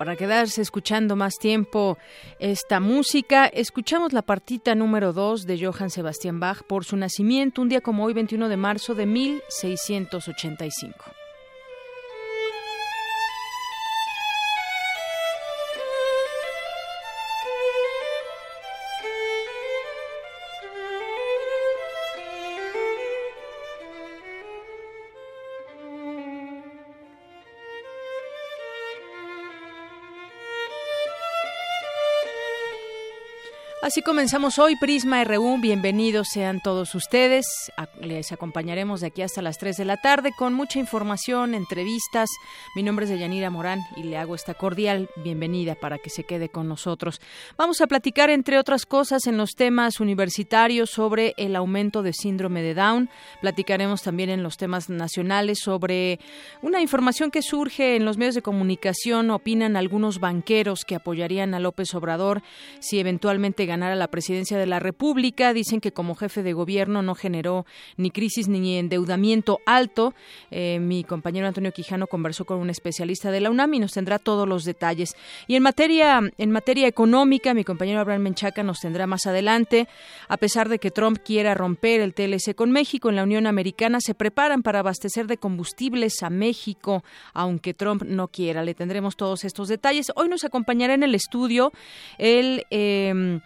Para quedarse escuchando más tiempo esta música. Escuchamos la partita número 2 de Johann Sebastian Bach por su nacimiento un día como hoy, 21 de marzo de 1685. Así comenzamos hoy Prisma RU. Bienvenidos sean todos ustedes. Les acompañaremos de aquí hasta las 3 de la tarde con mucha información, entrevistas. Mi nombre es Deyanira Morán y le hago esta cordial bienvenida para que se quede con nosotros. Vamos a platicar, entre otras cosas, en los temas universitarios sobre el aumento de síndrome de Down. Platicaremos también en los temas nacionales sobre una información que surge en los medios de comunicación. Opinan algunos banqueros que apoyarían a López Obrador si eventualmente ganara a la presidencia de la República. Dicen que como jefe de gobierno no generó ni crisis ni endeudamiento alto. Eh, mi compañero Antonio Quijano conversó con un especialista de la UNAM y nos tendrá todos los detalles. Y en materia, en materia económica, mi compañero Abraham Menchaca nos tendrá más adelante. A pesar de que Trump quiera romper el TLC con México, en la Unión Americana se preparan para abastecer de combustibles a México, aunque Trump no quiera. Le tendremos todos estos detalles. Hoy nos acompañará en el estudio el eh,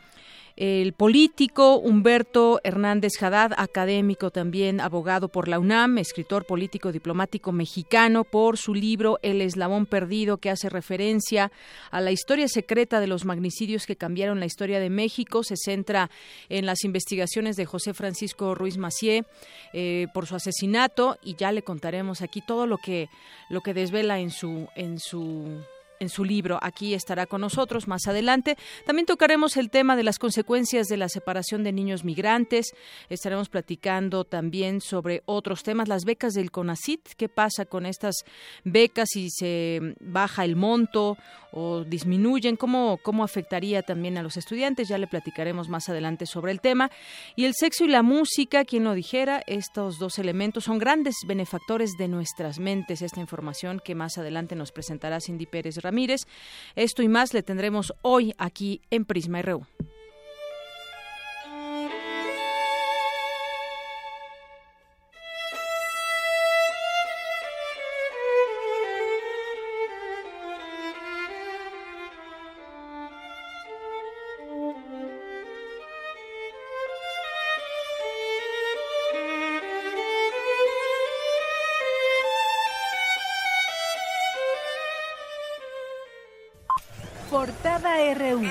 el político Humberto Hernández Haddad, académico también, abogado por la UNAM, escritor político diplomático mexicano, por su libro El eslabón perdido, que hace referencia a la historia secreta de los magnicidios que cambiaron la historia de México. Se centra en las investigaciones de José Francisco Ruiz Macié eh, por su asesinato y ya le contaremos aquí todo lo que lo que desvela en su en su en su libro. Aquí estará con nosotros más adelante. También tocaremos el tema de las consecuencias de la separación de niños migrantes. Estaremos platicando también sobre otros temas, las becas del CONACIT, qué pasa con estas becas si se baja el monto o disminuyen, cómo, cómo afectaría también a los estudiantes. Ya le platicaremos más adelante sobre el tema. Y el sexo y la música, quien lo dijera, estos dos elementos son grandes benefactores de nuestras mentes. Esta información que más adelante nos presentará Cindy Pérez Ramírez. Esto y más le tendremos hoy aquí en Prisma RU. RU.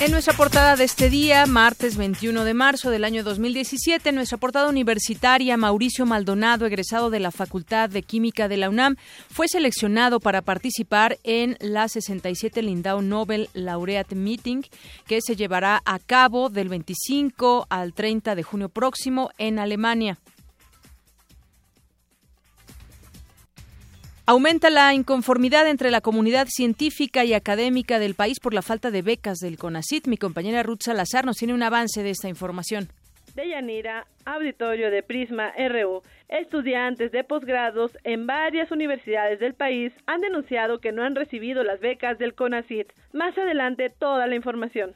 En nuestra portada de este día, martes 21 de marzo del año 2017, en nuestra portada universitaria, Mauricio Maldonado, egresado de la Facultad de Química de la UNAM, fue seleccionado para participar en la 67 Lindau Nobel Laureate Meeting, que se llevará a cabo del 25 al 30 de junio próximo en Alemania. Aumenta la inconformidad entre la comunidad científica y académica del país por la falta de becas del CONACIT. Mi compañera Ruth Salazar nos tiene un avance de esta información. Deyanira, auditorio de Prisma RU, estudiantes de posgrados en varias universidades del país han denunciado que no han recibido las becas del CONACIT. Más adelante toda la información.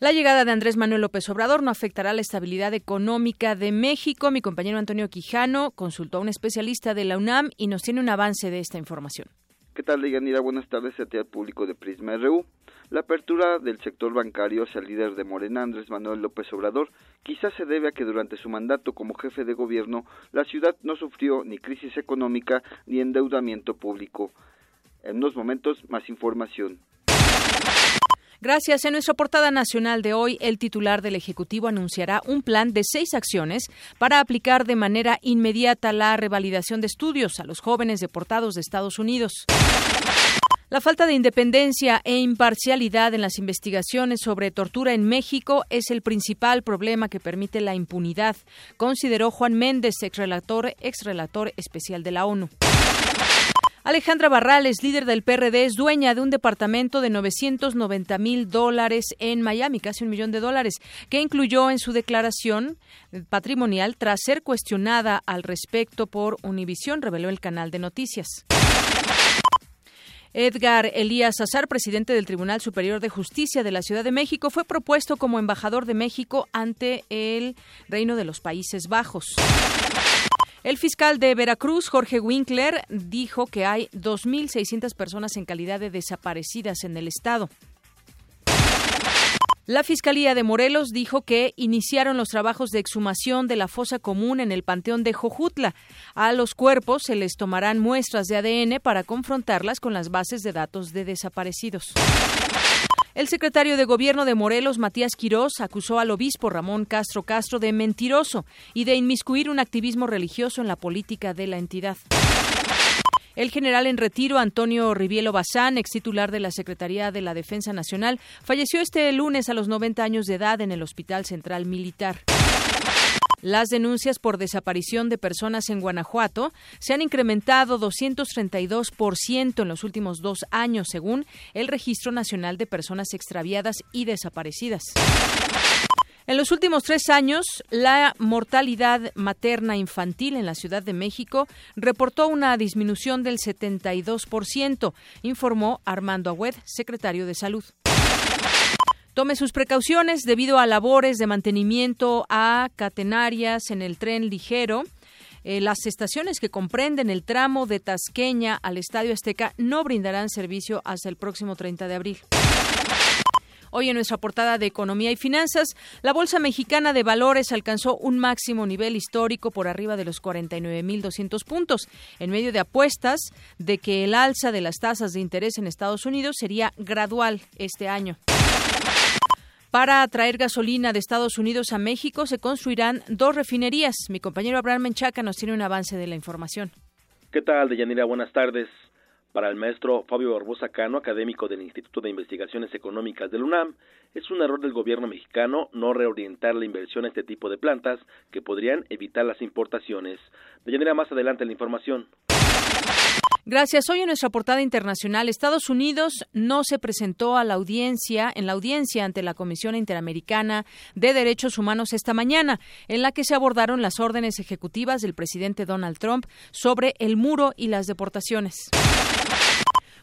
La llegada de Andrés Manuel López Obrador no afectará la estabilidad económica de México. Mi compañero Antonio Quijano consultó a un especialista de la UNAM y nos tiene un avance de esta información. ¿Qué tal, Deyanira? Buenas tardes a ti al público de Prisma RU. La apertura del sector bancario hacia el líder de Morena, Andrés Manuel López Obrador, quizás se debe a que durante su mandato como jefe de gobierno, la ciudad no sufrió ni crisis económica ni endeudamiento público. En unos momentos, más información. Gracias. En nuestra portada nacional de hoy, el titular del Ejecutivo anunciará un plan de seis acciones para aplicar de manera inmediata la revalidación de estudios a los jóvenes deportados de Estados Unidos. La falta de independencia e imparcialidad en las investigaciones sobre tortura en México es el principal problema que permite la impunidad, consideró Juan Méndez, exrelator, exrelator especial de la ONU. Alejandra Barrales, líder del PRD, es dueña de un departamento de 990 mil dólares en Miami, casi un millón de dólares, que incluyó en su declaración patrimonial tras ser cuestionada al respecto por Univisión, reveló el canal de noticias. Edgar Elías Azar, presidente del Tribunal Superior de Justicia de la Ciudad de México, fue propuesto como embajador de México ante el Reino de los Países Bajos. El fiscal de Veracruz, Jorge Winkler, dijo que hay 2.600 personas en calidad de desaparecidas en el estado. La Fiscalía de Morelos dijo que iniciaron los trabajos de exhumación de la fosa común en el Panteón de Jojutla. A los cuerpos se les tomarán muestras de ADN para confrontarlas con las bases de datos de desaparecidos. El secretario de Gobierno de Morelos, Matías Quirós, acusó al obispo Ramón Castro Castro de mentiroso y de inmiscuir un activismo religioso en la política de la entidad. El general en retiro, Antonio Rivielo Bazán, ex titular de la Secretaría de la Defensa Nacional, falleció este lunes a los 90 años de edad en el Hospital Central Militar. Las denuncias por desaparición de personas en Guanajuato se han incrementado 232% en los últimos dos años, según el Registro Nacional de Personas Extraviadas y Desaparecidas. En los últimos tres años, la mortalidad materna infantil en la Ciudad de México reportó una disminución del 72%, informó Armando Agüed, secretario de Salud. Tome sus precauciones debido a labores de mantenimiento a catenarias en el tren ligero. Eh, las estaciones que comprenden el tramo de Tasqueña al Estadio Azteca no brindarán servicio hasta el próximo 30 de abril. Hoy en nuestra portada de Economía y Finanzas, la Bolsa Mexicana de Valores alcanzó un máximo nivel histórico por arriba de los 49.200 puntos, en medio de apuestas de que el alza de las tasas de interés en Estados Unidos sería gradual este año. Para traer gasolina de Estados Unidos a México se construirán dos refinerías. Mi compañero Abraham Menchaca nos tiene un avance de la información. ¿Qué tal, Deyanira? Buenas tardes. Para el maestro Fabio Barbosa Cano, académico del Instituto de Investigaciones Económicas del UNAM, es un error del gobierno mexicano no reorientar la inversión a este tipo de plantas que podrían evitar las importaciones. Deyanira, más adelante la información. Gracias. Hoy en nuestra portada internacional, Estados Unidos no se presentó a la audiencia, en la audiencia ante la Comisión Interamericana de Derechos Humanos esta mañana, en la que se abordaron las órdenes ejecutivas del presidente Donald Trump sobre el muro y las deportaciones.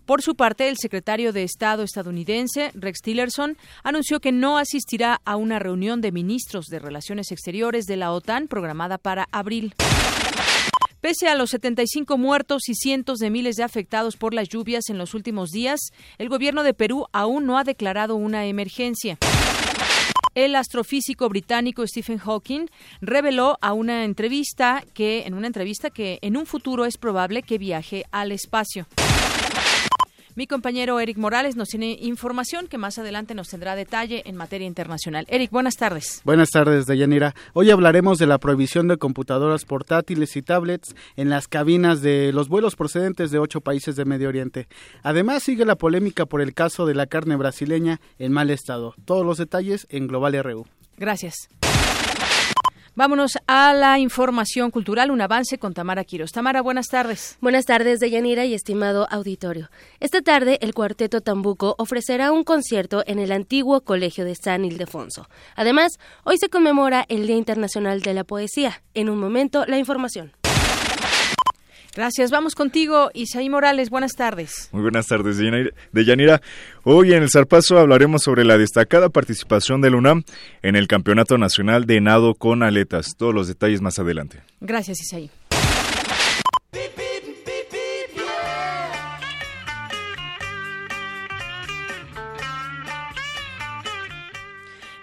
Por su parte, el secretario de Estado estadounidense, Rex Tillerson, anunció que no asistirá a una reunión de ministros de Relaciones Exteriores de la OTAN programada para abril. Pese a los 75 muertos y cientos de miles de afectados por las lluvias en los últimos días, el gobierno de Perú aún no ha declarado una emergencia. El astrofísico británico Stephen Hawking reveló a una entrevista que en una entrevista que en un futuro es probable que viaje al espacio. Mi compañero Eric Morales nos tiene información que más adelante nos tendrá detalle en materia internacional. Eric, buenas tardes. Buenas tardes, Deyanira. Hoy hablaremos de la prohibición de computadoras portátiles y tablets en las cabinas de los vuelos procedentes de ocho países de Medio Oriente. Además, sigue la polémica por el caso de la carne brasileña en mal estado. Todos los detalles en Global RU. Gracias. Vámonos a la información cultural, un avance con Tamara Quiros. Tamara, buenas tardes. Buenas tardes, Deyanira y estimado auditorio. Esta tarde, el Cuarteto Tambuco ofrecerá un concierto en el antiguo Colegio de San Ildefonso. Además, hoy se conmemora el Día Internacional de la Poesía. En un momento, la información. Gracias. Vamos contigo, Isaí Morales. Buenas tardes. Muy buenas tardes, Deyanira. Hoy en el Zarpazo hablaremos sobre la destacada participación del UNAM en el Campeonato Nacional de Nado con Aletas. Todos los detalles más adelante. Gracias, Isaí.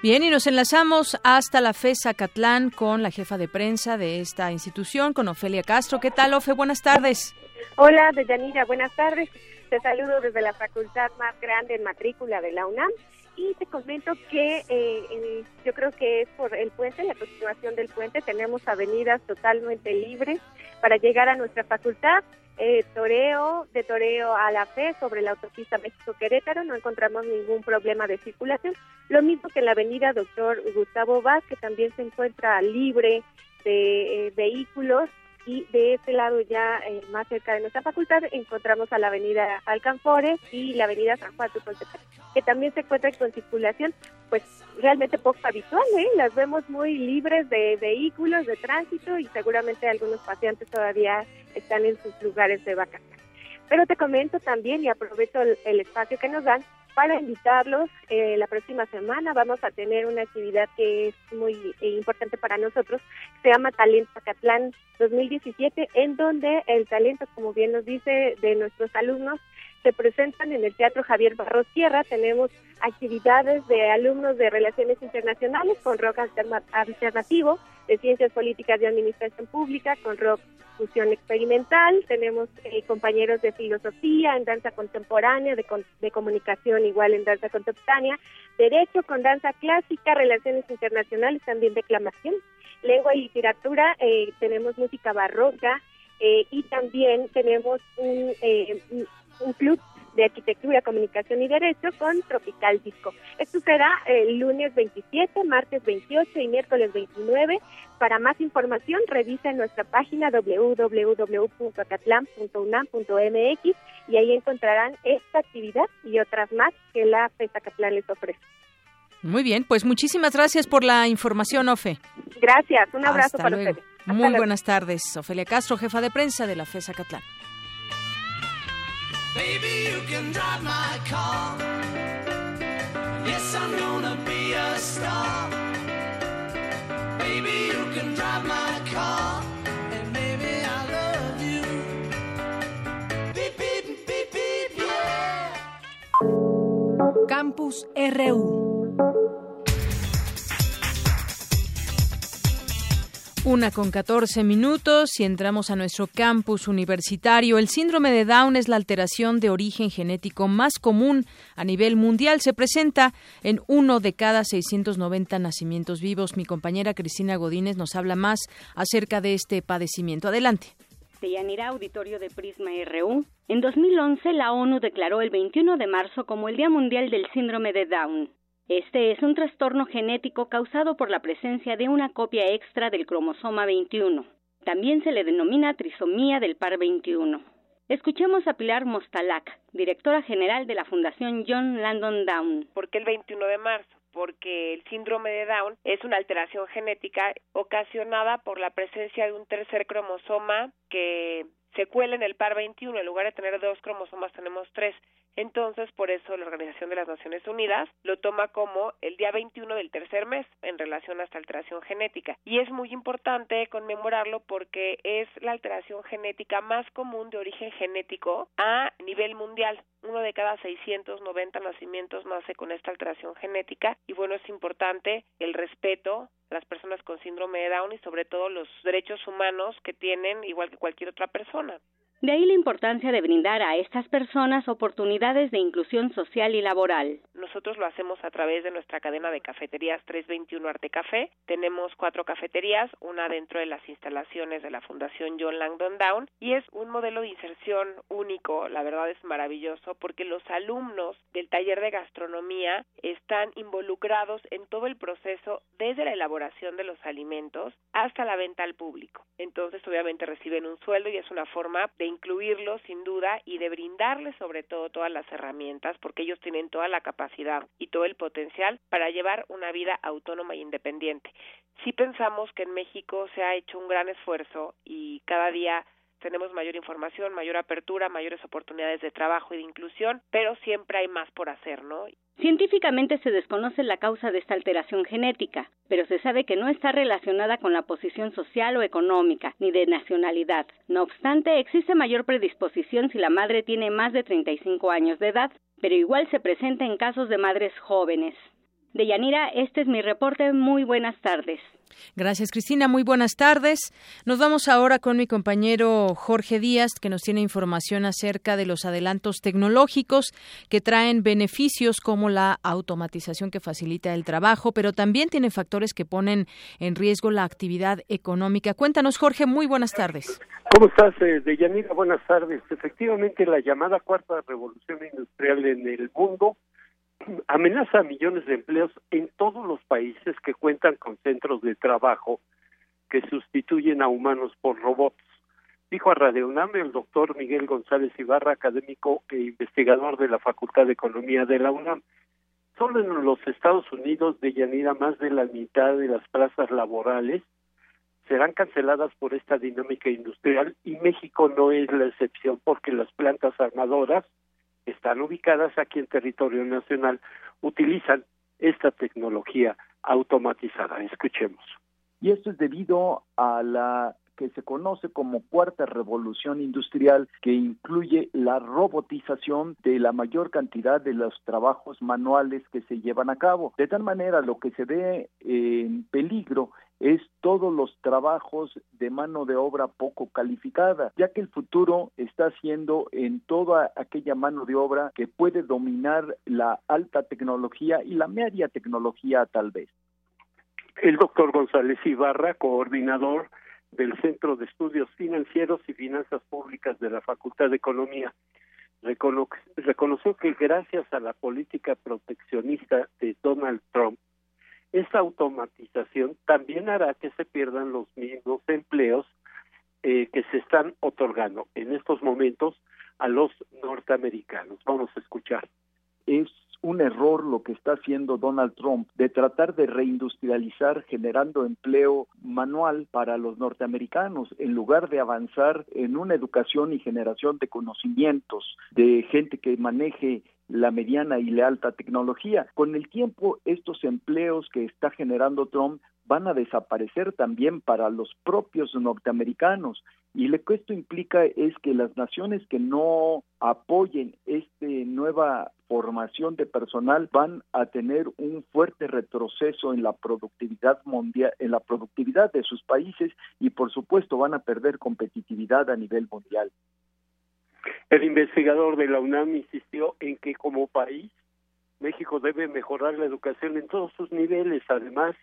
Bien, y nos enlazamos hasta la FESA Catlán con la jefa de prensa de esta institución, con Ofelia Castro. ¿Qué tal, Ofe? Buenas tardes. Hola, Deyanira, buenas tardes. Te saludo desde la facultad más grande en matrícula de la UNAM y te comento que eh, yo creo que es por el puente, la continuación del puente, tenemos avenidas totalmente libres para llegar a nuestra facultad eh, toreo, de toreo a la fe sobre la autopista México-Querétaro, no encontramos ningún problema de circulación. Lo mismo que en la avenida Doctor Gustavo Vaz, que también se encuentra libre de eh, vehículos y de este lado ya eh, más cerca de nuestra facultad encontramos a la avenida Alcanfores y la avenida San Juan que también se encuentran con circulación pues realmente poco habitual, ¿eh? las vemos muy libres de vehículos, de tránsito y seguramente algunos pacientes todavía están en sus lugares de vacaciones. Pero te comento también y aprovecho el espacio que nos dan para invitarlos. Eh, la próxima semana vamos a tener una actividad que es muy eh, importante para nosotros, se llama Talento Acatlán 2017, en donde el talento, como bien nos dice, de nuestros alumnos se presentan en el Teatro Javier Barros Sierra. Tenemos actividades de alumnos de Relaciones Internacionales con rock alternativo, de Ciencias Políticas de Administración Pública con rock fusión experimental. Tenemos eh, compañeros de filosofía en danza contemporánea, de, de comunicación igual en danza contemporánea, derecho con danza clásica, relaciones internacionales, también declamación, lengua y literatura. Eh, tenemos música barroca. Eh, y también tenemos un, un club de Arquitectura, Comunicación y Derecho con Tropical Disco. Esto será el lunes 27, martes 28 y miércoles 29. Para más información, revisa nuestra página www.acatlan.unam.mx y ahí encontrarán esta actividad y otras más que la FESA Catlán les ofrece. Muy bien, pues muchísimas gracias por la información, Ofe. Gracias, un abrazo para ustedes. Muy buenas tardes, Ofelia Castro, jefa de prensa de la FESA Catlán. Baby, you can drive my car. Yes, I'm gonna be a star. Baby, you can drive my car. And maybe I love you. Beep, beep, beep, beep, yeah. Campus RU. Una con 14 minutos y entramos a nuestro campus universitario. El síndrome de Down es la alteración de origen genético más común a nivel mundial. Se presenta en uno de cada 690 nacimientos vivos. Mi compañera Cristina Godínez nos habla más acerca de este padecimiento. Adelante. Yanira Auditorio de Prisma RU. En 2011 la ONU declaró el 21 de marzo como el Día Mundial del Síndrome de Down. Este es un trastorno genético causado por la presencia de una copia extra del cromosoma 21. También se le denomina trisomía del par 21. Escuchemos a Pilar Mostalak, directora general de la Fundación John Landon Down. ¿Por qué el 21 de marzo? porque el síndrome de Down es una alteración genética ocasionada por la presencia de un tercer cromosoma que se cuela en el par 21. En lugar de tener dos cromosomas, tenemos tres. Entonces, por eso la Organización de las Naciones Unidas lo toma como el día 21 del tercer mes en relación a esta alteración genética. Y es muy importante conmemorarlo porque es la alteración genética más común de origen genético a nivel mundial. Uno de cada 690 nacimientos nace con esta alteración genética y bueno, es importante el respeto a las personas con síndrome de Down y sobre todo los derechos humanos que tienen igual que cualquier otra persona. De ahí la importancia de brindar a estas personas oportunidades de inclusión social y laboral. Nosotros lo hacemos a través de nuestra cadena de cafeterías 321 Arte Café. Tenemos cuatro cafeterías, una dentro de las instalaciones de la Fundación John Langdon Down y es un modelo de inserción único, la verdad es maravilloso porque los alumnos del taller de gastronomía están involucrados en todo el proceso desde la elaboración de los alimentos hasta la venta al público. Entonces obviamente reciben un sueldo y es una forma de incluirlos sin duda y de brindarles sobre todo todas las herramientas porque ellos tienen toda la capacidad y todo el potencial para llevar una vida autónoma e independiente. Sí pensamos que en México se ha hecho un gran esfuerzo y cada día tenemos mayor información, mayor apertura, mayores oportunidades de trabajo y de inclusión, pero siempre hay más por hacer, ¿no? Científicamente se desconoce la causa de esta alteración genética, pero se sabe que no está relacionada con la posición social o económica, ni de nacionalidad. No obstante, existe mayor predisposición si la madre tiene más de 35 años de edad, pero igual se presenta en casos de madres jóvenes. Deyanira, este es mi reporte. Muy buenas tardes. Gracias, Cristina. Muy buenas tardes. Nos vamos ahora con mi compañero Jorge Díaz, que nos tiene información acerca de los adelantos tecnológicos que traen beneficios como la automatización que facilita el trabajo, pero también tiene factores que ponen en riesgo la actividad económica. Cuéntanos, Jorge. Muy buenas tardes. ¿Cómo estás, eh, Deyanira? Buenas tardes. Efectivamente, la llamada cuarta revolución industrial en el mundo amenaza a millones de empleos en todos los países que cuentan con centros de trabajo que sustituyen a humanos por robots. Dijo a Radio UNAM el doctor Miguel González Ibarra, académico e investigador de la Facultad de Economía de la UNAM. Solo en los Estados Unidos, de Yanira, más de la mitad de las plazas laborales serán canceladas por esta dinámica industrial y México no es la excepción porque las plantas armadoras están ubicadas aquí en territorio nacional utilizan esta tecnología automatizada. Escuchemos. Y esto es debido a la que se conoce como cuarta revolución industrial, que incluye la robotización de la mayor cantidad de los trabajos manuales que se llevan a cabo. De tal manera, lo que se ve en peligro es todos los trabajos de mano de obra poco calificada, ya que el futuro está siendo en toda aquella mano de obra que puede dominar la alta tecnología y la media tecnología tal vez. El doctor González Ibarra, coordinador del Centro de Estudios Financieros y Finanzas Públicas de la Facultad de Economía, reconoció que gracias a la política proteccionista de Donald Trump, esta automatización también hará que se pierdan los mismos empleos eh, que se están otorgando en estos momentos a los norteamericanos. Vamos a escuchar. Es un error lo que está haciendo Donald Trump de tratar de reindustrializar generando empleo manual para los norteamericanos en lugar de avanzar en una educación y generación de conocimientos de gente que maneje la mediana y la alta tecnología. Con el tiempo, estos empleos que está generando Trump van a desaparecer también para los propios norteamericanos. Y lo que esto implica es que las naciones que no apoyen esta nueva formación de personal van a tener un fuerte retroceso en la productividad mundial, en la productividad de sus países y por supuesto van a perder competitividad a nivel mundial. El investigador de la UNAM insistió en que como país México debe mejorar la educación en todos sus niveles, además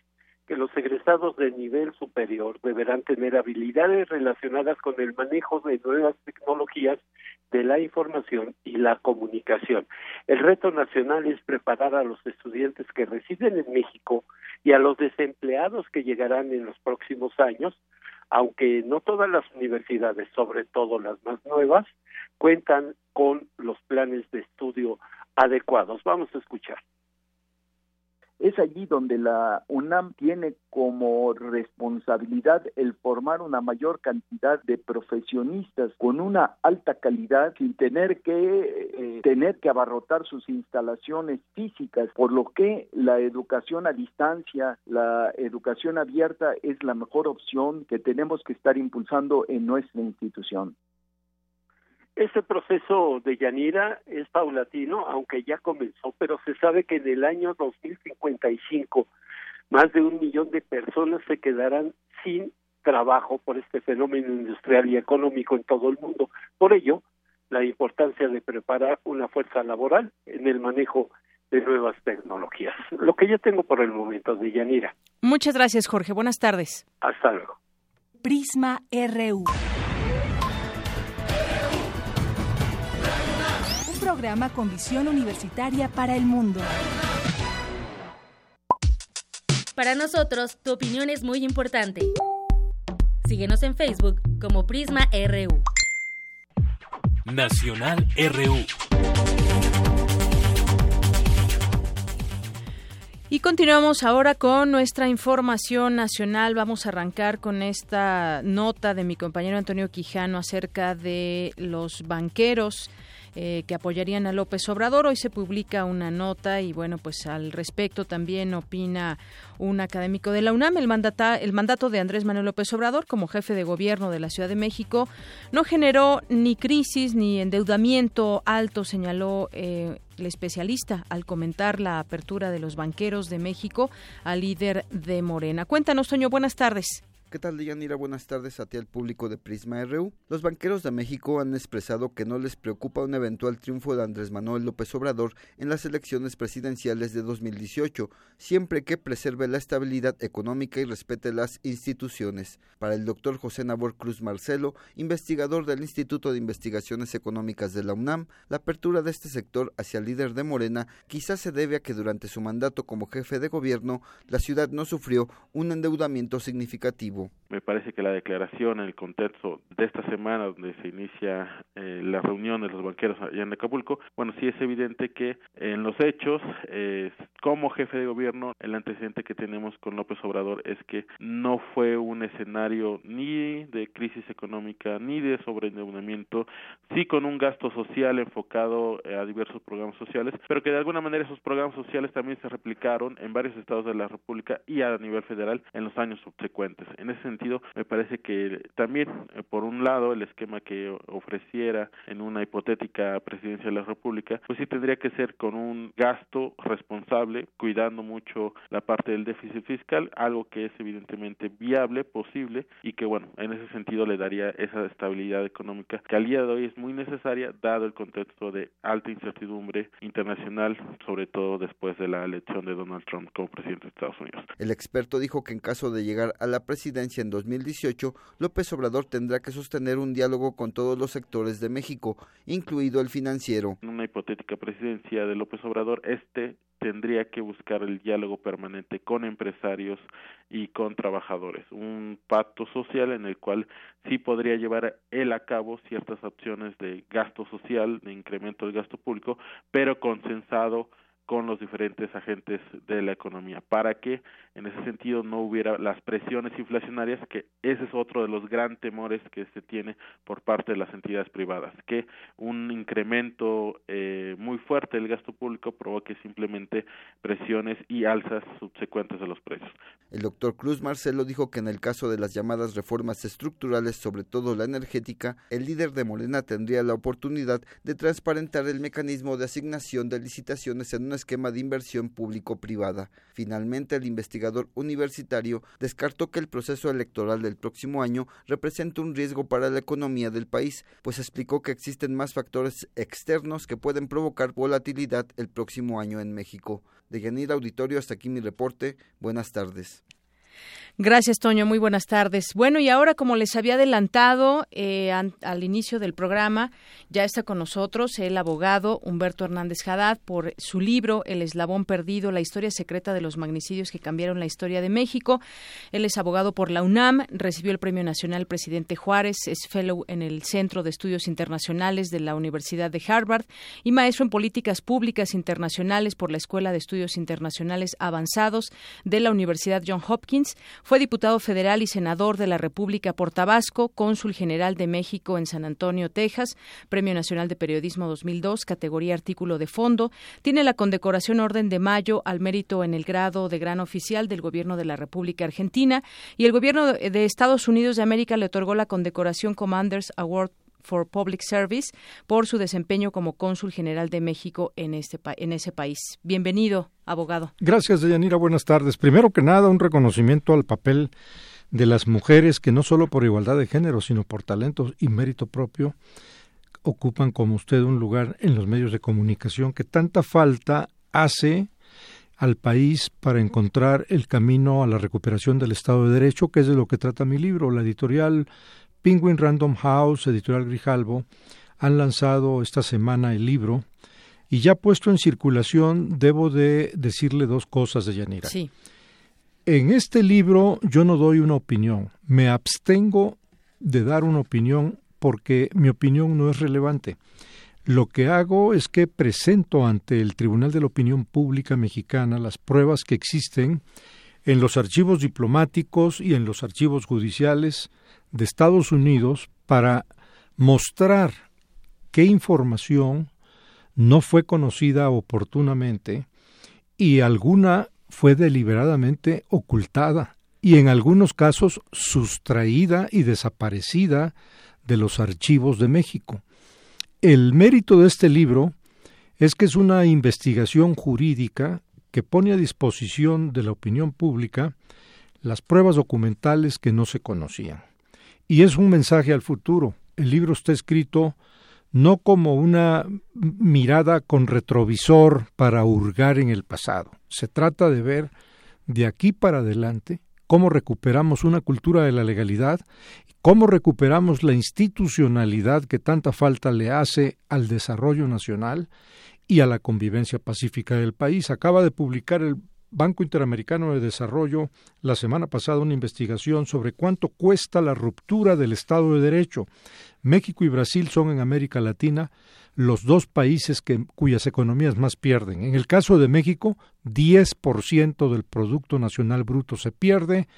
que los egresados de nivel superior deberán tener habilidades relacionadas con el manejo de nuevas tecnologías de la información y la comunicación. El reto nacional es preparar a los estudiantes que residen en México y a los desempleados que llegarán en los próximos años, aunque no todas las universidades, sobre todo las más nuevas, cuentan con los planes de estudio adecuados. Vamos a escuchar. Es allí donde la UNAM tiene como responsabilidad el formar una mayor cantidad de profesionistas con una alta calidad sin tener que eh, tener que abarrotar sus instalaciones físicas, por lo que la educación a distancia, la educación abierta es la mejor opción que tenemos que estar impulsando en nuestra institución. Este proceso de Yanira es paulatino, aunque ya comenzó, pero se sabe que en el año 2055 más de un millón de personas se quedarán sin trabajo por este fenómeno industrial y económico en todo el mundo. Por ello, la importancia de preparar una fuerza laboral en el manejo de nuevas tecnologías. Lo que yo tengo por el momento de Yanira. Muchas gracias, Jorge. Buenas tardes. Hasta luego. Prisma RU. Programa con visión universitaria para el mundo. Para nosotros, tu opinión es muy importante. Síguenos en Facebook como Prisma RU. Nacional RU. Y continuamos ahora con nuestra información nacional. Vamos a arrancar con esta nota de mi compañero Antonio Quijano acerca de los banqueros eh, que apoyarían a López Obrador. Hoy se publica una nota y bueno, pues al respecto también opina un académico de la UNAM. El, mandata, el mandato de Andrés Manuel López Obrador como jefe de gobierno de la Ciudad de México no generó ni crisis ni endeudamiento alto, señaló eh, el especialista al comentar la apertura de los banqueros de México al líder de Morena. Cuéntanos, Toño, buenas tardes. ¿Qué tal, Deyanira? Buenas tardes a ti al público de Prisma RU. Los banqueros de México han expresado que no les preocupa un eventual triunfo de Andrés Manuel López Obrador en las elecciones presidenciales de 2018, siempre que preserve la estabilidad económica y respete las instituciones. Para el doctor José Nabor Cruz Marcelo, investigador del Instituto de Investigaciones Económicas de la UNAM, la apertura de este sector hacia el líder de Morena quizás se debe a que durante su mandato como jefe de gobierno, la ciudad no sufrió un endeudamiento significativo. Me parece que la declaración en el contexto de esta semana donde se inicia eh, la reunión de los banqueros allá en Acapulco, bueno, sí es evidente que en los hechos, eh, como jefe de gobierno, el antecedente que tenemos con López Obrador es que no fue un escenario ni de crisis económica ni de sobreendeudamiento, sí con un gasto social enfocado a diversos programas sociales, pero que de alguna manera esos programas sociales también se replicaron en varios estados de la República y a nivel federal en los años subsecuentes. En ese sentido, me parece que también, eh, por un lado, el esquema que ofreciera en una hipotética presidencia de la República, pues sí tendría que ser con un gasto responsable, cuidando mucho la parte del déficit fiscal, algo que es evidentemente viable, posible y que, bueno, en ese sentido le daría esa estabilidad económica que al día de hoy es muy necesaria, dado el contexto de alta incertidumbre internacional, sobre todo después de la elección de Donald Trump como presidente de Estados Unidos. El experto dijo que en caso de llegar a la presidencia, en 2018, López Obrador tendrá que sostener un diálogo con todos los sectores de México, incluido el financiero. En una hipotética presidencia de López Obrador, este tendría que buscar el diálogo permanente con empresarios y con trabajadores, un pacto social en el cual sí podría llevar él a cabo ciertas opciones de gasto social, de incremento del gasto público, pero consensado con los diferentes agentes de la economía para que en ese sentido no hubiera las presiones inflacionarias que ese es otro de los gran temores que se tiene por parte de las entidades privadas que un incremento eh, muy fuerte del gasto público provoque simplemente presiones y alzas subsecuentes de los precios. El doctor Cruz Marcelo dijo que en el caso de las llamadas reformas estructurales, sobre todo la energética, el líder de Morena tendría la oportunidad de transparentar el mecanismo de asignación de licitaciones en una esquema de inversión público-privada. Finalmente, el investigador universitario descartó que el proceso electoral del próximo año representa un riesgo para la economía del país, pues explicó que existen más factores externos que pueden provocar volatilidad el próximo año en México. De Yanir Auditorio, hasta aquí mi reporte. Buenas tardes. Gracias, Toño. Muy buenas tardes. Bueno, y ahora, como les había adelantado eh, al inicio del programa, ya está con nosotros el abogado Humberto Hernández Haddad por su libro El eslabón perdido, la historia secreta de los magnicidios que cambiaron la historia de México. Él es abogado por la UNAM, recibió el Premio Nacional Presidente Juárez, es fellow en el Centro de Estudios Internacionales de la Universidad de Harvard y maestro en políticas públicas internacionales por la Escuela de Estudios Internacionales Avanzados de la Universidad John Hopkins. Fue diputado federal y senador de la República por Tabasco, cónsul general de México en San Antonio, Texas, Premio Nacional de Periodismo 2002, categoría artículo de fondo. Tiene la condecoración Orden de Mayo al mérito en el grado de gran oficial del Gobierno de la República Argentina y el Gobierno de Estados Unidos de América le otorgó la condecoración Commanders Award for Public Service por su desempeño como cónsul general de México en, este en ese país. Bienvenido, abogado. Gracias, Deyanira. Buenas tardes. Primero que nada, un reconocimiento al papel de las mujeres que no solo por igualdad de género, sino por talento y mérito propio, ocupan como usted un lugar en los medios de comunicación que tanta falta hace al país para encontrar el camino a la recuperación del Estado de Derecho, que es de lo que trata mi libro. La editorial Penguin Random House, Editorial Grijalbo, han lanzado esta semana el libro y ya puesto en circulación debo de decirle dos cosas de Yanira. Sí. En este libro yo no doy una opinión, me abstengo de dar una opinión porque mi opinión no es relevante. Lo que hago es que presento ante el Tribunal de la Opinión Pública Mexicana las pruebas que existen en los archivos diplomáticos y en los archivos judiciales de Estados Unidos para mostrar qué información no fue conocida oportunamente y alguna fue deliberadamente ocultada y en algunos casos sustraída y desaparecida de los archivos de México. El mérito de este libro es que es una investigación jurídica que pone a disposición de la opinión pública las pruebas documentales que no se conocían. Y es un mensaje al futuro. El libro está escrito no como una mirada con retrovisor para hurgar en el pasado. Se trata de ver de aquí para adelante cómo recuperamos una cultura de la legalidad, cómo recuperamos la institucionalidad que tanta falta le hace al desarrollo nacional y a la convivencia pacífica del país. Acaba de publicar el Banco Interamericano de Desarrollo la semana pasada una investigación sobre cuánto cuesta la ruptura del Estado de Derecho. México y Brasil son en América Latina los dos países que, cuyas economías más pierden. En el caso de México, 10% del Producto Nacional Bruto se pierde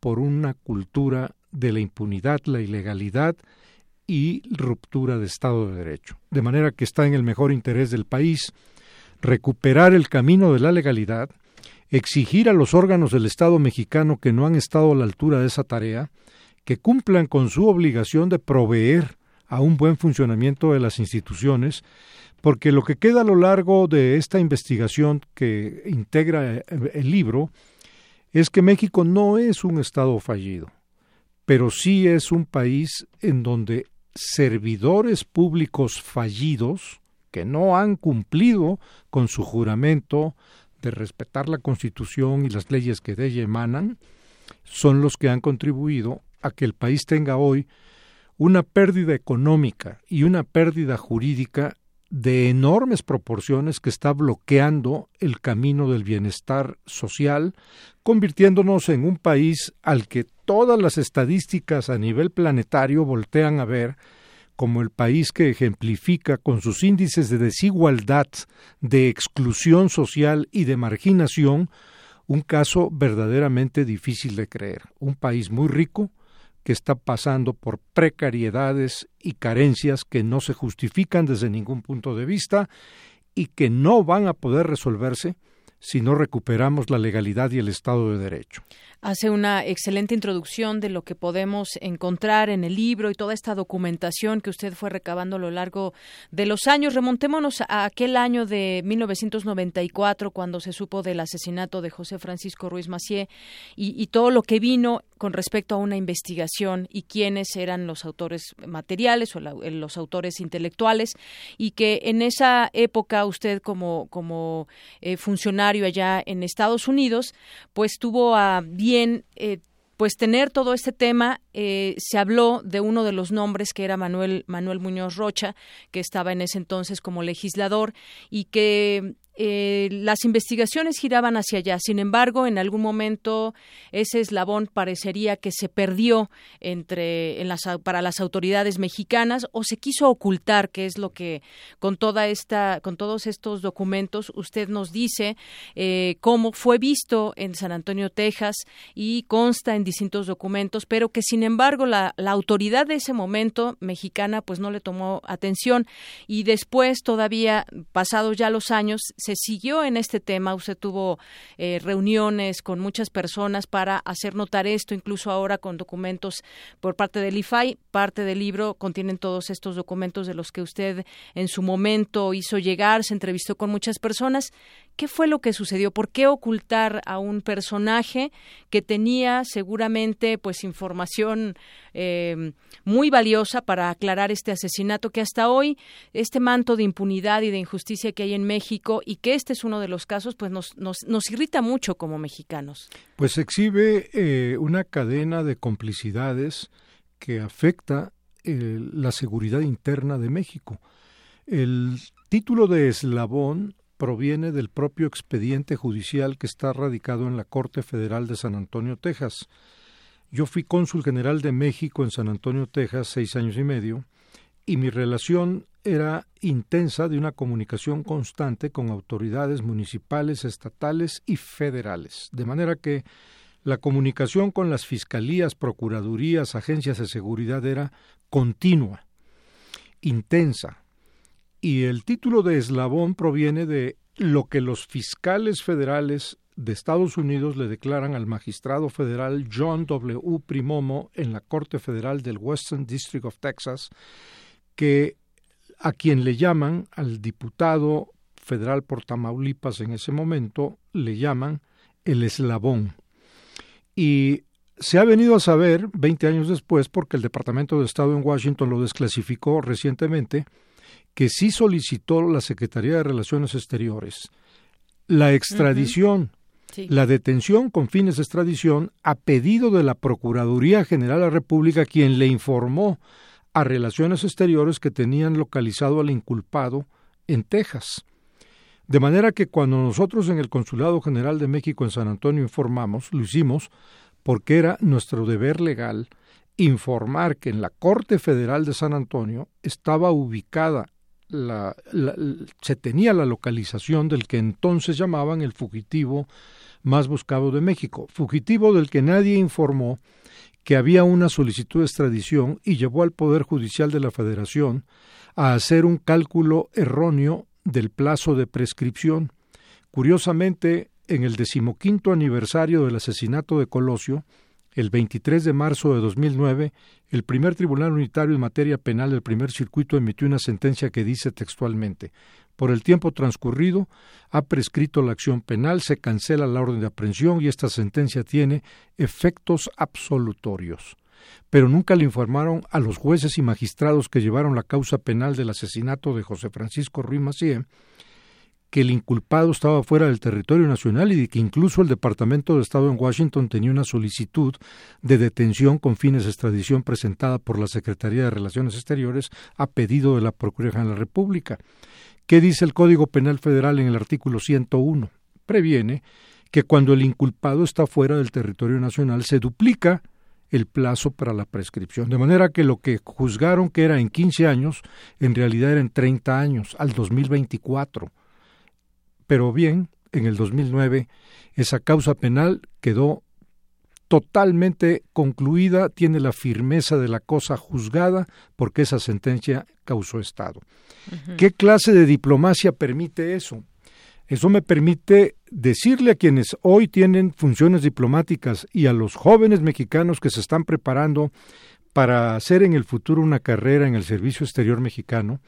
por una cultura de la impunidad, la ilegalidad y ruptura de Estado de Derecho. De manera que está en el mejor interés del país recuperar el camino de la legalidad, exigir a los órganos del Estado mexicano que no han estado a la altura de esa tarea, que cumplan con su obligación de proveer a un buen funcionamiento de las instituciones, porque lo que queda a lo largo de esta investigación que integra el libro es que México no es un Estado fallido, pero sí es un país en donde servidores públicos fallidos, que no han cumplido con su juramento de respetar la Constitución y las leyes que de ella emanan, son los que han contribuido a que el país tenga hoy una pérdida económica y una pérdida jurídica de enormes proporciones que está bloqueando el camino del bienestar social, convirtiéndonos en un país al que todas las estadísticas a nivel planetario voltean a ver como el país que ejemplifica con sus índices de desigualdad, de exclusión social y de marginación un caso verdaderamente difícil de creer. Un país muy rico que está pasando por precariedades y carencias que no se justifican desde ningún punto de vista y que no van a poder resolverse si no recuperamos la legalidad y el Estado de Derecho hace una excelente introducción de lo que podemos encontrar en el libro y toda esta documentación que usted fue recabando a lo largo de los años. Remontémonos a aquel año de 1994 cuando se supo del asesinato de José Francisco Ruiz Macié y, y todo lo que vino con respecto a una investigación y quiénes eran los autores materiales o los autores intelectuales y que en esa época usted como como eh, funcionario allá en Estados Unidos pues tuvo a bien eh, pues tener todo este tema, eh, se habló de uno de los nombres que era Manuel, Manuel Muñoz Rocha, que estaba en ese entonces como legislador y que eh, las investigaciones giraban hacia allá. Sin embargo, en algún momento ese eslabón parecería que se perdió entre en las, para las autoridades mexicanas o se quiso ocultar, que es lo que con toda esta, con todos estos documentos usted nos dice eh, cómo fue visto en San Antonio, Texas y consta en distintos documentos, pero que sin embargo la, la autoridad de ese momento mexicana pues no le tomó atención y después todavía pasados ya los años se siguió en este tema. Usted tuvo eh, reuniones con muchas personas para hacer notar esto, incluso ahora con documentos por parte del IFAI. Parte del libro contienen todos estos documentos de los que usted en su momento hizo llegar, se entrevistó con muchas personas. ¿Qué fue lo que sucedió? ¿Por qué ocultar a un personaje que tenía seguramente pues información eh, muy valiosa para aclarar este asesinato que hasta hoy este manto de impunidad y de injusticia que hay en México y que este es uno de los casos pues nos, nos, nos irrita mucho como mexicanos? Pues exhibe eh, una cadena de complicidades que afecta eh, la seguridad interna de México. El título de eslabón proviene del propio expediente judicial que está radicado en la Corte Federal de San Antonio, Texas. Yo fui cónsul general de México en San Antonio, Texas, seis años y medio, y mi relación era intensa de una comunicación constante con autoridades municipales, estatales y federales, de manera que la comunicación con las fiscalías, procuradurías, agencias de seguridad era continua intensa. Y el título de eslabón proviene de lo que los fiscales federales de Estados Unidos le declaran al magistrado federal John W. Primomo en la Corte Federal del Western District of Texas, que a quien le llaman, al diputado federal por Tamaulipas en ese momento, le llaman el eslabón. Y se ha venido a saber 20 años después, porque el Departamento de Estado en Washington lo desclasificó recientemente, que sí solicitó la Secretaría de Relaciones Exteriores la extradición la detención con fines de extradición a pedido de la Procuraduría General de la República, quien le informó a Relaciones Exteriores que tenían localizado al inculpado en Texas. De manera que cuando nosotros en el Consulado General de México en San Antonio informamos, lo hicimos porque era nuestro deber legal informar que en la Corte Federal de San Antonio estaba ubicada la, se tenía la localización del que entonces llamaban el fugitivo más buscado de México, fugitivo del que nadie informó que había una solicitud de extradición y llevó al Poder Judicial de la Federación a hacer un cálculo erróneo del plazo de prescripción. Curiosamente, en el decimoquinto aniversario del asesinato de Colosio, el 23 de marzo de 2009, el primer Tribunal Unitario en materia penal del primer circuito emitió una sentencia que dice textualmente por el tiempo transcurrido, ha prescrito la acción penal, se cancela la orden de aprehensión y esta sentencia tiene efectos absolutorios. Pero nunca le informaron a los jueces y magistrados que llevaron la causa penal del asesinato de José Francisco Ruiz Macié que el inculpado estaba fuera del territorio nacional y que incluso el Departamento de Estado en Washington tenía una solicitud de detención con fines de extradición presentada por la Secretaría de Relaciones Exteriores a pedido de la Procuraduría de la República. ¿Qué dice el Código Penal Federal en el artículo 101? Previene que cuando el inculpado está fuera del territorio nacional se duplica el plazo para la prescripción. De manera que lo que juzgaron que era en 15 años, en realidad era en 30 años, al 2024. Pero bien, en el 2009, esa causa penal quedó totalmente concluida, tiene la firmeza de la cosa juzgada, porque esa sentencia causó Estado. ¿Qué clase de diplomacia permite eso? Eso me permite decirle a quienes hoy tienen funciones diplomáticas y a los jóvenes mexicanos que se están preparando para hacer en el futuro una carrera en el servicio exterior mexicano,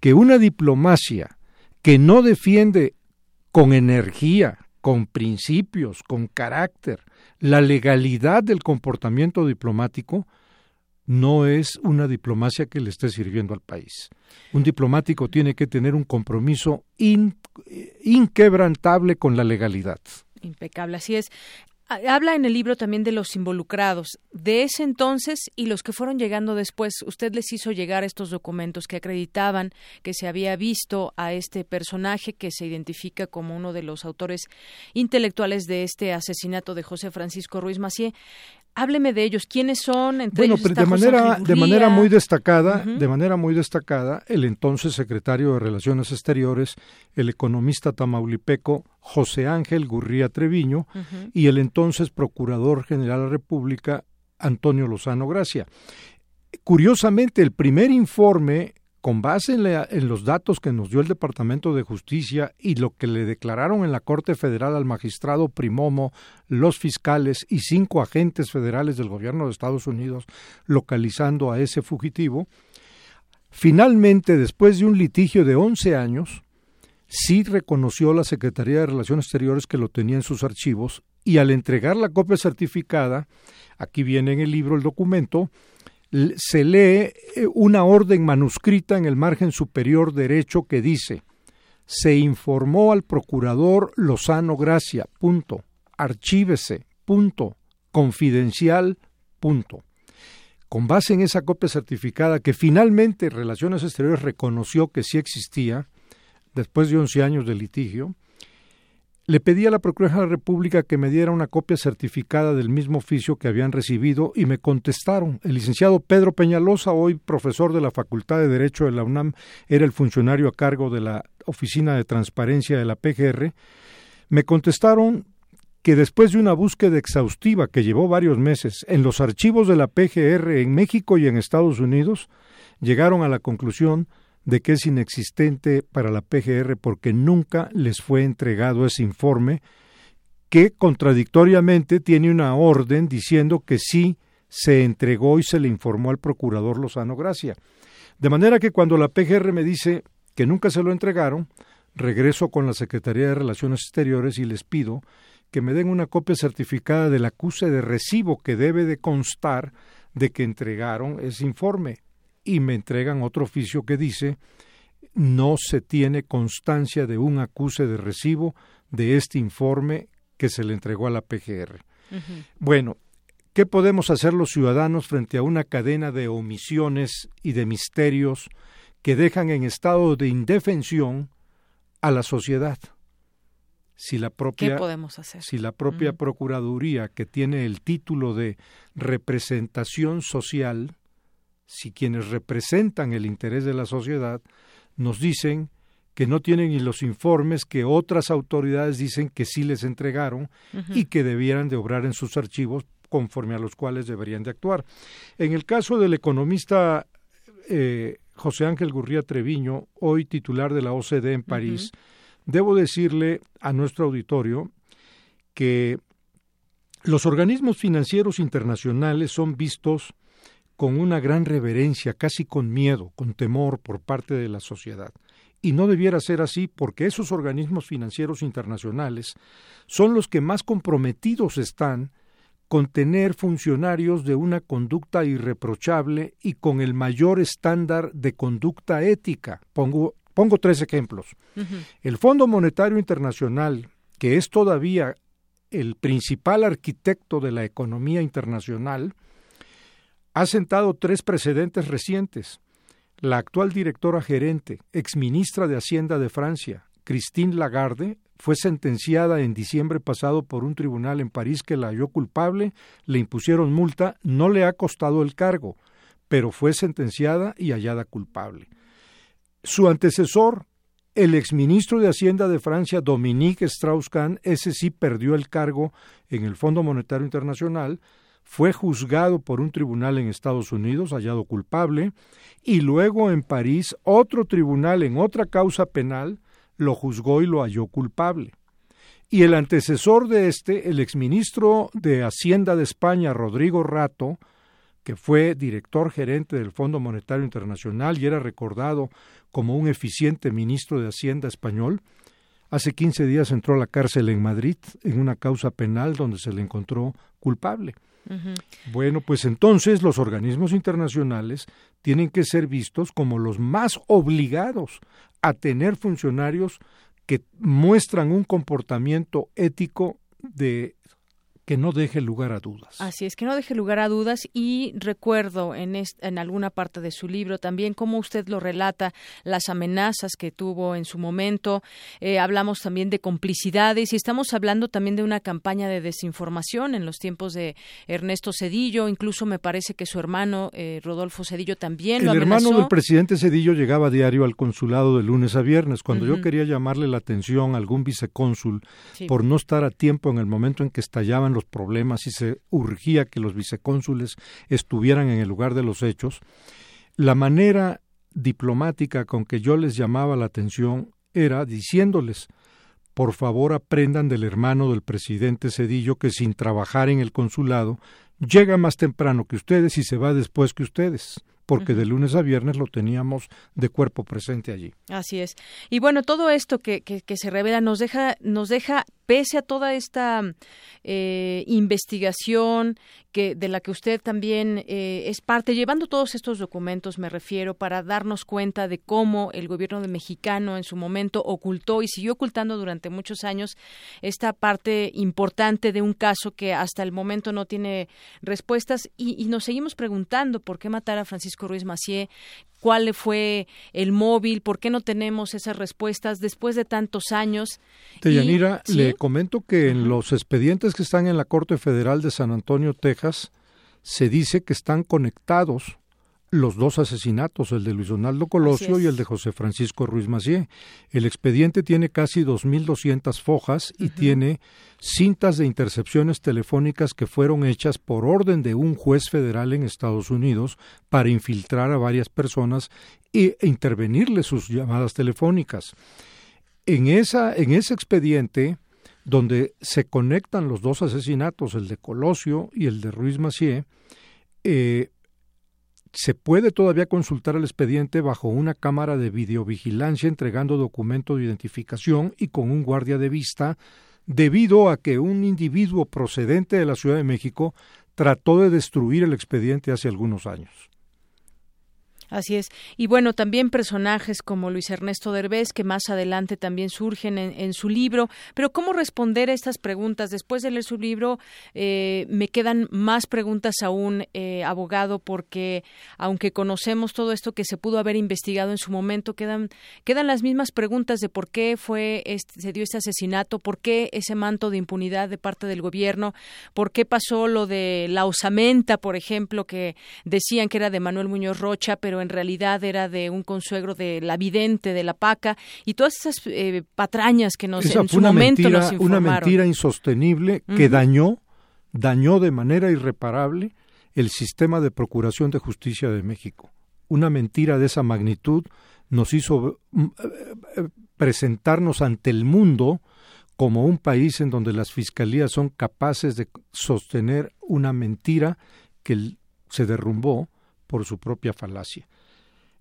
que una diplomacia que no defiende con energía, con principios, con carácter, la legalidad del comportamiento diplomático, no es una diplomacia que le esté sirviendo al país. Un diplomático tiene que tener un compromiso inquebrantable con la legalidad. Impecable, así es. Habla en el libro también de los involucrados, de ese entonces y los que fueron llegando después. Usted les hizo llegar estos documentos que acreditaban que se había visto a este personaje que se identifica como uno de los autores intelectuales de este asesinato de José Francisco Ruiz Macié. Hábleme de ellos, ¿quiénes son? bueno, de manera de manera muy destacada, de manera muy destacada, el entonces secretario de Relaciones Exteriores, el economista tamaulipeco José Ángel Gurría Treviño y el entonces procurador general de la República Antonio Lozano Gracia. Curiosamente, el primer informe con base en, los datos que nos dio el Departamento de Justicia y lo que le declararon en la Corte Federal al magistrado Primomo, los fiscales y cinco agentes federales del gobierno de Estados Unidos localizando a ese fugitivo, finalmente, después de un litigio de 11 años, sí reconoció la Secretaría de Relaciones Exteriores que lo tenía en sus archivos y al entregar la copia certificada, aquí viene en el libro el documento, se lee eh, una orden manuscrita en el margen superior derecho que dice se informó al procurador Lozano Gracia, punto, archívese, punto, confidencial, punto. Con base en esa copia certificada que finalmente Relaciones Exteriores reconoció que sí existía, después de 11 años de litigio, le pedí a la Procuraduría de la República que me diera una copia certificada del mismo oficio que habían recibido y me contestaron. El licenciado Pedro Peñalosa, hoy profesor de la Facultad de Derecho de la UNAM, era el funcionario a cargo de la Oficina de Transparencia de la PGR. Me contestaron que después de una búsqueda exhaustiva que llevó varios meses en los archivos de la PGR en México y en Estados Unidos, llegaron a la conclusión de que es inexistente para la PGR porque nunca les fue entregado ese informe que contradictoriamente tiene una orden diciendo que sí se entregó y se le informó al procurador Lozano Gracia. De manera que cuando la PGR me dice que nunca se lo entregaron, regreso con la Secretaría de Relaciones Exteriores y les pido que me den una copia certificada del acuse de recibo que debe de constar de que entregaron ese informe y me entregan otro oficio que dice no se tiene constancia de un acuse de recibo de este informe que se le entregó a la PGR. Bueno, ¿qué podemos hacer los ciudadanos frente a una cadena de omisiones y de misterios que dejan en estado de indefensión a la sociedad? Si la propia, ¿Qué podemos hacer? Si la propia Procuraduría, que tiene el título de representación social, si quienes representan el interés de la sociedad nos dicen que no tienen ni los informes que otras autoridades dicen que sí les entregaron y que debieran de obrar en sus archivos conforme a los cuales deberían de actuar. En el caso del economista eh, José Ángel Gurría Treviño, hoy titular de la OCDE en París, debo decirle a nuestro auditorio que los organismos financieros internacionales son vistos con una gran reverencia, casi con miedo, con temor por parte de la sociedad. Y no debiera ser así porque esos organismos financieros internacionales son los que más comprometidos están con tener funcionarios de una conducta irreprochable y con el mayor estándar de conducta ética. Pongo, pongo tres ejemplos. El Fondo Monetario Internacional, que es todavía el principal arquitecto de la economía internacional, ha sentado tres precedentes recientes. La actual directora gerente, exministra de Hacienda de Francia, Christine Lagarde, fue sentenciada en diciembre pasado por un tribunal en París que la halló culpable, le impusieron multa, no le ha costado el cargo, pero fue sentenciada y hallada culpable. Su antecesor, el exministro de Hacienda de Francia, Dominique Strauss-Kahn, ese sí perdió el cargo en el Fondo Monetario Internacional, fue juzgado por un tribunal en Estados Unidos, hallado culpable, y luego en París otro tribunal en otra causa penal lo juzgó y lo halló culpable. Y el antecesor de este, el exministro de Hacienda de España, Rodrigo Rato, que fue director gerente del Fondo Monetario Internacional y era recordado como un eficiente ministro de Hacienda español, hace 15 días entró a la cárcel en Madrid en una causa penal donde se le encontró culpable. Bueno, pues entonces los organismos internacionales tienen que ser vistos como los más obligados a tener funcionarios que muestran un comportamiento ético de que no deje lugar a dudas. Así es, que no deje lugar a dudas y recuerdo en, en alguna parte de su libro también cómo usted lo relata, las amenazas que tuvo en su momento, eh, hablamos también de complicidades y estamos hablando también de una campaña de desinformación en los tiempos de Ernesto Cedillo, incluso me parece que su hermano eh, Rodolfo Cedillo también El lo amenazó. hermano del presidente Cedillo llegaba a diario al consulado de lunes a viernes, cuando yo quería llamarle la atención a algún vicecónsul por no estar a tiempo en el momento en que estallaban los problemas y se urgía que los vicecónsules estuvieran en el lugar de los hechos, la manera diplomática con que yo les llamaba la atención era diciéndoles por favor aprendan del hermano del presidente Cedillo que sin trabajar en el consulado llega más temprano que ustedes y se va después que ustedes porque de lunes a viernes lo teníamos de cuerpo presente allí. Así es. Y bueno, todo esto que, que, que se revela nos deja, nos deja pese a toda esta eh, investigación que de la que usted también eh, es parte, llevando todos estos documentos, me refiero, para darnos cuenta de cómo el gobierno de mexicano en su momento ocultó y siguió ocultando durante muchos años esta parte importante de un caso que hasta el momento no tiene respuestas. Y, y nos seguimos preguntando por qué matar a Francisco Ruiz Macié, cuál fue el móvil, por qué no tenemos esas respuestas después de tantos años. Deyanira, le comento que en los expedientes que están en la Corte Federal de San Antonio, Texas, se dice que están conectados los dos asesinatos, el de Luis Donaldo Colosio y el de José Francisco Ruiz Macié. El expediente tiene casi 2.200 fojas y tiene cintas de intercepciones telefónicas que fueron hechas por orden de un juez federal en Estados Unidos para infiltrar a varias personas e intervenirle sus llamadas telefónicas. En, esa, en ese expediente, donde se conectan los dos asesinatos, el de Colosio y el de Ruiz Macié, eh, se puede todavía consultar el expediente bajo una cámara de videovigilancia entregando documento de identificación y con un guardia de vista debido a que un individuo procedente de la Ciudad de México trató de destruir el expediente hace algunos años. Así es. Y bueno, también personajes como Luis Ernesto Derbez, que más adelante también surgen en, su libro. Pero ¿cómo responder a estas preguntas? Después de leer su libro, eh, me quedan más preguntas aún, eh, abogado, porque aunque conocemos todo esto que se pudo haber investigado en su momento, quedan, quedan las mismas preguntas de por qué fue este, se dio este asesinato, por qué ese manto de impunidad de parte del gobierno, por qué pasó lo de la osamenta, por ejemplo, que decían que era de Manuel Muñoz Rocha, pero en realidad era de un consuegro de la vidente, de la paca, y todas esas eh, patrañas que nos en su momento mentira, nos informaron. Una mentira insostenible que dañó, dañó de manera irreparable el sistema de procuración de justicia de México. Una mentira de esa magnitud nos hizo mm, eh, presentarnos ante el mundo como un país en donde las fiscalías son capaces de sostener una mentira que se derrumbó por su propia falacia.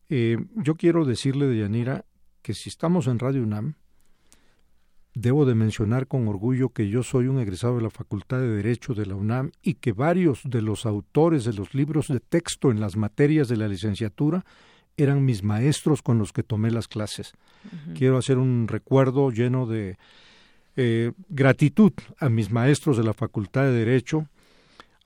Eh, yo quiero decirle, de Yanira, que si estamos en Radio UNAM, debo de mencionar con orgullo que yo soy un egresado de la Facultad de Derecho de la UNAM y que varios de los autores de los libros de texto en las materias de la licenciatura eran mis maestros con los que tomé las clases. Quiero hacer un recuerdo lleno de eh, gratitud a mis maestros de la Facultad de Derecho,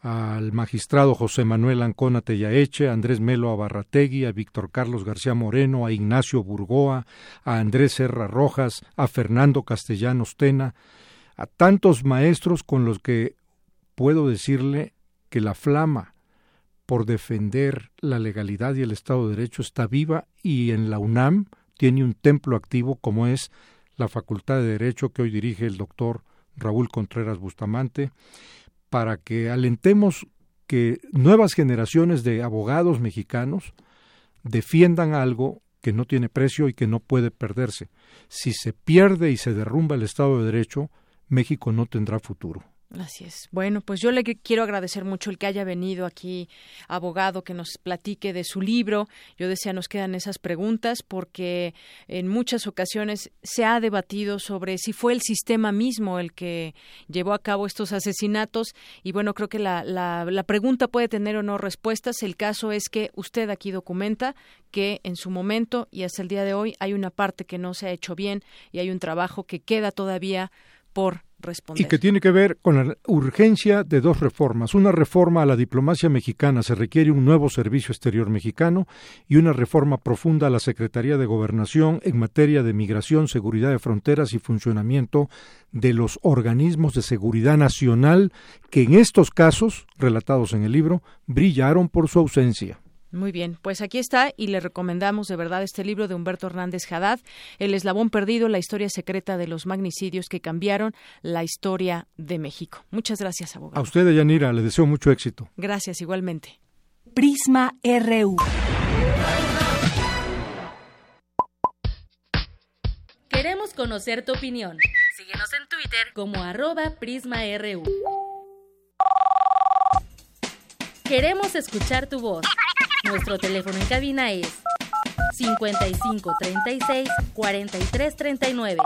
al magistrado José Manuel Ancona Tellaeche, a Andrés Melo Abarrategui, a Víctor Carlos García Moreno, a Ignacio Burgoa, a Andrés Serra Rojas, a Fernando Castellanos Tena, a tantos maestros con los que puedo decirle que la flama por defender la legalidad y el Estado de Derecho está viva y en la UNAM tiene un templo activo como es la Facultad de Derecho que hoy dirige el doctor Raúl Contreras Bustamante para que alentemos que nuevas generaciones de abogados mexicanos defiendan algo que no tiene precio y que no puede perderse. Si se pierde y se derrumba el Estado de Derecho, México no tendrá futuro. Así es. Bueno, pues yo le quiero agradecer mucho el que haya venido aquí, abogado, que nos platique de su libro. Yo decía, nos quedan esas preguntas porque en muchas ocasiones se ha debatido sobre si fue el sistema mismo el que llevó a cabo estos asesinatos. Y bueno, creo que la, la, la pregunta puede tener o no respuestas. El caso es que usted aquí documenta que en su momento y hasta el día de hoy hay una parte que no se ha hecho bien y hay un trabajo que queda todavía por Y que tiene que ver con la urgencia de dos reformas. Una reforma a la diplomacia mexicana, se requiere un nuevo servicio exterior mexicano y una reforma profunda a la Secretaría de Gobernación en materia de migración, seguridad de fronteras y funcionamiento de los organismos de seguridad nacional que en estos casos, relatados en el libro, brillaron por su ausencia. Muy bien, pues aquí está y le recomendamos de verdad este libro de Humberto Hernández Haddad, El eslabón perdido, la historia secreta de los magnicidios que cambiaron la historia de México. Muchas gracias, abogado. A usted, Yanira, le deseo mucho éxito. Gracias, igualmente. Prisma RU. Queremos conocer tu opinión. Síguenos en Twitter como arroba PrismaRU. Queremos escuchar tu voz. Nuestro teléfono en cabina es 55 36 43 39.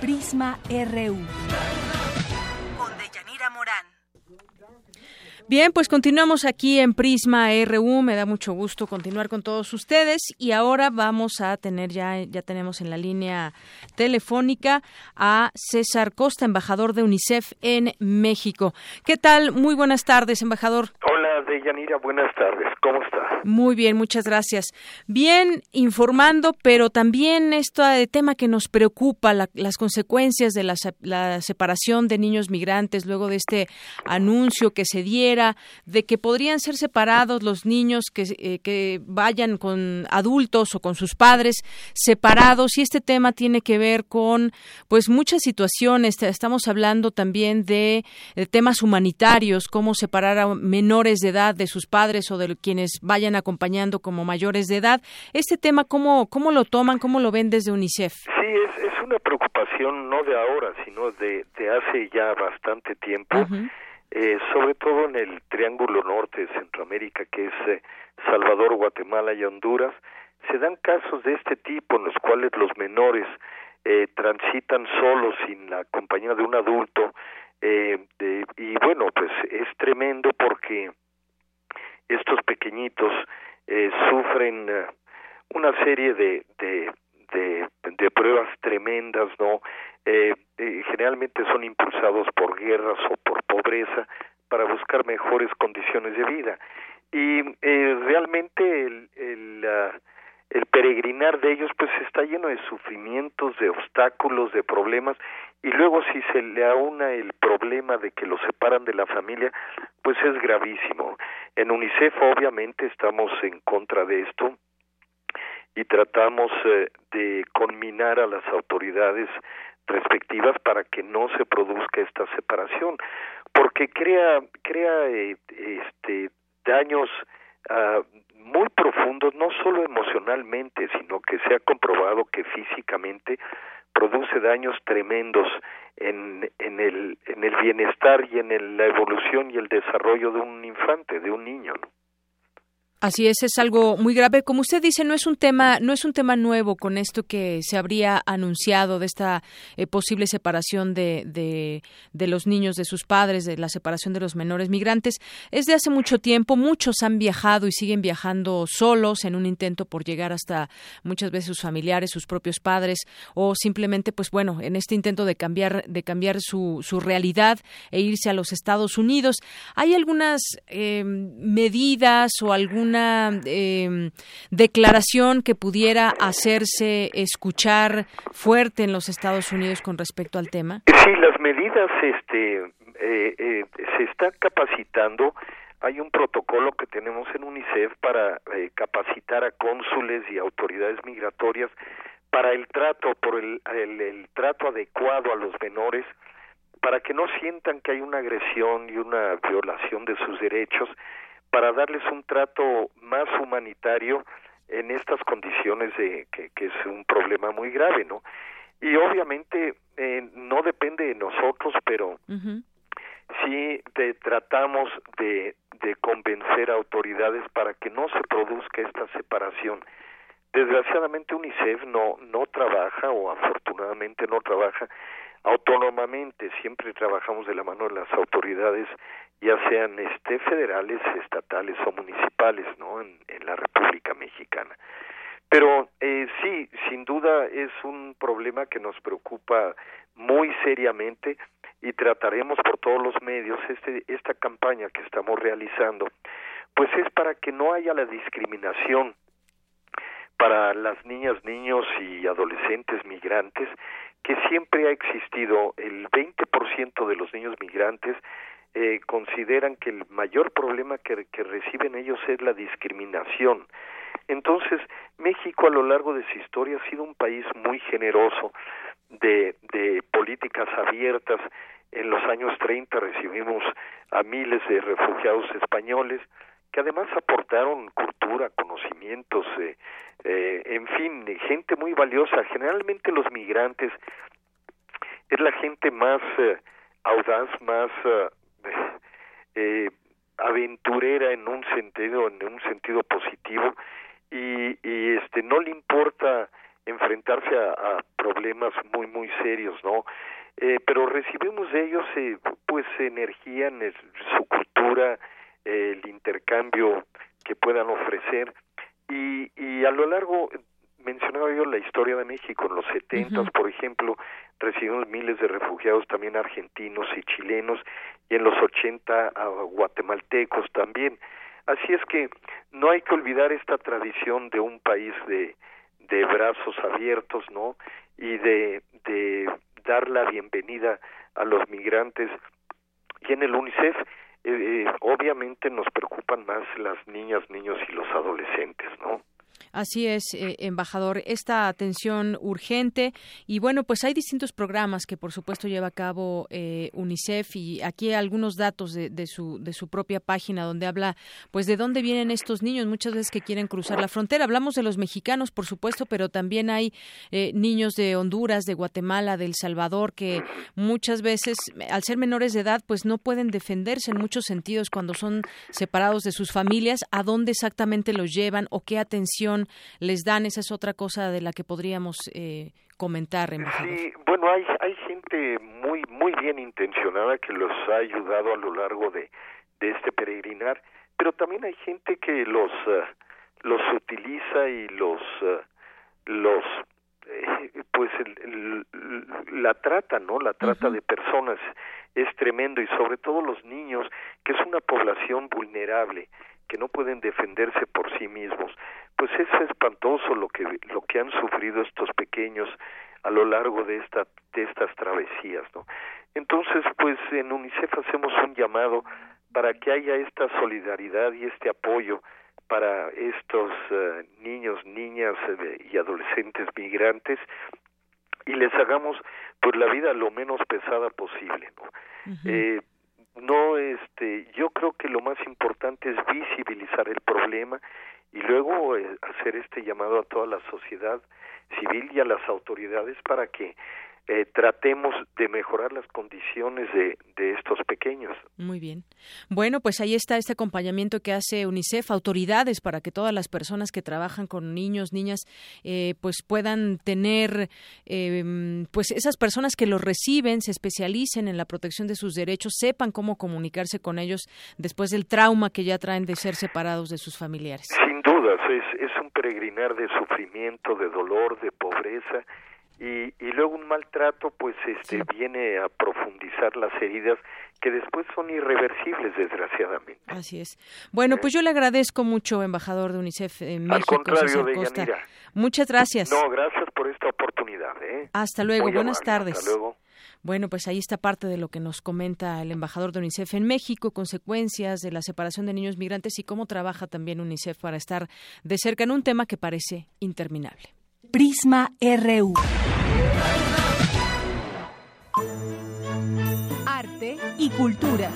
Prisma RU. Bien, pues continuamos aquí en Prisma RU. Me da mucho gusto continuar con todos ustedes y ahora vamos a tener ya ya tenemos en la línea telefónica a César Costa, embajador de UNICEF en México. ¿Qué tal? Muy buenas tardes, embajador. Deyanira, buenas tardes. ¿Cómo está? Muy bien, muchas gracias. Bien informando, pero también este tema que nos preocupa, las consecuencias de la, separación de niños migrantes luego de este anuncio que se diera de que podrían ser separados los niños que, eh, vayan con adultos o con sus padres separados y este tema tiene que ver con pues muchas situaciones. Estamos hablando también de, de temas humanitarios, cómo separar a menores de edad de sus padres o de quienes vayan acompañando como mayores de edad. Este tema, ¿cómo, cómo lo toman, cómo lo ven desde UNICEF? Sí, es, es una preocupación no de ahora, sino de, de hace ya bastante tiempo, eh, sobre todo en el Triángulo Norte de Centroamérica, que es eh, Salvador, Guatemala y Honduras. Se dan casos de este tipo en los cuales los menores eh, transitan solos sin la compañía de un adulto eh, y bueno pues es tremendo porque estos pequeñitos eh, sufren eh, una serie de, de, de, pruebas tremendas, ¿no? Eh, generalmente son impulsados por guerras o por pobreza para buscar mejores condiciones de vida. Y realmente el, el, el peregrinar de ellos pues está lleno de sufrimientos, de obstáculos, de problemas y luego si se le aúna el problema de que los separan de la familia, pues es gravísimo. En UNICEF obviamente estamos en contra de esto y tratamos eh, de conminar a las autoridades respectivas para que no se produzca esta separación, porque crea crea eh, este daños muy profundos, no solo emocionalmente, sino que se ha comprobado que físicamente produce daños tremendos en, en, el, en el bienestar y en la evolución y el desarrollo de un infante, de un niño. Así es, es algo muy grave. Como usted dice, no es un tema, no es un tema nuevo con esto que se habría anunciado de esta eh, posible separación de, de, de, los niños de sus padres, de la separación de los menores migrantes. Es de hace mucho tiempo. Muchos han viajado y siguen viajando solos en un intento por llegar hasta muchas veces sus familiares, sus propios padres, o simplemente, pues bueno, en este intento de cambiar, de cambiar su, su realidad e irse a los Estados Unidos. Hay algunas eh, medidas o algún una em, declaración que pudiera hacerse escuchar fuerte en los Estados Unidos con respecto al tema? Sí, las medidas este, eh, eh, se está capacitando. Hay un protocolo que tenemos en UNICEF para eh, capacitar a cónsules y autoridades migratorias para el trato, por el trato adecuado a los menores, para que no sientan que hay una agresión y una violación de sus derechos para darles un trato más humanitario en estas condiciones de que, que es un problema muy grave, ¿no? Y obviamente eh, no depende de nosotros, pero sí de, tratamos de, de convencer a autoridades para que no se produzca esta separación. Desgraciadamente UNICEF no no trabaja o afortunadamente no trabaja autónomamente, siempre trabajamos de la mano de las autoridades ya sean este federales, estatales o municipales, ¿no? En, la República Mexicana. Pero eh, sí, sin duda es un problema que nos preocupa muy seriamente y trataremos por todos los medios este, esta campaña que estamos realizando, pues es para que no haya la discriminación para las niñas, niños y adolescentes migrantes, que siempre ha existido el 20% de los niños migrantes eh, consideran que el mayor problema que, reciben ellos es la discriminación. Entonces, México a lo largo de su historia ha sido un país muy generoso de, de políticas abiertas. En los años 30 recibimos a miles de refugiados españoles que además aportaron cultura, conocimientos, eh, eh, en fin, gente muy valiosa. Generalmente los migrantes es la gente más eh, audaz, más eh, aventurera en un sentido en un sentido positivo y, y este no le importa enfrentarse a, problemas muy muy serios no eh, pero recibimos de ellos eh, pues energía en su cultura el intercambio que puedan ofrecer y, y a lo largo mencionaba yo la historia de México en los setentas, por ejemplo, recibimos miles de refugiados también argentinos y chilenos y en los ochenta a guatemaltecos también. Así es que no hay que olvidar esta tradición de un país de, de brazos abiertos, ¿no? Y de, de dar la bienvenida a los migrantes. Y en el UNICEF, eh, eh, obviamente nos preocupan más las niñas, niños y los adolescentes, ¿no? Así es, eh, embajador, esta atención urgente y bueno, pues hay distintos programas que por supuesto lleva a cabo eh, UNICEF y aquí algunos datos de, de, su de su propia página donde habla pues de dónde vienen estos niños muchas veces que quieren cruzar la frontera. Hablamos de los mexicanos, por supuesto, pero también hay eh, niños de Honduras, de Guatemala, de El Salvador que muchas veces al ser menores de edad pues no pueden defenderse en muchos sentidos cuando son separados de sus familias. ¿A dónde exactamente los llevan o qué atención les dan? Esa es otra cosa de la que podríamos eh, comentar, embajador. Sí, bueno, hay, hay gente muy, muy bien intencionada que los ha ayudado a lo largo de, de este peregrinar, pero también hay gente que los, uh, los utiliza y los, uh, los eh, pues el, el, la trata, ¿no? La trata uh -huh. de personas es tremendo y sobre todo los niños, que es una población vulnerable que no pueden defenderse por sí mismos. Pues es espantoso lo que lo que han sufrido estos pequeños a lo largo de esta de estas travesías, ¿no? Entonces, pues en UNICEF hacemos un llamado para que haya esta solidaridad y este apoyo para estos uh, niños, niñas uh, y adolescentes migrantes y les hagamos pues la vida lo menos pesada posible, ¿no? Uh -huh. eh, no este yo creo que lo más importante es visibilizar el problema y luego eh, hacer este llamado a toda la sociedad civil y a las autoridades para que eh, tratemos de mejorar las condiciones de, de, estos pequeños. Muy bien. Bueno, pues ahí está este acompañamiento que hace UNICEF, autoridades, para que todas las personas que trabajan con niños, niñas, eh, pues puedan tener, eh, pues esas personas que los reciben, se especialicen en la protección de sus derechos, sepan cómo comunicarse con ellos después del trauma que ya traen de ser separados de sus familiares. Sin dudas, es, es un peregrinar de sufrimiento, de dolor, de pobreza y, y luego un maltrato pues este sí. viene a profundizar las heridas que después son irreversibles desgraciadamente. Así es. Bueno, pues yo le agradezco mucho, embajador de UNICEF en México, Al contrario, César de Costa. Yanira. Muchas gracias. No, gracias por esta oportunidad. ¿eh? Hasta luego, Muy buenas amable. tardes. Hasta luego. Bueno, pues ahí está parte de lo que nos comenta el embajador de UNICEF en México, consecuencias de la separación de niños migrantes y cómo trabaja también UNICEF para estar de cerca en un tema que parece interminable. Prisma RU. Arte y cultura.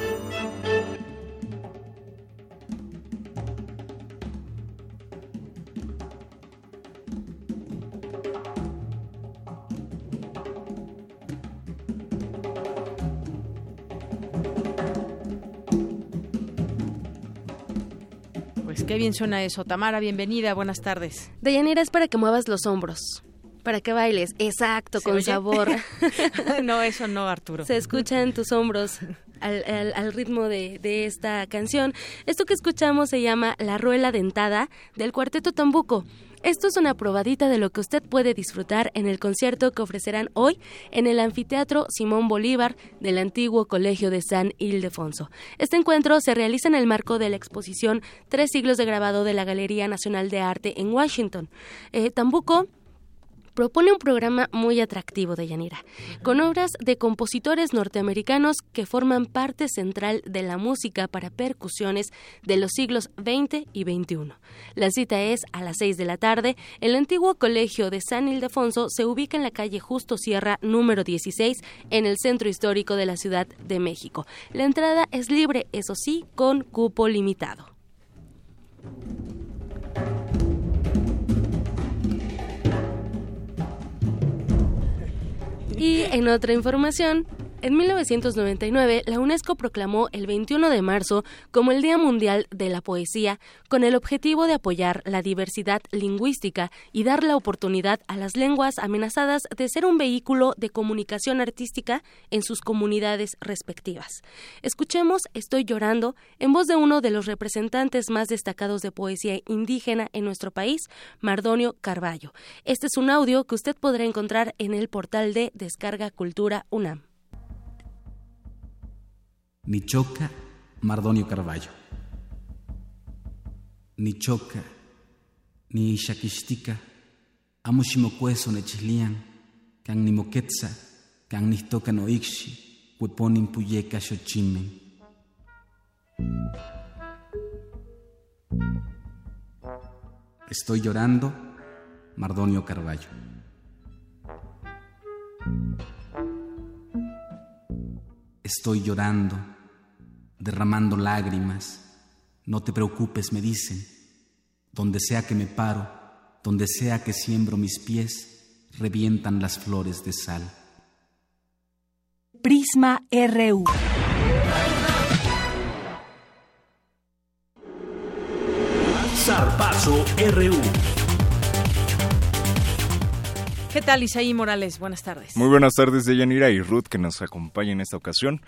Pues qué bien suena eso. Tamara, bienvenida, buenas tardes. Deyanira es para que muevas los hombros. Para que bailes, exacto, ¿Se con oye? sabor. no, eso no, Arturo. Se escucha en tus hombros al, al, al ritmo de, de, esta canción. Esto que escuchamos se llama La Ruela Dentada del Cuarteto Tambuco. Esto es una probadita de lo que usted puede disfrutar en el concierto que ofrecerán hoy en el Anfiteatro Simón Bolívar del antiguo Colegio de San Ildefonso. Este encuentro se realiza en el marco de la exposición Tres siglos de grabado de la Galería Nacional de Arte en Washington. Eh, Tambuco propone un programa muy atractivo de Yanira, con obras de compositores norteamericanos que forman parte central de la música para percusiones de los siglos XX y XXI. La cita es a las 6 de la tarde. El antiguo colegio de San Ildefonso se ubica en la calle Justo Sierra número 16 en el centro histórico de la Ciudad de México. La entrada es libre, eso sí, con cupo limitado. Y en otra información, en 1999, la UNESCO proclamó el 21 de marzo como el Día Mundial de la Poesía con el objetivo de apoyar la diversidad lingüística y dar la oportunidad a las lenguas amenazadas de ser un vehículo de comunicación artística en sus comunidades respectivas. Escuchemos Estoy llorando en voz de uno de los representantes más destacados de poesía indígena en nuestro país, Mardonio Carballo. Este es un audio que usted podrá encontrar en el portal de Descarga Cultura UNAM. Michoca Mardonio Carballo. ni choca, ni xaquixtica, amo ximocueso nechilian, can nimoquetza, can nihtoca noixi, hueponin puyeca xochimen. Estoy llorando, Mardonio Carballo. Estoy llorando, derramando lágrimas. No te preocupes, me dicen. Donde sea que me paro, donde sea que siembro mis pies, revientan las flores de sal. Prisma RU. Zarpazo RU. ¿Qué tal, Isaí Morales? Buenas tardes. Muy buenas tardes, Deyanira y Ruth, que nos acompaña en esta ocasión.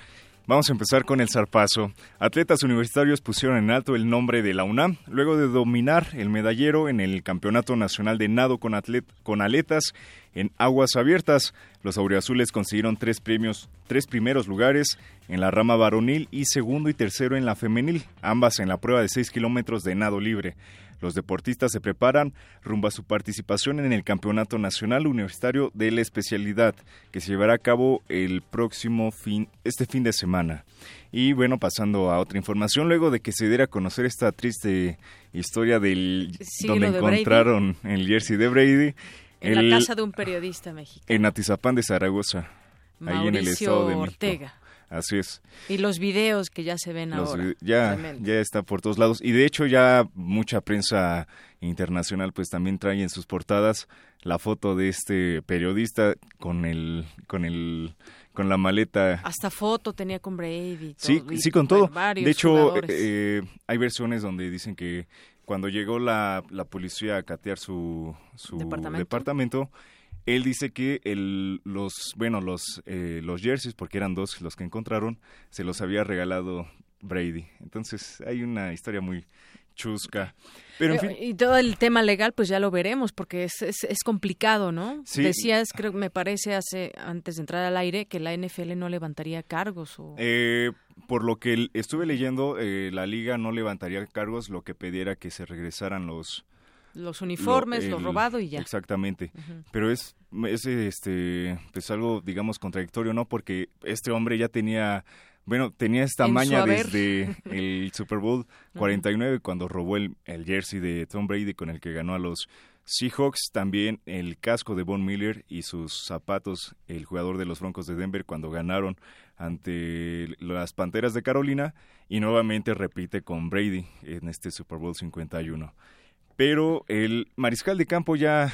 Vamos a empezar con el zarpazo. Atletas universitarios pusieron en alto el nombre de la UNAM luego de dominar el medallero en el Campeonato Nacional de Nado con, con aletas en aguas abiertas. Los auriazules consiguieron tres premios, tres primeros lugares en la rama varonil y segundo y tercero en la femenil, ambas en la prueba de seis kilómetros de nado libre. Los deportistas se preparan rumbo a su participación en el Campeonato Nacional Universitario de la Especialidad, que se llevará a cabo el próximo fin, este fin de semana. Y bueno, pasando a otra información, luego de que se diera a conocer esta triste historia del donde encontraron el jersey de Brady. En la casa de un periodista mexicano. En Atizapán de Zaragoza, ahí en el estado de Ortega. Así es. Y los videos que ya se ven ahora. Ya, ya está por todos lados. Y de hecho ya mucha prensa internacional pues también trae en sus portadas la foto de este periodista con el, con el, con la maleta. Hasta foto tenía con Brady. sí, sí, con todo. De hecho, eh, hay versiones donde dicen que cuando llegó la, la policía a catear su, su departamento él dice que el, los, bueno, los, eh, los jerseys, porque eran dos los que encontraron, se los había regalado Brady. Entonces hay una historia muy chusca. Pero, en fin. Y todo el tema legal, pues ya lo veremos, porque es, es, complicado, ¿no? Sí. Decías, creo me parece, hace antes de entrar al aire, que la NFL no levantaría cargos. O... Eh, por lo que estuve leyendo, eh, la liga no levantaría cargos, lo que pidiera que se regresaran los los uniformes, lo, robado y ya. Exactamente. Pero es, es este, pues algo, digamos, contradictorio, ¿no? Porque este hombre ya tenía, bueno, tenía esta maña desde el Super Bowl 49 cuando robó el, el jersey de Tom Brady con el que ganó a los Seahawks, también el casco de Von Miller y sus zapatos, el jugador de los Broncos de Denver cuando ganaron ante las Panteras de Carolina y nuevamente repite con Brady en este Super Bowl 51 pero el mariscal de campo ya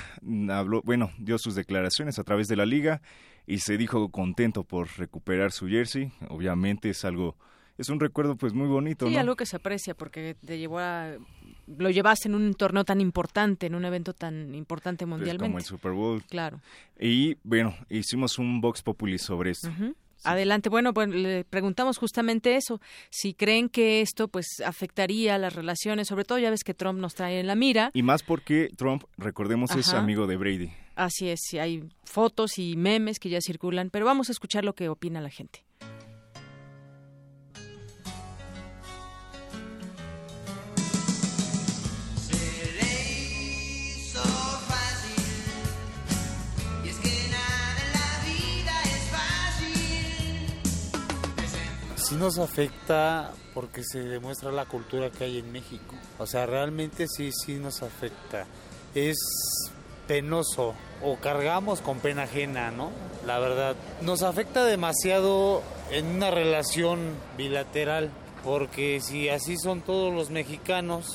habló, bueno, dio sus declaraciones a través de la liga y se dijo contento por recuperar su jersey. Obviamente es algo, es un recuerdo pues muy bonito. Sí, algo que se aprecia porque te llevó a, lo llevaste en un torneo tan importante, en un evento tan importante pues, mundialmente. como el Super Bowl. Claro. Y bueno, hicimos un Vox Populi sobre esto. Adelante. Bueno, pues le preguntamos justamente eso, si creen que esto pues afectaría las relaciones, sobre todo ya ves que Trump nos trae en la mira. Y más porque Trump, recordemos, es amigo de Brady. Así es, hay fotos y memes que ya circulan, pero vamos a escuchar lo que opina la gente. Sí nos afecta porque se demuestra la cultura que hay en México. O sea, realmente sí, sí nos afecta. Es penoso o cargamos con pena ajena, ¿no? La verdad, nos afecta demasiado en una relación bilateral, porque si así son todos los mexicanos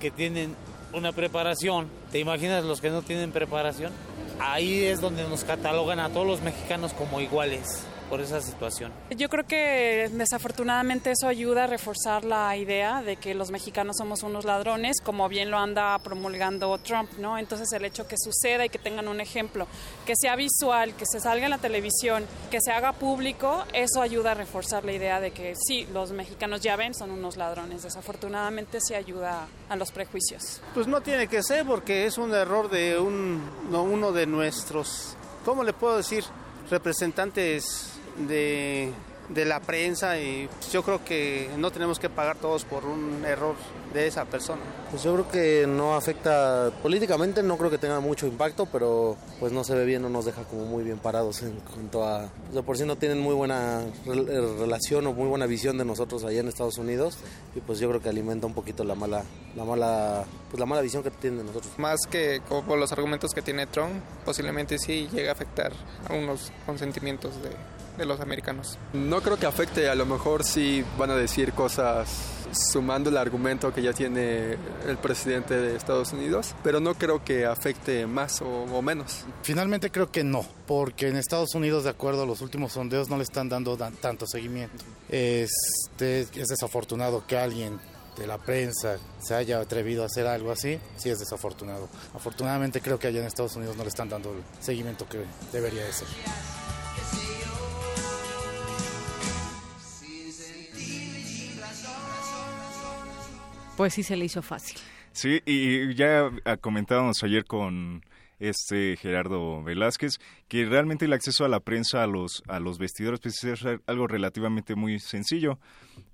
que tienen una preparación, ¿te imaginas los que no tienen preparación? Ahí es donde nos catalogan a todos los mexicanos como iguales por esa situación. Yo creo que desafortunadamente eso ayuda a reforzar la idea de que los mexicanos somos unos ladrones, como bien lo anda promulgando Trump, ¿no? Entonces el hecho que suceda y que tengan un ejemplo, que sea visual, que se salga en la televisión, que se haga público, eso ayuda a reforzar la idea de que sí, los mexicanos ya ven, son unos ladrones. Desafortunadamente sí ayuda a los prejuicios. Pues no tiene que ser porque es un error de un, uno de nuestros, ¿cómo le puedo decir? Representantes de de la prensa y yo creo que no tenemos que pagar todos por un error de esa persona. Pues yo creo que no afecta políticamente, no creo que tenga mucho impacto, pero pues no se ve bien, no nos deja como muy bien parados en cuanto a, de por sí no tienen muy buena relación o muy buena visión de nosotros allá en Estados Unidos y pues yo creo que alimenta un poquito la mala, la mala, pues la mala visión que tienen de nosotros. Más que como los argumentos que tiene Trump, posiblemente sí llega a afectar a unos consentimientos de, de los americanos. No creo que afecte, a lo mejor sí van a decir cosas sumando el argumento que ya tiene el presidente de Estados Unidos, pero no creo que afecte más o, o, menos. Finalmente creo que no, porque en Estados Unidos, de acuerdo a los últimos sondeos, no le están dando tanto seguimiento. Este, es desafortunado que alguien de la prensa se haya atrevido a hacer algo así, sí es desafortunado. Afortunadamente creo que allá en Estados Unidos no le están dando el seguimiento que debería de ser. Pues sí se le hizo fácil. Sí, y ya comentábamos ayer con este Gerardo Velázquez que realmente el acceso a la prensa a los a los vestidores pues es algo relativamente muy sencillo.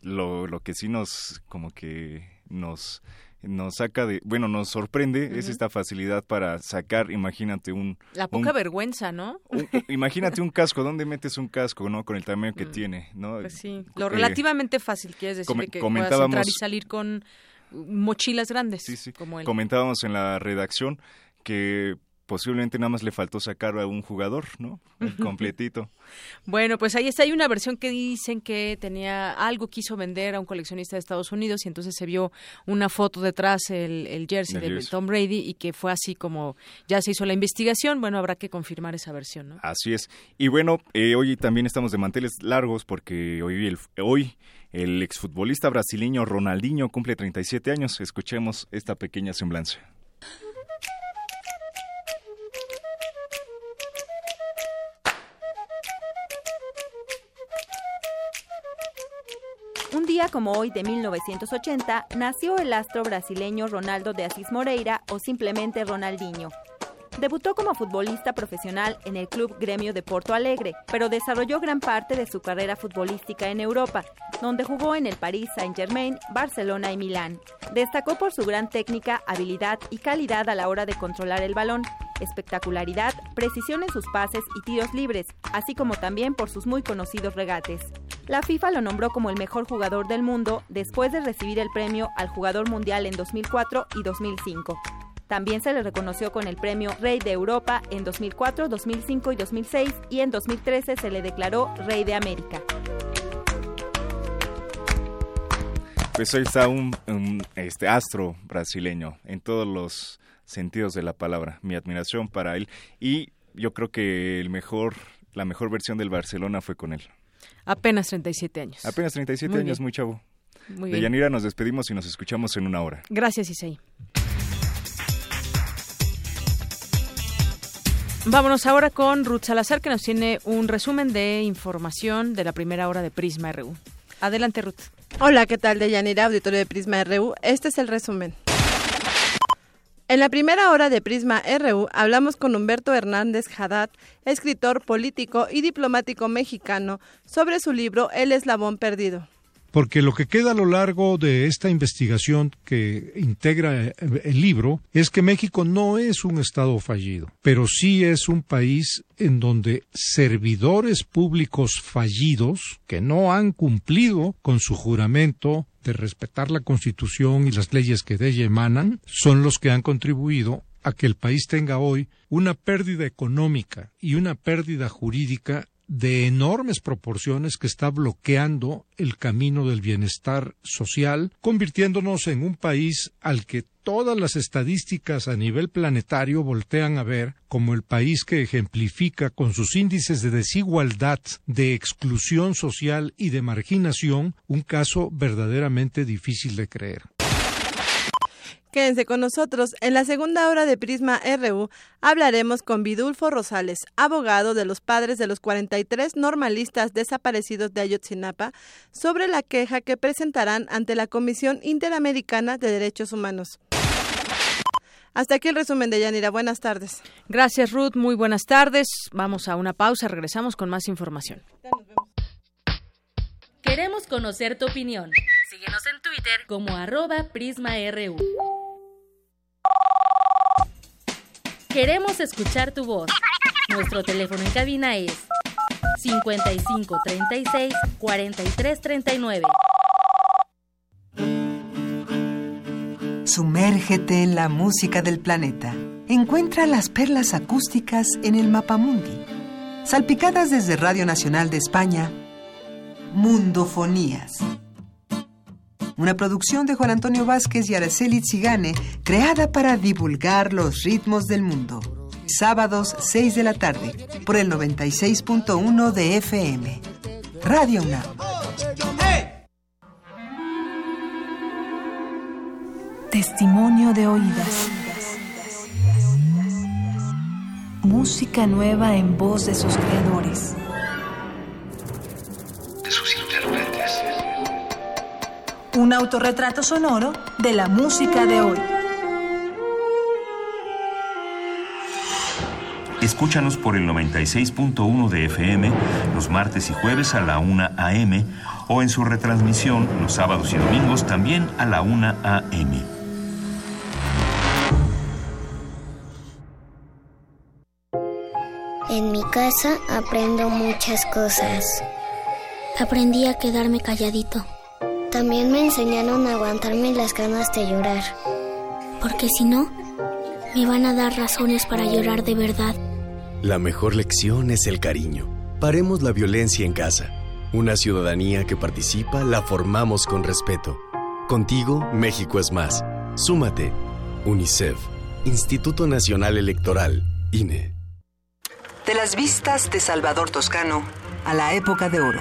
Lo, lo que sí nos como que nos nos saca de, bueno, nos sorprende uh -huh. es esta facilidad para sacar, imagínate un... La poca un, vergüenza, ¿no? Un, imagínate un casco, ¿dónde metes un casco, no? Con el tamaño que mm. tiene, ¿no? Pues sí, lo relativamente eh, fácil, quieres decir, que puedas entrar y salir con mochilas grandes, sí, sí. como él. Comentábamos en la redacción que posiblemente nada más le faltó sacar a un jugador, ¿no? El completito. bueno, pues ahí está, hay una versión que dicen que tenía algo quiso vender a un coleccionista de Estados Unidos y entonces se vio una foto detrás el, el jersey el de jersey. Tom Brady y que fue así como ya se hizo la investigación, bueno, habrá que confirmar esa versión, ¿no? Así es. Y bueno, eh, hoy también estamos de manteles largos porque hoy el hoy el exfutbolista brasileño Ronaldinho cumple 37 años. Escuchemos esta pequeña semblanza. Un día como hoy de 1980 nació el astro brasileño Ronaldo de Asís Moreira o simplemente Ronaldinho. Debutó como futbolista profesional en el club Gremio de Porto Alegre, pero desarrolló gran parte de su carrera futbolística en Europa, donde jugó en el Paris Saint-Germain, Barcelona y Milán. Destacó por su gran técnica, habilidad y calidad a la hora de controlar el balón, espectacularidad, precisión en sus pases y tiros libres, así como también por sus muy conocidos regates. La FIFA lo nombró como el mejor jugador del mundo después de recibir el premio al jugador mundial en 2004 y 2005. También se le reconoció con el premio Rey de Europa en 2004, 2005 y 2006 y en 2013 se le declaró Rey de América. Pues ahí está un, un este astro brasileño en todos los sentidos de la palabra. Mi admiración para él y yo creo que el mejor la mejor versión del Barcelona fue con él. Apenas 37 años. Apenas 37 muy años, bien. muy chavo. Muy de bien. Yanira nos despedimos y nos escuchamos en una hora. Gracias, Isaí. Vámonos ahora con Ruth Salazar, que nos tiene un resumen de información de la primera hora de Prisma RU. Adelante, Ruth. Hola, ¿qué tal? De Yanira, auditorio de Prisma RU. Este es el resumen. En la primera hora de Prisma RU hablamos con Humberto Hernández Haddad, escritor, político y diplomático mexicano, sobre su libro El eslabón perdido. Porque lo que queda a lo largo de esta investigación que integra el libro es que México no es un Estado fallido, pero sí es un país en donde servidores públicos fallidos que no han cumplido con su juramento de respetar la Constitución y las leyes que de ella emanan, son los que han contribuido a que el país tenga hoy una pérdida económica y una pérdida jurídica de enormes proporciones que está bloqueando el camino del bienestar social, convirtiéndonos en un país al que todas las estadísticas a nivel planetario voltean a ver como el país que ejemplifica con sus índices de desigualdad, de exclusión social y de marginación un caso verdaderamente difícil de creer. Quédense con nosotros. En la segunda hora de Prisma RU hablaremos con Vidulfo Rosales, abogado de los padres de los 43 normalistas desaparecidos de Ayotzinapa, sobre la queja que presentarán ante la Comisión Interamericana de Derechos Humanos. Hasta aquí el resumen de Yanira. Buenas tardes. Gracias, Ruth. Muy buenas tardes. Vamos a una pausa. Regresamos con más información. Queremos conocer tu opinión. Síguenos en Twitter como arroba PrismaRU. Queremos escuchar tu voz. Nuestro teléfono en cabina es 55 36 43 39. Sumérgete en la música del planeta. Encuentra las perlas acústicas en el Mapamundi. Salpicadas desde Radio Nacional de España, Mundofonías. Una producción de Juan Antonio Vázquez y Araceli Zigane, creada para divulgar los ritmos del mundo. Sábados 6 de la tarde, por el 96.1 de FM. Radio UNAM. Testimonio de oídas. Música nueva en voz de sus creadores. Un autorretrato sonoro de la música de hoy. Escúchanos por el 96.1 de FM los martes y jueves a la 1 a.m. o en su retransmisión los sábados y domingos también a la 1 a.m. En mi casa aprendo muchas cosas. Aprendí a quedarme calladito. También me enseñaron a aguantarme las ganas de llorar. Porque si no, me van a dar razones para llorar de verdad. La mejor lección es el cariño. Paremos la violencia en casa. Una ciudadanía que participa la formamos con respeto. Contigo, México es más. Súmate. UNICEF, Instituto Nacional Electoral, INE. De las vistas de Salvador Toscano a la época de oro.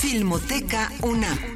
Filmoteca UNAM.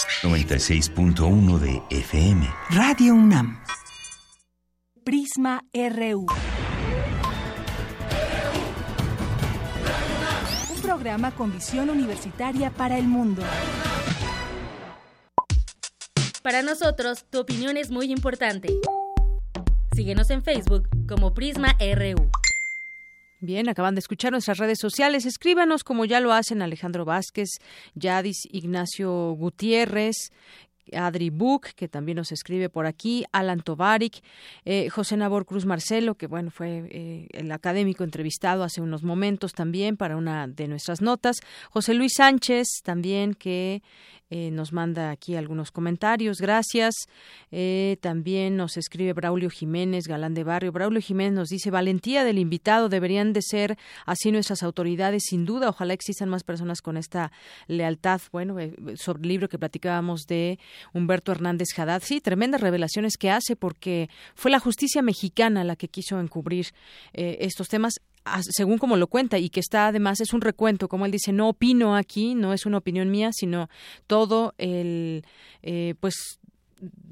96.1 de FM. Radio UNAM. Prisma RU. Un programa con visión universitaria para el mundo. Para nosotros, tu opinión es muy importante. Síguenos en Facebook como Prisma RU. Bien, acaban de escuchar nuestras redes sociales. Escríbanos como ya lo hacen Alejandro Vázquez, Yadis Ignacio Gutiérrez, Adri Buch, que también nos escribe por aquí, Alan Tovarik, eh, José Nabor Cruz Marcelo, que bueno, fue eh, el académico entrevistado hace unos momentos también para una de nuestras notas, José Luis Sánchez también, que eh, nos manda aquí algunos comentarios, gracias. Eh, también nos escribe Braulio Jiménez, galán de barrio. Braulio Jiménez nos dice, valentía del invitado, deberían de ser así nuestras autoridades, sin duda. Ojalá existan más personas con esta lealtad. Bueno, eh, sobre el libro que platicábamos de Humberto Hernández Haddad, sí, tremendas revelaciones que hace porque fue la justicia mexicana la que quiso encubrir estos temas según como lo cuenta y que está además es un recuento como él dice no opino aquí no es una opinión mía sino todo el eh, pues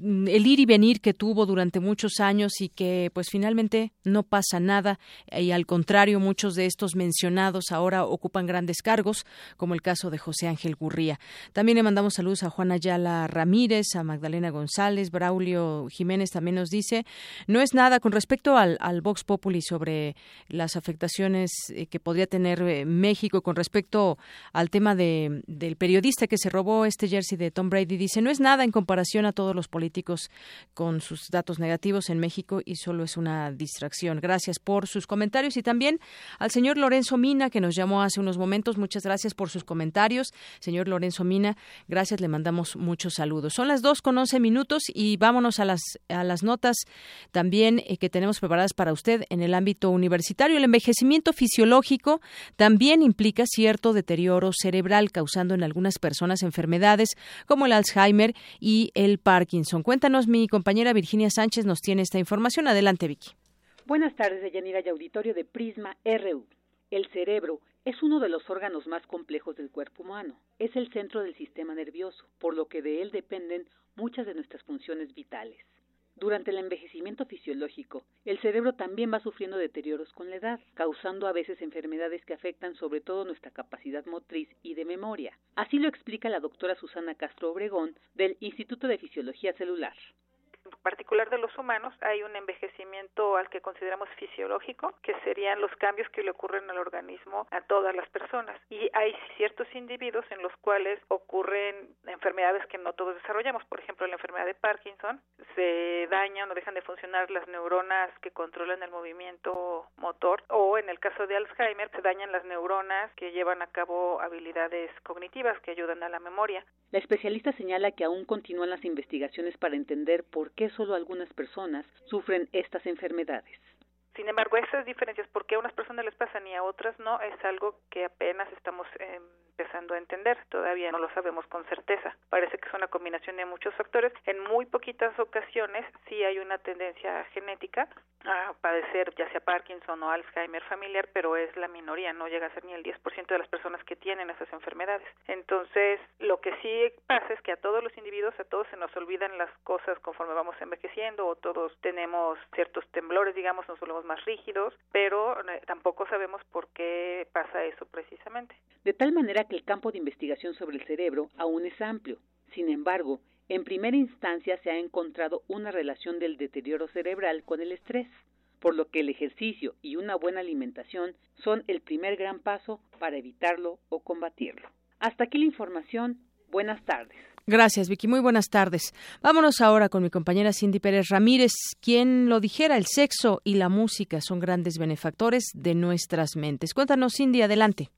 el ir y venir que tuvo durante muchos años y que pues finalmente no pasa nada y al contrario muchos de estos mencionados ahora ocupan grandes cargos como el caso de José Ángel Gurría. También le mandamos saludos a Juana Ayala Ramírez, a Magdalena González, Braulio Jiménez también nos dice, no es nada con respecto al, al Vox Populi sobre las afectaciones eh, que podría tener eh, México con respecto al tema de, del periodista que se robó este jersey de Tom Brady. Dice, no es nada en comparación a todos los políticos con sus datos negativos en México y solo es una distracción. Gracias por sus comentarios y también al señor Lorenzo Mina que nos llamó hace unos momentos. Muchas gracias por sus comentarios. Señor Lorenzo Mina, gracias, le mandamos muchos saludos. Son las dos con once minutos y vámonos a las, a las notas también eh, que tenemos preparadas para usted en el ámbito universitario. El envejecimiento fisiológico también implica cierto deterioro cerebral, causando en algunas personas enfermedades como el Alzheimer y el Parkinson. Cuéntanos, mi compañera Virginia Sánchez nos tiene esta información. Adelante, Vicky. Buenas tardes, Deyanira y auditorio de Prisma RU. El cerebro es uno de los órganos más complejos del cuerpo humano. Es el centro del sistema nervioso, por lo que de él dependen muchas de nuestras funciones vitales. Durante el envejecimiento fisiológico, el cerebro también va sufriendo deterioros con la edad, causando a veces enfermedades que afectan sobre todo nuestra capacidad motriz y de memoria. Así lo explica la doctora Susana Castro Obregón del Instituto de Fisiología Celular particular de los humanos hay un envejecimiento al que consideramos fisiológico, que serían los cambios que le ocurren al organismo a todas las personas. Y hay ciertos individuos en los cuales ocurren enfermedades que no todos desarrollamos. Por ejemplo, la enfermedad de Parkinson se dañan o dejan de funcionar las neuronas que controlan el movimiento motor o en el caso de Alzheimer se dañan las neuronas que llevan a cabo habilidades cognitivas que ayudan a la memoria. La especialista señala que aún continúan las investigaciones para entender por qué solo algunas personas sufren estas enfermedades. Sin embargo, esas diferencias, por qué a unas personas les pasan y a otras no, es algo que apenas estamos eh, empezando a entender. Todavía no lo sabemos con certeza. Parece que es una combinación de muchos factores. En muy poquitas ocasiones sí hay una tendencia genética a padecer ya sea Parkinson o Alzheimer familiar, pero es la minoría, no llega a ser ni el 10% de las personas que tienen esas enfermedades. Entonces, lo que sí pasa es que a todos los individuos, a todos se nos olvidan las cosas conforme vamos envejeciendo o todos tenemos ciertos temblores, digamos, nos volvemos más rígidos, pero eh, tampoco sabemos por qué pasa eso precisamente. De tal manera que el campo de investigación sobre el cerebro aún es amplio. Sin embargo, en primera instancia se ha encontrado una relación del deterioro cerebral con el estrés, por lo que el ejercicio y una buena alimentación son el primer gran paso para evitarlo o combatirlo. Hasta aquí la información. Buenas tardes. Gracias, Vicky. Muy buenas tardes. Vámonos ahora con mi compañera Cindy Pérez Ramírez, quien lo dijera, el sexo y la música son grandes benefactores de nuestras mentes. Cuéntanos, Cindy, adelante.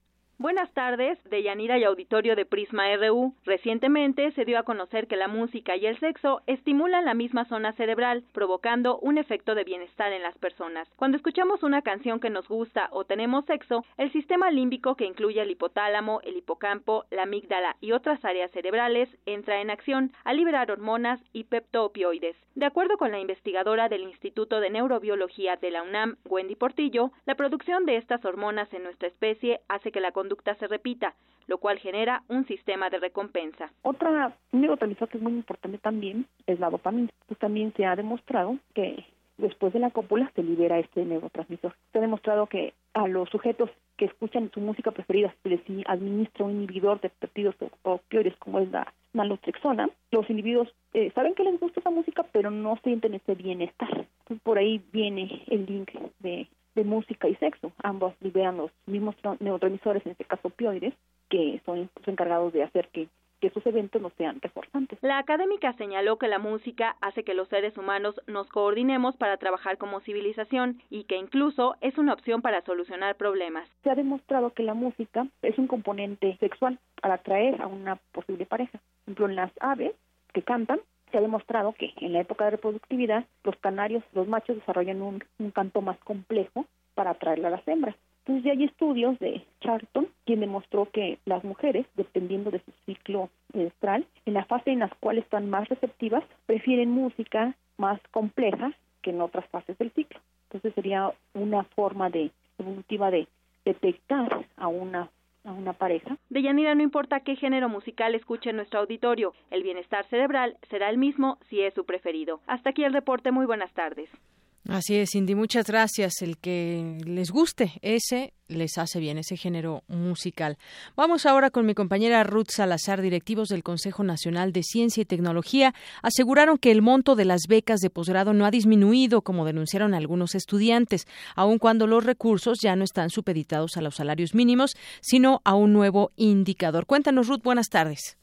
Buenas tardes, de Yanira y auditorio de Prisma RU. Recientemente se dio a conocer que la música y el sexo estimulan la misma zona cerebral, provocando un efecto de bienestar en las personas. Cuando escuchamos una canción que nos gusta o tenemos sexo, el sistema límbico que incluye el hipotálamo, el hipocampo, la amígdala y otras áreas cerebrales entra en acción a liberar hormonas y peptopioides. De acuerdo con la investigadora del Instituto de Neurobiología de la UNAM, Wendy Portillo, la producción de estas hormonas en nuestra especie hace que la conducta se repita, lo cual genera un sistema de recompensa. Otra neurotransmisor que es muy importante también es la dopamina. Pues también se ha demostrado que después de la cópula se libera este neurotransmisor. Se ha demostrado que a los sujetos que escuchan su música preferida se les administra un inhibidor de péptidos opioides como es la naloxona. Los individuos eh, saben que les gusta esa música, pero no sienten ese bienestar. por ahí viene el link de de música y sexo. Ambos liberan los mismos neurotransmisores, en este caso opioides, que son encargados de hacer que, que esos eventos no sean reforzantes. La académica señaló que la música hace que los seres humanos nos coordinemos para trabajar como civilización y que incluso es una opción para solucionar problemas. Se ha demostrado que la música es un componente sexual para atraer a una posible pareja. Por ejemplo, en las aves que cantan, se ha demostrado que en la época de reproductividad los canarios, los machos desarrollan un, canto más complejo para atraer a las hembras. Entonces ya hay estudios de Charlton quien demostró que las mujeres, dependiendo de su ciclo menstrual, en la fase en la cual están más receptivas, prefieren música más compleja que en otras fases del ciclo. Entonces sería una forma de evolutiva de detectar a una a una pareja. De Yanira no importa qué género musical escuche en nuestro auditorio, el bienestar cerebral será el mismo si es su preferido. Hasta aquí el reporte, muy buenas tardes. Así es, Cindy, muchas gracias. El que les guste ese les hace bien, ese género musical. Vamos ahora con mi compañera Ruth Salazar, directivos del Consejo Nacional de Ciencia y Tecnología, aseguraron que el monto de las becas de posgrado no ha disminuido, como denunciaron algunos estudiantes, aun cuando los recursos ya no están supeditados a los salarios mínimos, sino a un nuevo indicador. Cuéntanos, Ruth, buenas tardes.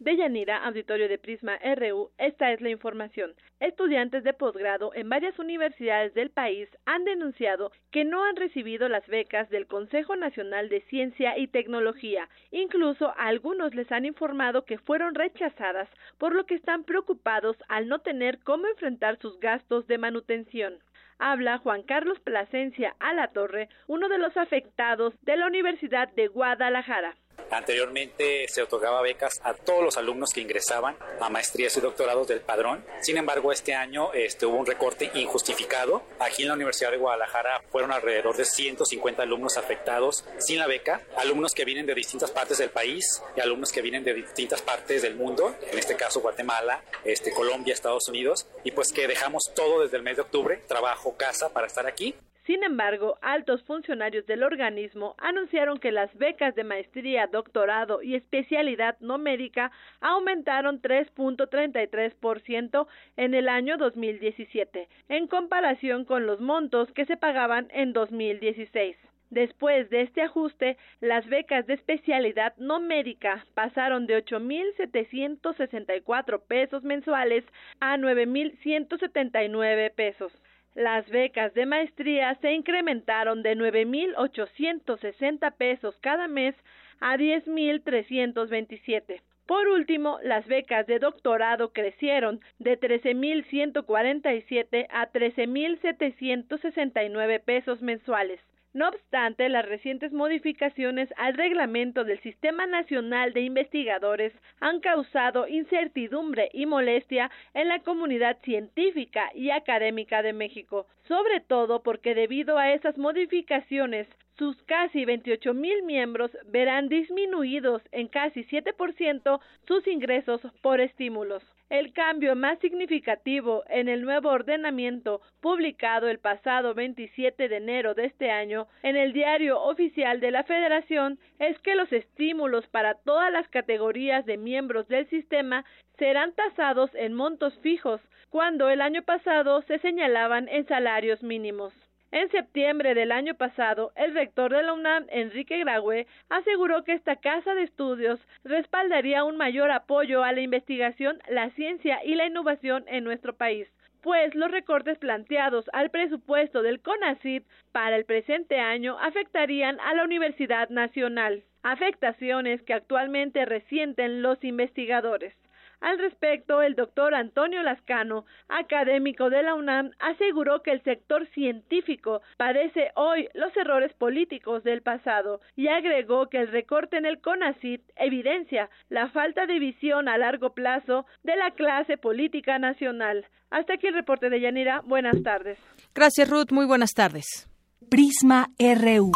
De Yanira, auditorio de Prisma RU, esta es la información. Estudiantes de posgrado en varias universidades del país han denunciado que no han recibido las becas del Consejo Nacional de Ciencia y Tecnología. Incluso algunos les han informado que fueron rechazadas, por lo que están preocupados al no tener cómo enfrentar sus gastos de manutención habla Juan Carlos Plasencia a la Torre, uno de los afectados de la Universidad de Guadalajara. Anteriormente se otorgaba becas a todos los alumnos que ingresaban a maestrías y doctorados del padrón. Sin embargo, este año este, hubo un recorte injustificado. Aquí en la Universidad de Guadalajara fueron alrededor de 150 alumnos afectados sin la beca, alumnos que vienen de distintas partes del país y alumnos que vienen de distintas partes del mundo, en este caso Guatemala, este, Colombia, Estados Unidos, y pues que dejamos todo desde el mes de octubre, trabajo, casa, para estar aquí sin embargo, altos funcionarios del organismo anunciaron que las becas de maestría, doctorado y especialidad no médica aumentaron 3.33% en el año 2017, en comparación con los montos que se pagaban en 2016. Después de este ajuste, las becas de especialidad no médica pasaron de 8.764 pesos mensuales a 9.179 pesos. Las becas de maestría se incrementaron de 9.860 pesos cada mes a 10.327. Por último, las becas de doctorado crecieron de 13.147 a 13.769 pesos mensuales. No obstante, las recientes modificaciones al reglamento del Sistema Nacional de Investigadores han causado incertidumbre y molestia en la comunidad científica y académica de México, sobre todo porque debido a esas modificaciones sus casi 28 mil miembros verán disminuidos en casi 7% sus ingresos por estímulos. El cambio más significativo en el nuevo ordenamiento publicado el pasado 27 de enero de este año en el diario oficial de la Federación es que los estímulos para todas las categorías de miembros del sistema serán tasados en montos fijos, cuando el año pasado se señalaban en salarios mínimos. En septiembre del año pasado, el rector de la UNAM, Enrique Graue, aseguró que esta casa de estudios respaldaría un mayor apoyo a la investigación, la ciencia y la innovación en nuestro país pues los recortes planteados al presupuesto del CONACYT para el presente año afectarían a la Universidad Nacional, afectaciones que actualmente resienten los investigadores. Al respecto, el doctor Antonio Lascano, académico de la UNAM, aseguró que el sector científico padece hoy los errores políticos del pasado y agregó que el recorte en el CONACIT evidencia la falta de visión a largo plazo de la clase política nacional. Hasta aquí el reporte de Yanira. Buenas tardes. Gracias, Ruth. Muy buenas tardes. Prisma RU.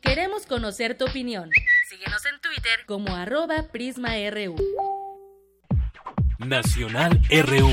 Queremos conocer tu opinión. Síguenos en Twitter como arroba PrismaRU. Nacional RU.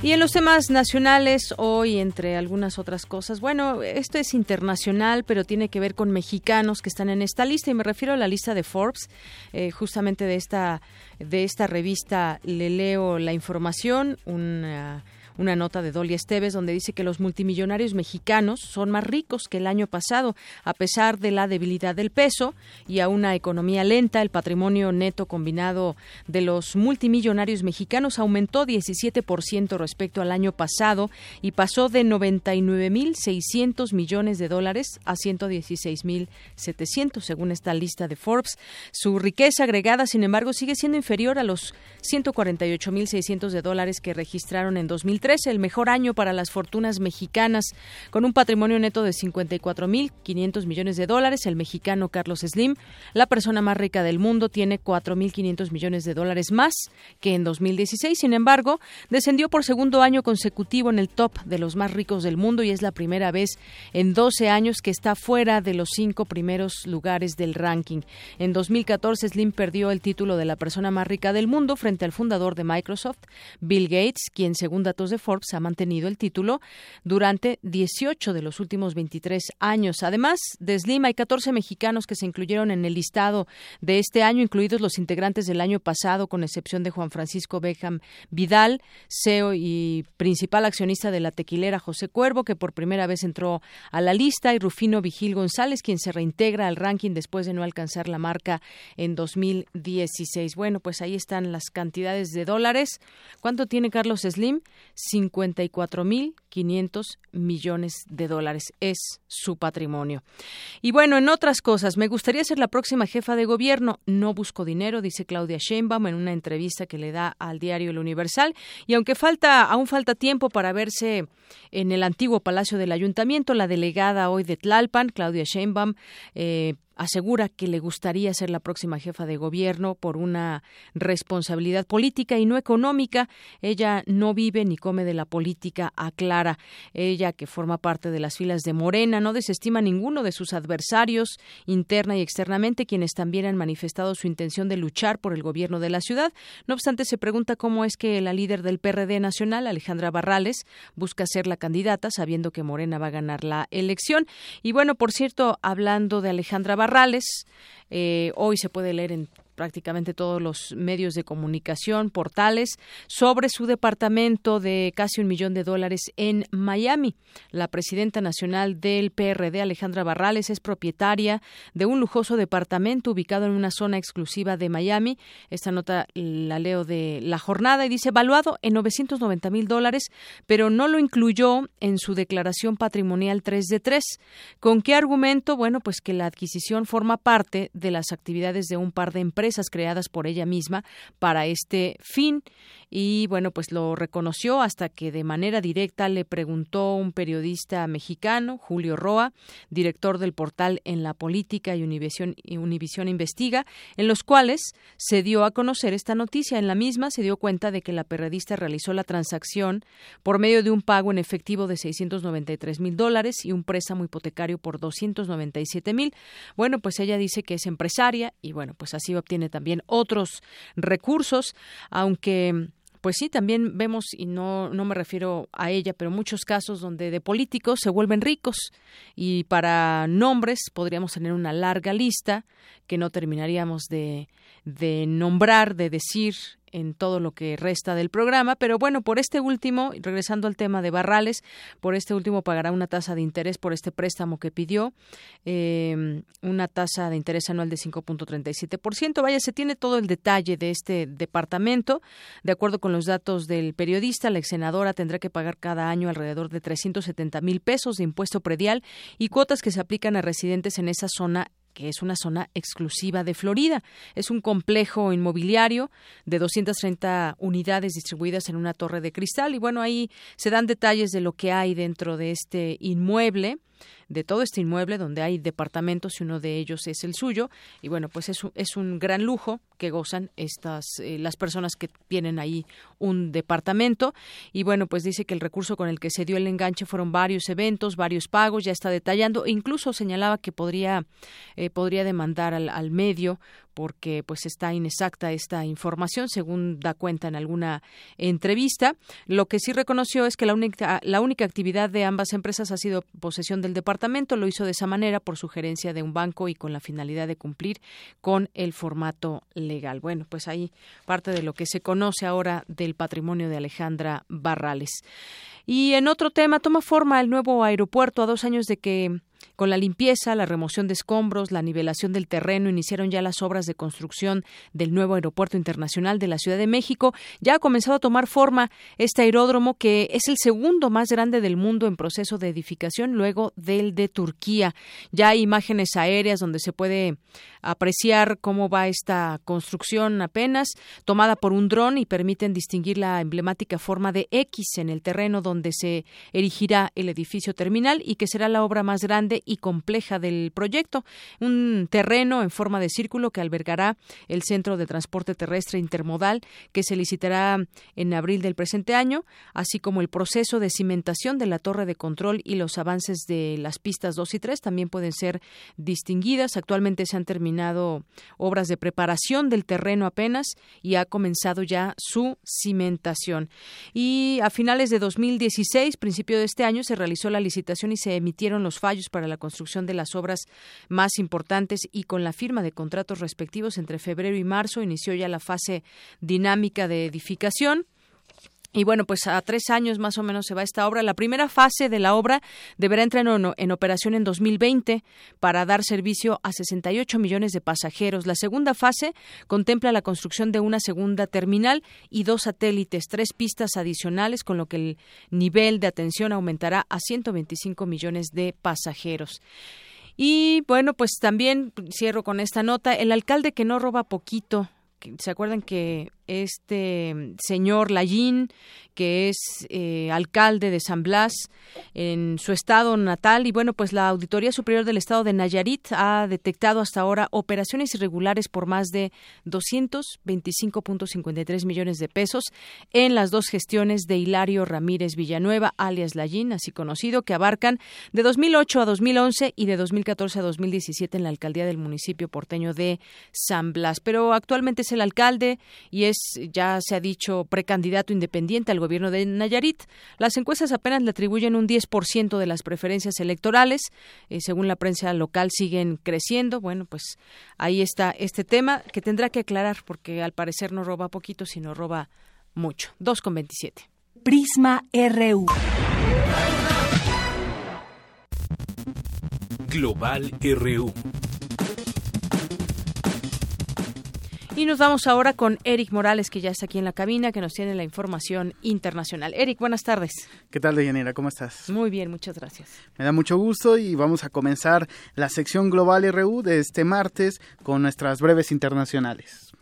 Y en los temas nacionales, hoy, entre algunas otras cosas, bueno, esto es internacional, pero tiene que ver con mexicanos que están en esta lista, y me refiero a la lista de Forbes, eh, justamente de esta, de esta revista le leo la información, una una nota de Dolly Esteves donde dice que los multimillonarios mexicanos son más ricos que el año pasado, a pesar de la debilidad del peso y a una economía lenta. El patrimonio neto combinado de los multimillonarios mexicanos aumentó 17% respecto al año pasado y pasó de 99.600 millones de dólares a 116.700, según esta lista de Forbes. Su riqueza agregada, sin embargo, sigue siendo inferior a los 148.600 de dólares que registraron en 2003 2023, el mejor año para las fortunas mexicanas, con un patrimonio neto de 54.500 millones de dólares. El mexicano Carlos Slim, la persona más rica del mundo, tiene 4.500 millones de dólares más que en 2016. Sin embargo, descendió por segundo año consecutivo en el top de los más ricos del mundo y es la primera vez en 12 años que está fuera de los cinco primeros lugares del ranking. En 2014, Slim perdió el título de la persona más rica del mundo frente al fundador de Microsoft, Bill Gates, quien, según datos de Forbes, ha mantenido el título durante 18 de los últimos 23 años. Además de Slim, hay 14 mexicanos que se incluyeron en el listado de este año, incluidos los integrantes del año pasado, con excepción de Juan Francisco Beckham Vidal, CEO y principal accionista de la tequilera José Cuervo, que por primera vez entró a la lista, y Rufino Vigil González, quien se reintegra al ranking después de no alcanzar la marca en 2016. Bueno, pues ahí están las cantidades de dólares. ¿Cuánto tiene Carlos Slim? 54.500 millones de dólares es su patrimonio. Y bueno, en otras cosas, me gustaría ser la próxima jefa de gobierno. No busco dinero, dice Claudia Sheinbaum en una entrevista que le da al diario El Universal. Y aunque falta, aún falta tiempo para verse en el antiguo Palacio del Ayuntamiento, la delegada hoy de Tlalpan, Claudia Sheinbaum, eh, asegura que le gustaría ser la próxima jefa de gobierno por una responsabilidad política y no económica. Ella no vive ni come de la política, aclara. Ella, que forma parte de las filas de Morena, no desestima ninguno de sus adversarios interna y externamente, quienes también han manifestado su intención de luchar por el gobierno de la ciudad. No obstante, se pregunta cómo es que la líder del PRD nacional, Alejandra Barrales, busca ser la candidata, sabiendo que Morena va a ganar la elección. Y bueno, por cierto, hablando de Alejandra Barrales, eh, hoy se puede leer en prácticamente todos los medios de comunicación, portales, sobre su departamento de casi un millón de dólares en Miami. La presidenta nacional del PRD, Alejandra Barrales, es propietaria de un lujoso departamento ubicado en una zona exclusiva de Miami. Esta nota la leo de la jornada y dice evaluado en 990 mil dólares, pero no lo incluyó en su declaración patrimonial 3 de 3. ¿Con qué argumento? Bueno, pues que la adquisición forma parte de las actividades de un par de empresas creadas por ella misma para este fin y bueno, pues lo reconoció hasta que de manera directa le preguntó un periodista mexicano, Julio Roa, director del portal En la Política y Univisión, Investiga, en los cuales se dio a conocer esta noticia. En la misma se dio cuenta de que la periodista realizó la transacción por medio de un pago en efectivo de 693 mil dólares y un préstamo hipotecario por 297 mil. Bueno, pues ella dice que es empresaria y bueno, pues así obtiene también otros recursos, aunque pues sí, también vemos, y no, no me refiero a ella, pero muchos casos donde de políticos se vuelven ricos y para nombres podríamos tener una larga lista que no terminaríamos de, de nombrar, de decir en todo lo que resta del programa, pero bueno, por este último, regresando al tema de Barrales, por este último pagará una tasa de interés por este préstamo que pidió, eh, una tasa de interés anual de 5.37%. Vaya, se tiene todo el detalle de este departamento. De acuerdo con los datos del periodista, la ex senadora tendrá que pagar cada año alrededor de 370 mil pesos de impuesto predial y cuotas que se aplican a residentes en esa zona que es una zona exclusiva de Florida. Es un complejo inmobiliario de 230 unidades distribuidas en una torre de cristal y bueno, ahí se dan detalles de lo que hay dentro de este inmueble de todo este inmueble donde hay departamentos y uno de ellos es el suyo. Y bueno pues es es un gran lujo que gozan estas eh, las personas que tienen ahí un departamento. Y bueno pues dice que el recurso con el que se dio el enganche fueron varios eventos varios pagos ya está detallando. Incluso señalaba que podría eh, podría demandar al, al medio porque pues está inexacta esta información según da cuenta en alguna entrevista. Lo que sí reconoció es que la única la única actividad de ambas empresas ha sido posesión del departamento. Lo hizo de esa manera por sugerencia de un banco y con la finalidad de cumplir con el formato legal. Bueno pues ahí parte de lo que se conoce ahora del patrimonio de Alejandra Barrales Y en otro tema, toma forma el nuevo aeropuerto a dos años de que con la limpieza, la remoción de escombros, la nivelación del terreno, iniciaron ya las obras de construcción del nuevo aeropuerto internacional de la Ciudad de México. Ya ha comenzado a tomar forma este aeródromo que es el segundo más grande del mundo en proceso de edificación luego del de Turquía. Ya hay imágenes aéreas donde se puede apreciar cómo va esta construcción apenas tomada por un dron y permiten distinguir la emblemática forma de X en el terreno donde se erigirá el edificio terminal y que será la obra más grande y compleja del proyecto, un terreno en forma de círculo que albergará el Centro de Transporte Terrestre Intermodal que se licitará en abril del presente año, así como el proceso de cimentación de la torre de control y los avances de las pistas 2 y 3 también pueden ser distinguidas. Actualmente se han terminado obras de preparación del terreno apenas y ha comenzado ya su cimentación. Y a finales de 2016, principio de este año, se realizó la licitación y se emitieron los fallos para la construcción de las obras más importantes y con la firma de contratos respectivos entre febrero y marzo inició ya la fase dinámica de edificación. Y bueno, pues a tres años más o menos se va esta obra. La primera fase de la obra deberá entrar en, en, operación en 2020 para dar servicio a 68 millones de pasajeros. La segunda fase contempla la construcción de una segunda terminal y dos satélites, tres pistas adicionales, con lo que el nivel de atención aumentará a 125 millones de pasajeros. Y bueno, pues también cierro con esta nota. El alcalde que no roba poquito. ¿Se acuerdan que este señor Lallín, que es eh, alcalde de San Blas en su estado natal. Y bueno, pues la Auditoría Superior del Estado de Nayarit ha detectado hasta ahora operaciones irregulares por más de 225.53 millones de pesos en las dos gestiones de Hilario Ramírez Villanueva, alias Lallín, así conocido, que abarcan de 2008 a 2011 y de 2014 a 2017 en la alcaldía del municipio porteño de San Blas. Pero actualmente es el alcalde y es ya se ha dicho, precandidato independiente al gobierno de Nayarit. Las encuestas apenas le atribuyen un 10% de las preferencias electorales. Eh, según la prensa local, siguen creciendo. Bueno, pues ahí está este tema que tendrá que aclarar porque al parecer no roba poquito, sino roba mucho. 2 con 27. Prisma RU. Global RU. Y nos vamos ahora con Eric Morales, que ya está aquí en la cabina, que nos tiene la información internacional. Eric, buenas tardes. ¿Qué tal, Deyanira? ¿Cómo estás? Muy bien, muchas gracias. Me da mucho gusto y vamos a comenzar la sección Global RU de este martes con nuestras breves internacionales.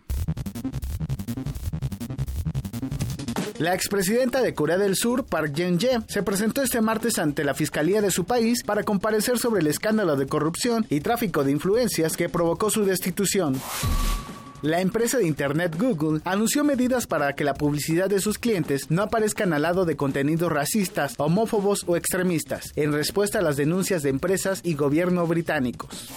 La expresidenta de Corea del Sur, Park Geun-hye, se presentó este martes ante la Fiscalía de su país para comparecer sobre el escándalo de corrupción y tráfico de influencias que provocó su destitución. La empresa de Internet Google anunció medidas para que la publicidad de sus clientes no aparezcan al lado de contenidos racistas, homófobos o extremistas, en respuesta a las denuncias de empresas y gobierno británicos.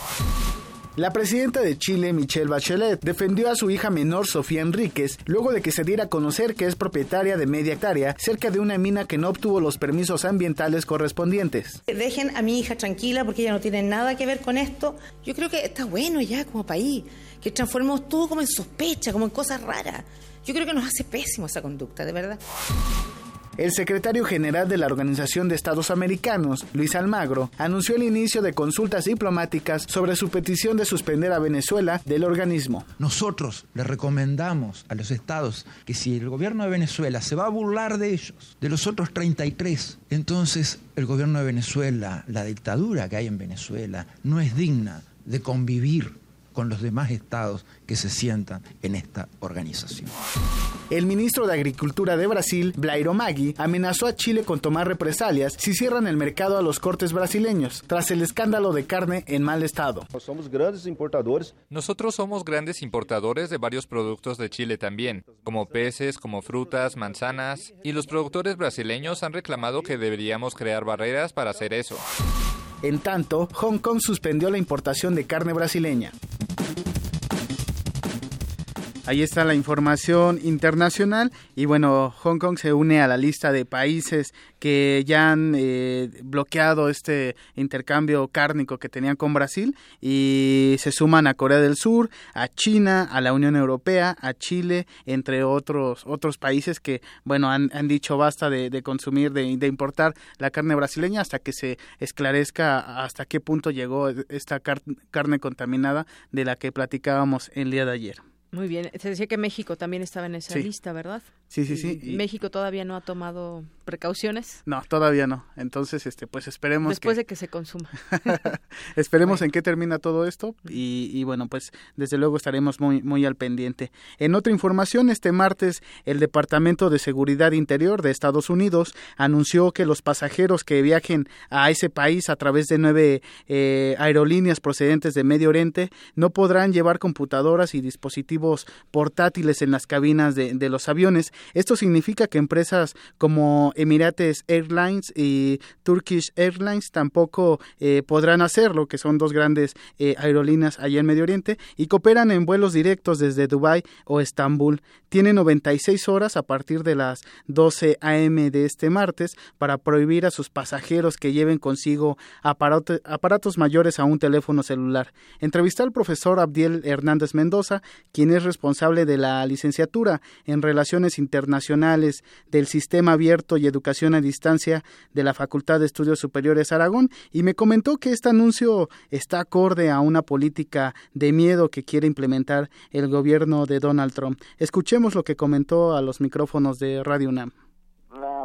La presidenta de Chile, Michelle Bachelet, defendió a su hija menor, Sofía Enríquez, luego de que se diera a conocer que es propietaria de media hectárea cerca de una mina que no obtuvo los permisos ambientales correspondientes. Dejen a mi hija tranquila porque ella no tiene nada que ver con esto. Yo creo que está bueno ya como país que transformemos todo como en sospecha, como en cosas raras. Yo creo que nos hace pésimo esa conducta, de verdad. El secretario general de la Organización de Estados Americanos, Luis Almagro, anunció el inicio de consultas diplomáticas sobre su petición de suspender a Venezuela del organismo. Nosotros le recomendamos a los estados que si el gobierno de Venezuela se va a burlar de ellos, de los otros 33, entonces el gobierno de Venezuela, la dictadura que hay en Venezuela, no es digna de convivir con los demás estados que se sientan en esta organización. El ministro de Agricultura de Brasil, Blairo Maggi, amenazó a Chile con tomar represalias si cierran el mercado a los cortes brasileños, tras el escándalo de carne en mal estado. Somos grandes importadores. Nosotros somos grandes importadores de varios productos de Chile también, como peces, como frutas, manzanas, y los productores brasileños han reclamado que deberíamos crear barreras para hacer eso. En tanto, Hong Kong suspendió la importación de carne brasileña. Ahí está la información internacional y bueno, Hong Kong se une a la lista de países que ya han eh, bloqueado este intercambio cárnico que tenían con Brasil y se suman a Corea del Sur, a China, a la Unión Europea, a Chile, entre otros otros países que bueno han, dicho basta de, consumir, de, de, importar la carne brasileña hasta que se esclarezca hasta qué punto llegó esta car carne contaminada de la que platicábamos el día de ayer. Muy bien. Se decía que México también estaba en esa Sí. lista, ¿verdad? Sí, sí, sí. Y México todavía no ha tomado precauciones No, todavía no. Entonces, este, pues esperemos después que de que se consuma. esperemos en qué termina todo esto y, y bueno, pues desde luego estaremos muy muy al pendiente. En otra información, este martes el Departamento de Seguridad Interior de Estados Unidos anunció que los pasajeros que viajen a ese país a través de nueve eh, aerolíneas procedentes de Medio Oriente no podrán llevar computadoras y dispositivos portátiles en las cabinas de, de los aviones. Esto significa que empresas como Emirates Airlines y Turkish Airlines tampoco eh, podrán hacerlo, que son dos grandes eh, aerolíneas allá en Medio Oriente y cooperan en vuelos directos desde Dubái o Estambul. Tienen 96 horas a partir de las 12 a.m. de este martes para prohibir a sus pasajeros que lleven consigo aparato- aparatos mayores a un teléfono celular. Entrevisté al profesor Abdiel Hernández Mendoza, quien es responsable de la licenciatura en Relaciones Internacionales del Sistema Abierto y Educación a Distancia de la Facultad de Estudios Superiores Aragón, y me comentó que este anuncio está acorde a una política de miedo que quiere implementar el gobierno de Donald Trump. Escuchemos lo que comentó a los micrófonos de Radio UNAM.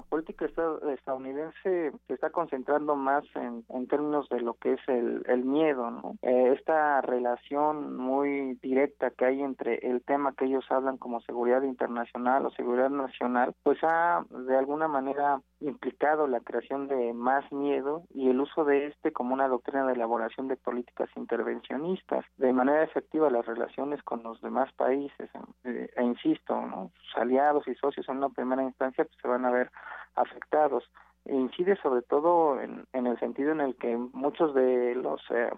Política esta- estadounidense se está concentrando más en, términos de lo que es el, el miedo, ¿no? Eh, esta relación muy directa que hay entre el tema que ellos hablan como seguridad internacional o seguridad nacional, pues ha de alguna manera implicado la creación de más miedo y el uso de este como una doctrina de elaboración de políticas intervencionistas. De manera efectiva las relaciones con los demás países, eh, e insisto, sus aliados y socios en una primera instancia pues, se van a ver afectados. Incide sobre todo en, en el sentido en el que muchos de los eh,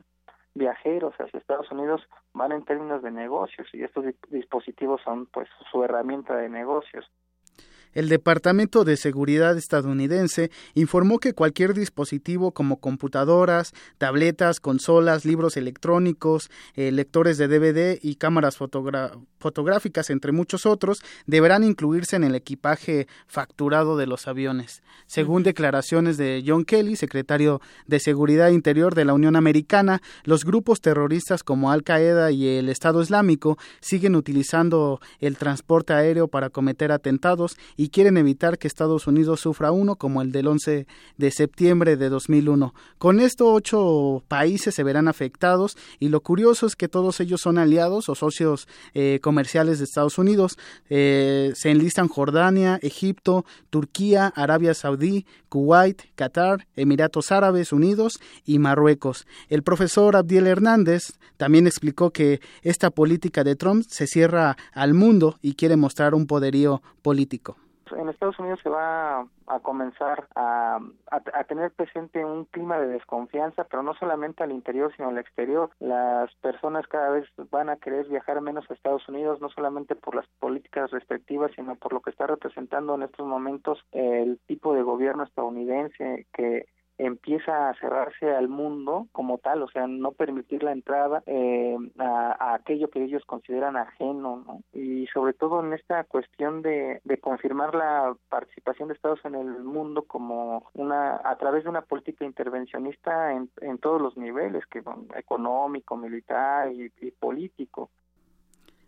viajeros hacia Estados Unidos van en términos de negocios y estos di- dispositivos son pues su herramienta de negocios. El Departamento de Seguridad estadounidense informó que cualquier dispositivo como computadoras, tabletas, consolas, libros electrónicos, eh, lectores de DVD y cámaras fotográficas, entre muchos otros, deberán incluirse en el equipaje facturado de los aviones. Según declaraciones de John Kelly, secretario de Seguridad Interior de la Unión Americana, los grupos terroristas como Al Qaeda y el Estado Islámico siguen utilizando el transporte aéreo para cometer atentados quieren evitar que Estados Unidos sufra uno como el del 11 de septiembre de 2001. Con esto, ocho países se verán afectados y lo curioso es que todos ellos son aliados o socios eh, comerciales de Estados Unidos. Eh, se enlistan Jordania, Egipto, Turquía, Arabia Saudí, Kuwait, Qatar, Emiratos Árabes Unidos y Marruecos. El profesor Abdiel Hernández también explicó que esta política de Trump se cierra al mundo y quiere mostrar un poderío político. En Estados Unidos se va a comenzar a, tener presente un clima de desconfianza, pero no solamente al interior, sino al exterior. Las personas cada vez van a querer viajar menos a Estados Unidos, no solamente por las políticas restrictivas, sino por lo que está representando en estos momentos el tipo de gobierno estadounidense que empieza a cerrarse al mundo como tal, o sea, no permitir la entrada eh, a, aquello que ellos consideran ajeno, ¿no? Y sobre todo en esta cuestión de, de confirmar la participación de Estados en el mundo como una a través de una política intervencionista en, en todos los niveles, que bueno, económico, militar y político.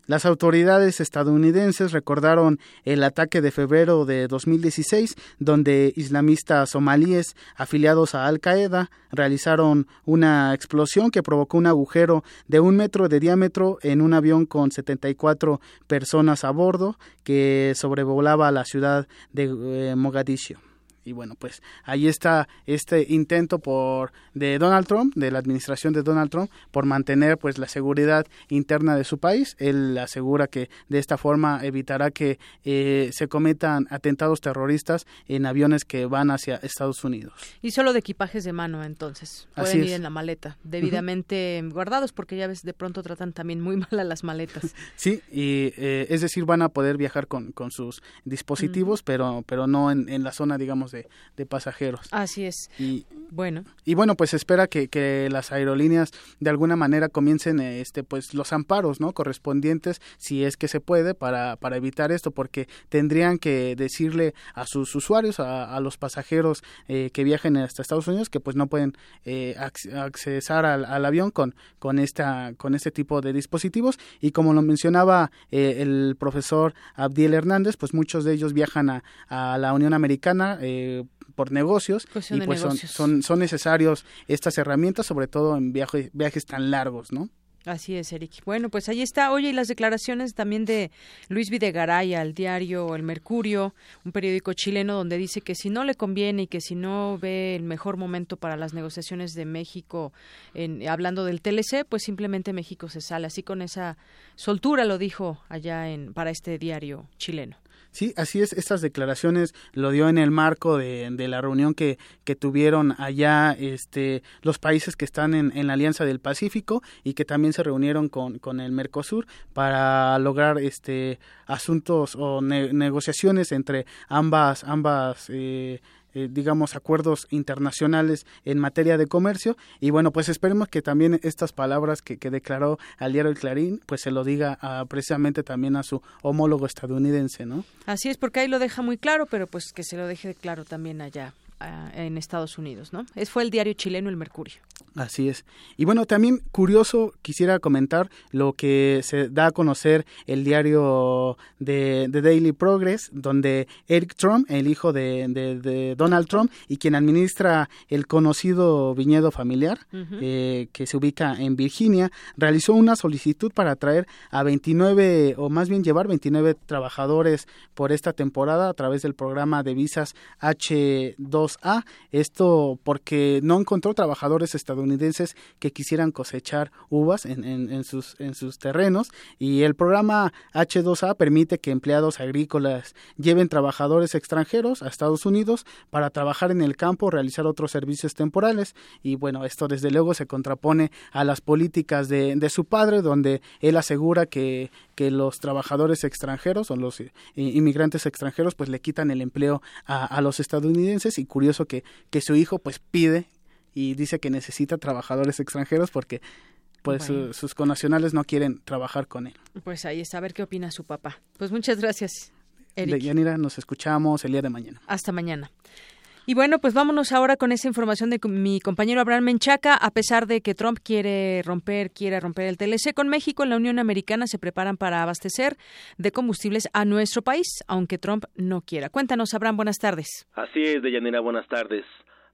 Las autoridades estadounidenses recordaron el ataque de febrero de 2016, donde islamistas somalíes afiliados a Al Qaeda realizaron una explosión que provocó un agujero de un metro de diámetro en un avión con 74 personas a bordo que sobrevolaba la ciudad de eh, Mogadiscio. Y bueno, pues ahí está este intento por de Donald Trump, de la administración de Donald Trump, por mantener pues la seguridad interna de su país. Él asegura que de esta forma evitará que eh, se cometan atentados terroristas en aviones que van hacia Estados Unidos. Y solo de equipajes de mano, entonces. Pueden ir en la maleta, debidamente guardados, porque ya ves, de pronto tratan también muy mal a las maletas. sí, y eh, es decir, van a poder viajar con, con sus dispositivos, pero, pero no en, en la zona, digamos, de, de pasajeros. Así es. Y bueno. Y bueno, pues espera que, que las aerolíneas de alguna manera comiencen este pues los amparos, ¿no? correspondientes si es que se puede para para evitar esto porque tendrían que decirle a sus usuarios, a, a los pasajeros eh, que viajen hasta Estados Unidos que pues no pueden eh, accesar al, al, avión con con esta con este tipo de dispositivos y como lo mencionaba eh, el profesor Abdiel Hernández, pues muchos de ellos viajan a, a la Unión Americana eh, por negocios Cuestión y pues negocios. Son, son necesarios estas herramientas, sobre todo en viaje, viajes tan largos, ¿no? Así es, Eric. Bueno, pues ahí está. Oye, y las declaraciones también de Luis Videgaray al diario El Mercurio, un periódico chileno, donde dice que si no le conviene y que si no ve el mejor momento para las negociaciones de México, en, hablando del TLC, pues simplemente México se sale. Así con esa soltura lo dijo allá en, para este diario chileno. Sí, así es. Estas declaraciones lo dio en el marco de, de la reunión que, que, tuvieron allá este, los países que están en, en, la Alianza del Pacífico y que también se reunieron con, con el Mercosur para lograr este, asuntos o ne negociaciones entre ambas, ambas eh, eh, digamos, acuerdos internacionales en materia de comercio. Y bueno, pues esperemos que también estas palabras que, que declaró al diario El Clarín, pues se lo diga a, precisamente también a su homólogo estadounidense, ¿no? Así es, porque ahí lo deja muy claro, pero pues que se lo deje claro también allá en Estados Unidos, ¿no? Es fue el diario chileno El Mercurio. Así es. Y bueno, también curioso quisiera comentar lo que se da a conocer el diario de, de Daily Progress, donde Eric Trump, el hijo de, de, de, Donald Trump y quien administra el conocido viñedo familiar uh -huh. eh, que se ubica en Virginia, realizó una solicitud para traer a 29 o más bien llevar 29 trabajadores por esta temporada a través del programa de visas H2 a esto porque no encontró trabajadores estadounidenses que quisieran cosechar uvas en, sus, en sus terrenos y el programa H2A permite que empleados agrícolas lleven trabajadores extranjeros a Estados Unidos para trabajar en el campo, realizar otros servicios temporales. Y bueno, esto desde luego se contrapone a las políticas de, de su padre donde él asegura que, que los trabajadores extranjeros o los inmigrantes extranjeros pues le quitan el empleo a, a los estadounidenses y curioso que, que su hijo pues pide y dice que necesita trabajadores extranjeros porque pues bueno. su, sus connacionales no quieren trabajar con él. Pues ahí está, a ver qué opina su papá. Pues muchas gracias. Eric. De Yanira, nos escuchamos el día de mañana. Hasta mañana. Y bueno, pues vámonos ahora con esa información de mi compañero Abraham Menchaca. A pesar de que Trump quiere romper, quiere romper el TLC con México, en la Unión Americana se preparan para abastecer de combustibles a nuestro país, aunque Trump no quiera. Cuéntanos, Abraham, buenas tardes. Así es, Deyanira, buenas tardes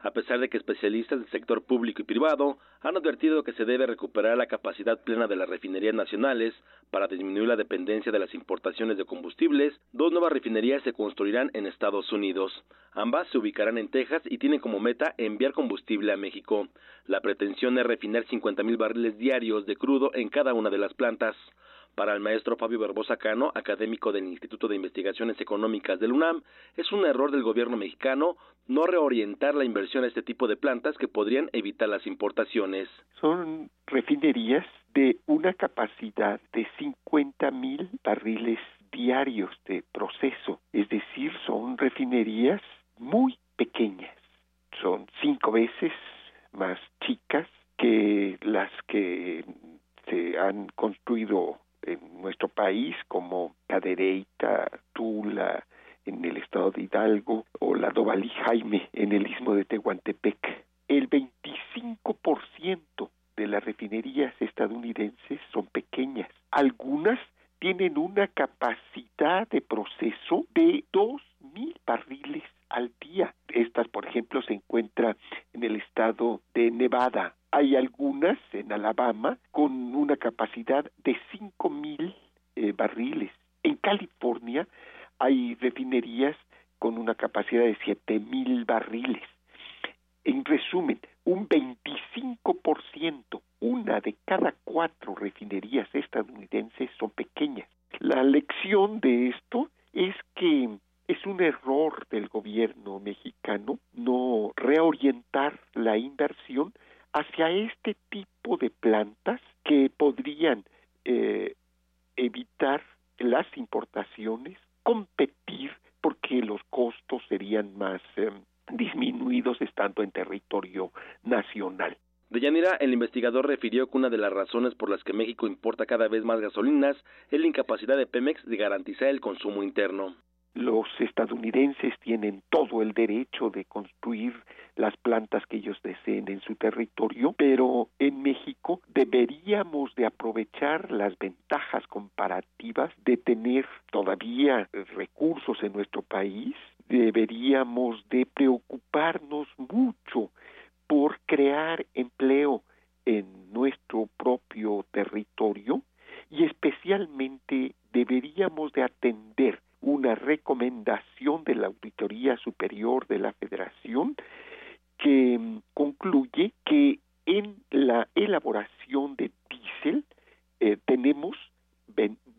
a pesar de que especialistas del sector público y privado han advertido que se debe recuperar la capacidad plena de las refinerías nacionales para disminuir la dependencia de las importaciones de combustibles, dos nuevas refinerías se construirán en Estados Unidos. Ambas se ubicarán en Texas y tienen como meta enviar combustible a México. La pretensión es refinar 50 mil barriles diarios de crudo en cada una de las plantas. Para el maestro Fabio Barbosa Cano, académico del Instituto de Investigaciones Económicas del UNAM, es un error del gobierno mexicano no reorientar la inversión a este tipo de plantas que podrían evitar las importaciones. Son refinerías de una capacidad de 50 mil barriles diarios de proceso, es decir, son refinerías muy pequeñas, son cinco veces más chicas que las que se han construido en nuestro país como Cadereyta, Tula, en el estado de Hidalgo o la Dovalí Jaime en el istmo de Tehuantepec. El 25% de las refinerías estadounidenses son pequeñas. Algunas tienen una capacidad de proceso de dos mil barriles al día. Estas, por ejemplo, se encuentran en el estado de Nevada. Hay algunas en Alabama con una capacidad de cinco mil eh, barriles. En California hay refinerías con una capacidad de siete mil barriles. En resumen, un 25%, una de cada cuatro refinerías estadounidenses son pequeñas. La lección de esto es que es un error del gobierno mexicano no reorientar la inversión hacia este tipo de plantas que podrían eh, evitar las importaciones, competir porque los costos serían más eh, disminuidos estando en territorio nacional. Deyanira, el investigador refirió que una de las razones por las que México importa cada vez más gasolinas es la incapacidad de Pemex de garantizar el consumo interno. Los estadounidenses tienen todo el derecho de construir las plantas que ellos deseen en su territorio, pero en México deberíamos de aprovechar las ventajas comparativas de tener todavía recursos en nuestro país, deberíamos de preocuparnos mucho por crear empleo en nuestro propio territorio y especialmente deberíamos de atender una recomendación de la Auditoría Superior de la Federación que concluye que en la elaboración de diésel eh, tenemos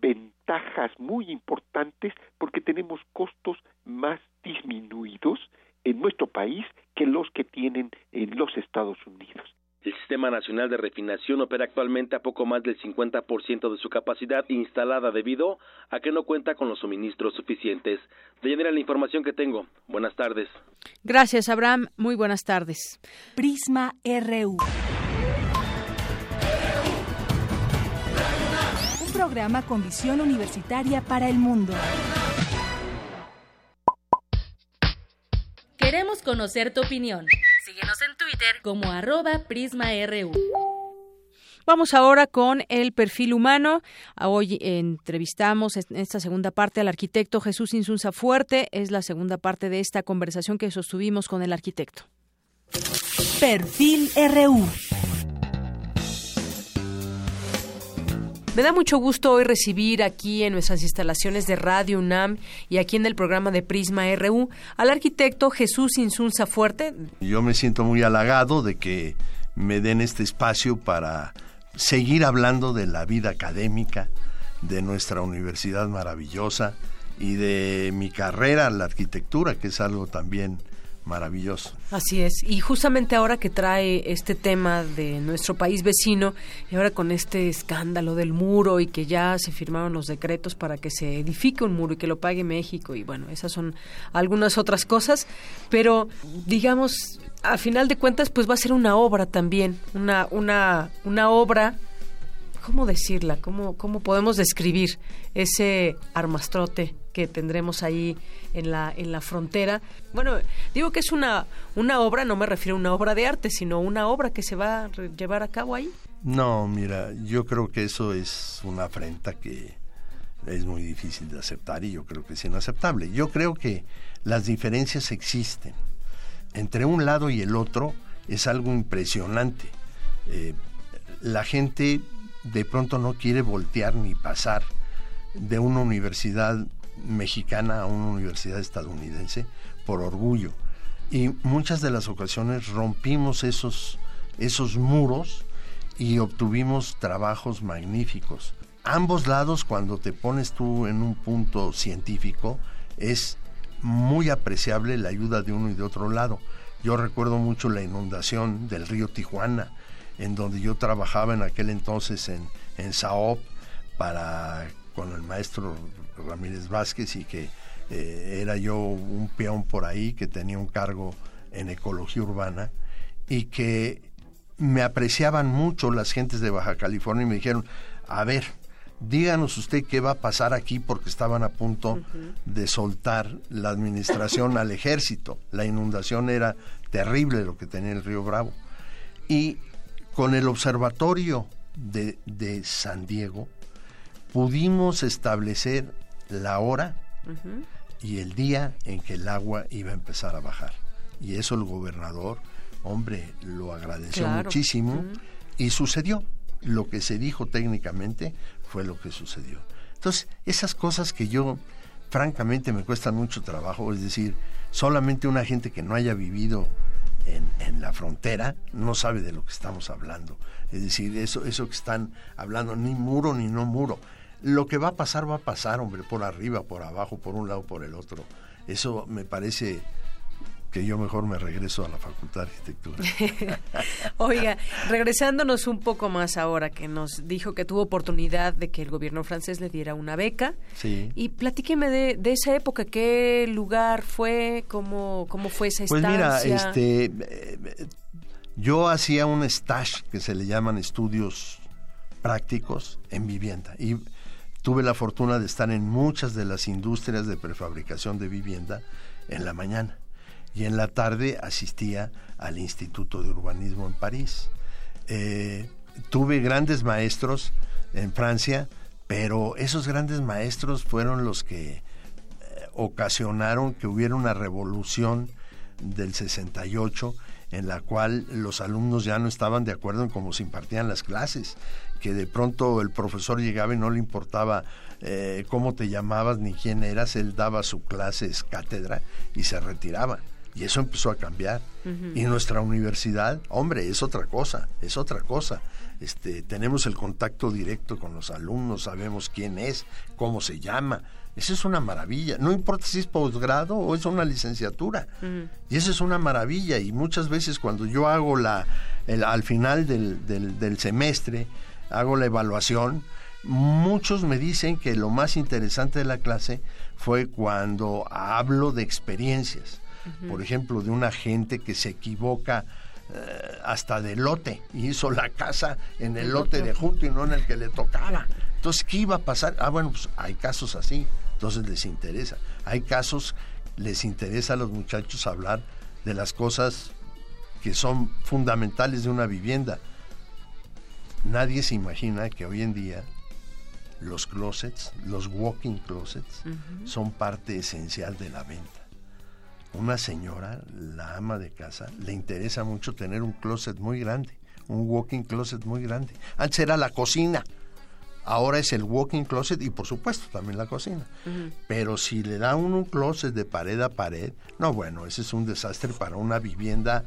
ventajas muy importantes porque tenemos costos más disminuidos en nuestro país que los que tienen en los Estados Unidos. El Sistema Nacional de Refinación opera actualmente a poco más del 50% de su capacidad instalada debido a que no cuenta con los suministros suficientes. De llenar la información que tengo. Buenas tardes. Gracias, Abraham. Muy buenas tardes. Prisma RU. Un programa con visión universitaria para el mundo. Queremos conocer tu opinión. Síguenos en Twitter como arroba PrismaRU. Vamos ahora con el perfil humano. Hoy entrevistamos en esta segunda parte al arquitecto Jesús Insunza Fuerte. Es la segunda parte de esta conversación que sostuvimos con el arquitecto. Perfil RU. Me da mucho gusto hoy recibir aquí en nuestras instalaciones de Radio UNAM y aquí en el programa de Prisma RU al arquitecto Jesús Insunza Fuerte. Yo me siento muy halagado de que me den este espacio para seguir hablando de la vida académica, de nuestra universidad maravillosa y de mi carrera, la arquitectura, que es algo también maravilloso. Así es. Y justamente ahora que trae este tema de nuestro país vecino y ahora con este escándalo del muro y que ya se firmaron los decretos para que se edifique un muro y que lo pague México y bueno, esas son algunas otras cosas, pero digamos, a final de cuentas pues va a ser una obra también, una una una obra ¿cómo decirla? ¿Cómo, ¿Cómo podemos describir ese armastrote que tendremos ahí en la, en la frontera? Bueno, digo que es una, una obra, no me refiero a una obra de arte, sino una obra que se va a llevar a cabo ahí. No, mira, yo creo que eso es una afrenta que es muy difícil de aceptar y yo creo que es inaceptable. Yo creo que las diferencias existen. Entre un lado y el otro es algo impresionante. Eh, la gente de pronto no quiere voltear ni pasar de una universidad mexicana a una universidad estadounidense por orgullo. Y muchas de las ocasiones rompimos esos, esos muros y obtuvimos trabajos magníficos. Ambos lados, cuando te pones tú en un punto científico, es muy apreciable la ayuda de uno y de otro lado. Yo recuerdo mucho la inundación del río Tijuana, en donde yo trabajaba en aquel entonces en, en Saop para con el maestro Ramírez Vázquez y que eh, era yo un peón por ahí que tenía un cargo en ecología urbana y que me apreciaban mucho las gentes de Baja California y me dijeron, a ver, díganos usted qué va a pasar aquí porque estaban a punto de soltar la administración al ejército. La inundación era terrible lo que tenía el río Bravo. Y con el observatorio de, de San Diego pudimos establecer la hora y el día en que el agua iba a empezar a bajar. Y eso el gobernador, hombre, lo agradeció muchísimo y sucedió. Lo que se dijo técnicamente fue lo que sucedió. Entonces, esas cosas que yo francamente me cuesta mucho trabajo, es decir, solamente una gente que no haya vivido en, en, la frontera no sabe de lo que estamos hablando. Es decir, eso, eso que están hablando, ni muro ni no muro. Lo que va a pasar, va a pasar, hombre, por arriba, por abajo, por un lado, por el otro. Eso me parece que yo mejor me regreso a la Facultad de Arquitectura. Oiga, regresándonos un poco más ahora, que nos dijo que tuvo oportunidad de que el gobierno francés le diera una beca. Sí. Y platíqueme de, de esa época, qué lugar fue, cómo, cómo fue esa pues estancia. Pues mira, este, yo hacía un stage que se le llaman estudios prácticos en vivienda y tuve la fortuna de estar en muchas de las industrias de prefabricación de vivienda en la mañana y en la tarde asistía al Instituto de Urbanismo en París. Eh, tuve grandes maestros en Francia, pero esos grandes maestros fueron los que eh, ocasionaron que hubiera una revolución del 68 en la cual los alumnos ya no estaban de acuerdo en cómo se impartían las clases, que de pronto el profesor llegaba y no le importaba eh, cómo te llamabas ni quién eras, él daba su clase, cátedra y se retiraba. Y eso empezó a cambiar. Uh -huh. Y nuestra universidad, hombre, es otra cosa, es otra cosa. Este, tenemos el contacto directo con los alumnos, sabemos quién es, cómo se llama. Eso es una maravilla. No importa si es posgrado o es una licenciatura. Uh -huh. Y eso es una maravilla. Y muchas veces cuando yo hago la, el, al final del, del, del semestre, hago la evaluación, muchos me dicen que lo más interesante de la clase fue cuando hablo de experiencias por ejemplo, de una gente que se equivoca eh, hasta de lote y hizo la casa en el lote de junto y no en el que le tocaba. Entonces, ¿qué iba a pasar? Ah, bueno, pues hay casos así, entonces les interesa. Hay casos, les interesa a los muchachos hablar de las cosas que son fundamentales de una vivienda. Nadie se imagina que hoy en día los closets, los walking closets, uh -huh. son parte esencial de la venta una señora, la ama de casa, le interesa mucho tener un closet muy grande, un walking closet muy grande. Antes era la cocina, ahora es el walking closet y por supuesto también la cocina. Uh -huh. Pero si le da uno un closet de pared a pared, no, bueno, ese es un desastre para una vivienda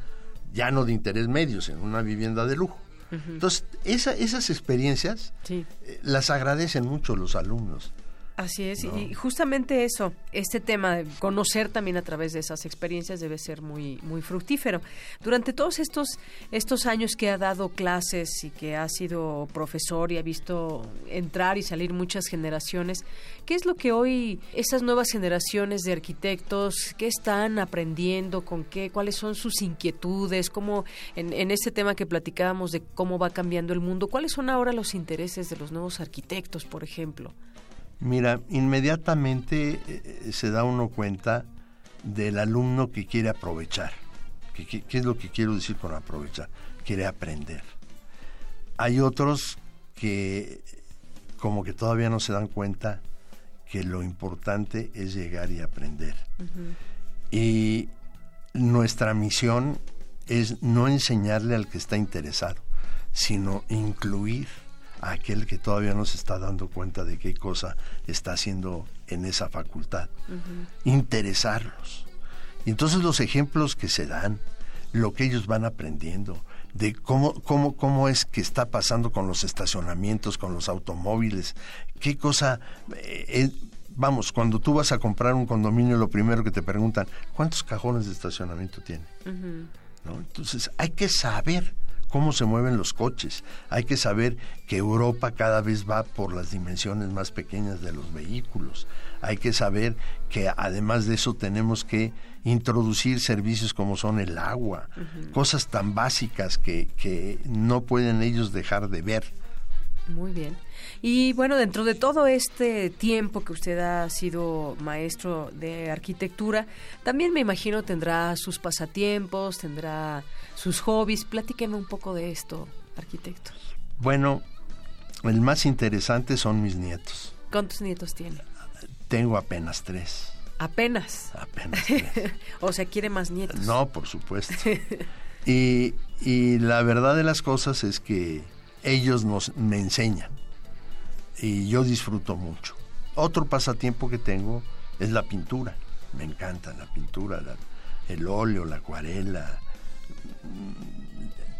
ya no de interés medio, sino una vivienda de lujo. Uh -huh. Entonces, esa, esas experiencias sí. eh, las agradecen mucho los alumnos. Así es, no. y justamente eso, este tema de conocer también a través de esas experiencias debe ser muy, muy fructífero. Durante todos estos, estos años que ha dado clases y que ha sido profesor y ha visto entrar y salir muchas generaciones, ¿qué es lo que hoy esas nuevas generaciones de arquitectos, qué están aprendiendo, con qué, cuáles son sus inquietudes, cómo en, en este tema que platicábamos de cómo va cambiando el mundo, cuáles son ahora los intereses de los nuevos arquitectos, por ejemplo? Mira, inmediatamente eh, se da uno cuenta del alumno que quiere aprovechar. ¿Qué, qué, qué es lo que quiero decir con aprovechar? Quiere aprender. Hay otros que como que todavía no se dan cuenta que lo importante es llegar y aprender. Uh -huh. Y nuestra misión es no enseñarle al que está interesado, sino incluir a aquel que todavía no se está dando cuenta de qué cosa está haciendo en esa facultad. Uh -huh. Interesarlos. Y entonces los ejemplos que se dan, lo que ellos van aprendiendo, de cómo, cómo, cómo es que está pasando con los estacionamientos, con los automóviles, qué cosa... Eh, vamos, cuando tú vas a comprar un condominio, lo primero que te preguntan, ¿cuántos cajones de estacionamiento tiene? Uh -huh. ¿No? Entonces hay que saber cómo se mueven los coches. Hay que saber que Europa cada vez va por las dimensiones más pequeñas de los vehículos. Hay que saber que además de eso tenemos que introducir servicios como son el agua, uh -huh. cosas tan básicas que, que no pueden ellos dejar de ver. Muy bien. Y bueno, dentro de todo este tiempo que usted ha sido maestro de arquitectura, también me imagino tendrá sus pasatiempos, tendrá sus hobbies. Platíqueme un poco de esto, arquitecto. Bueno, el más interesante son mis nietos. ¿Cuántos nietos tiene? Tengo apenas tres. ¿Apenas? Apenas tres. o sea, ¿quiere más nietos? No, por supuesto. y, y la verdad de las cosas es que ellos nos, me enseñan y yo disfruto mucho. Otro pasatiempo que tengo es la pintura. Me encanta la pintura, el óleo, la acuarela.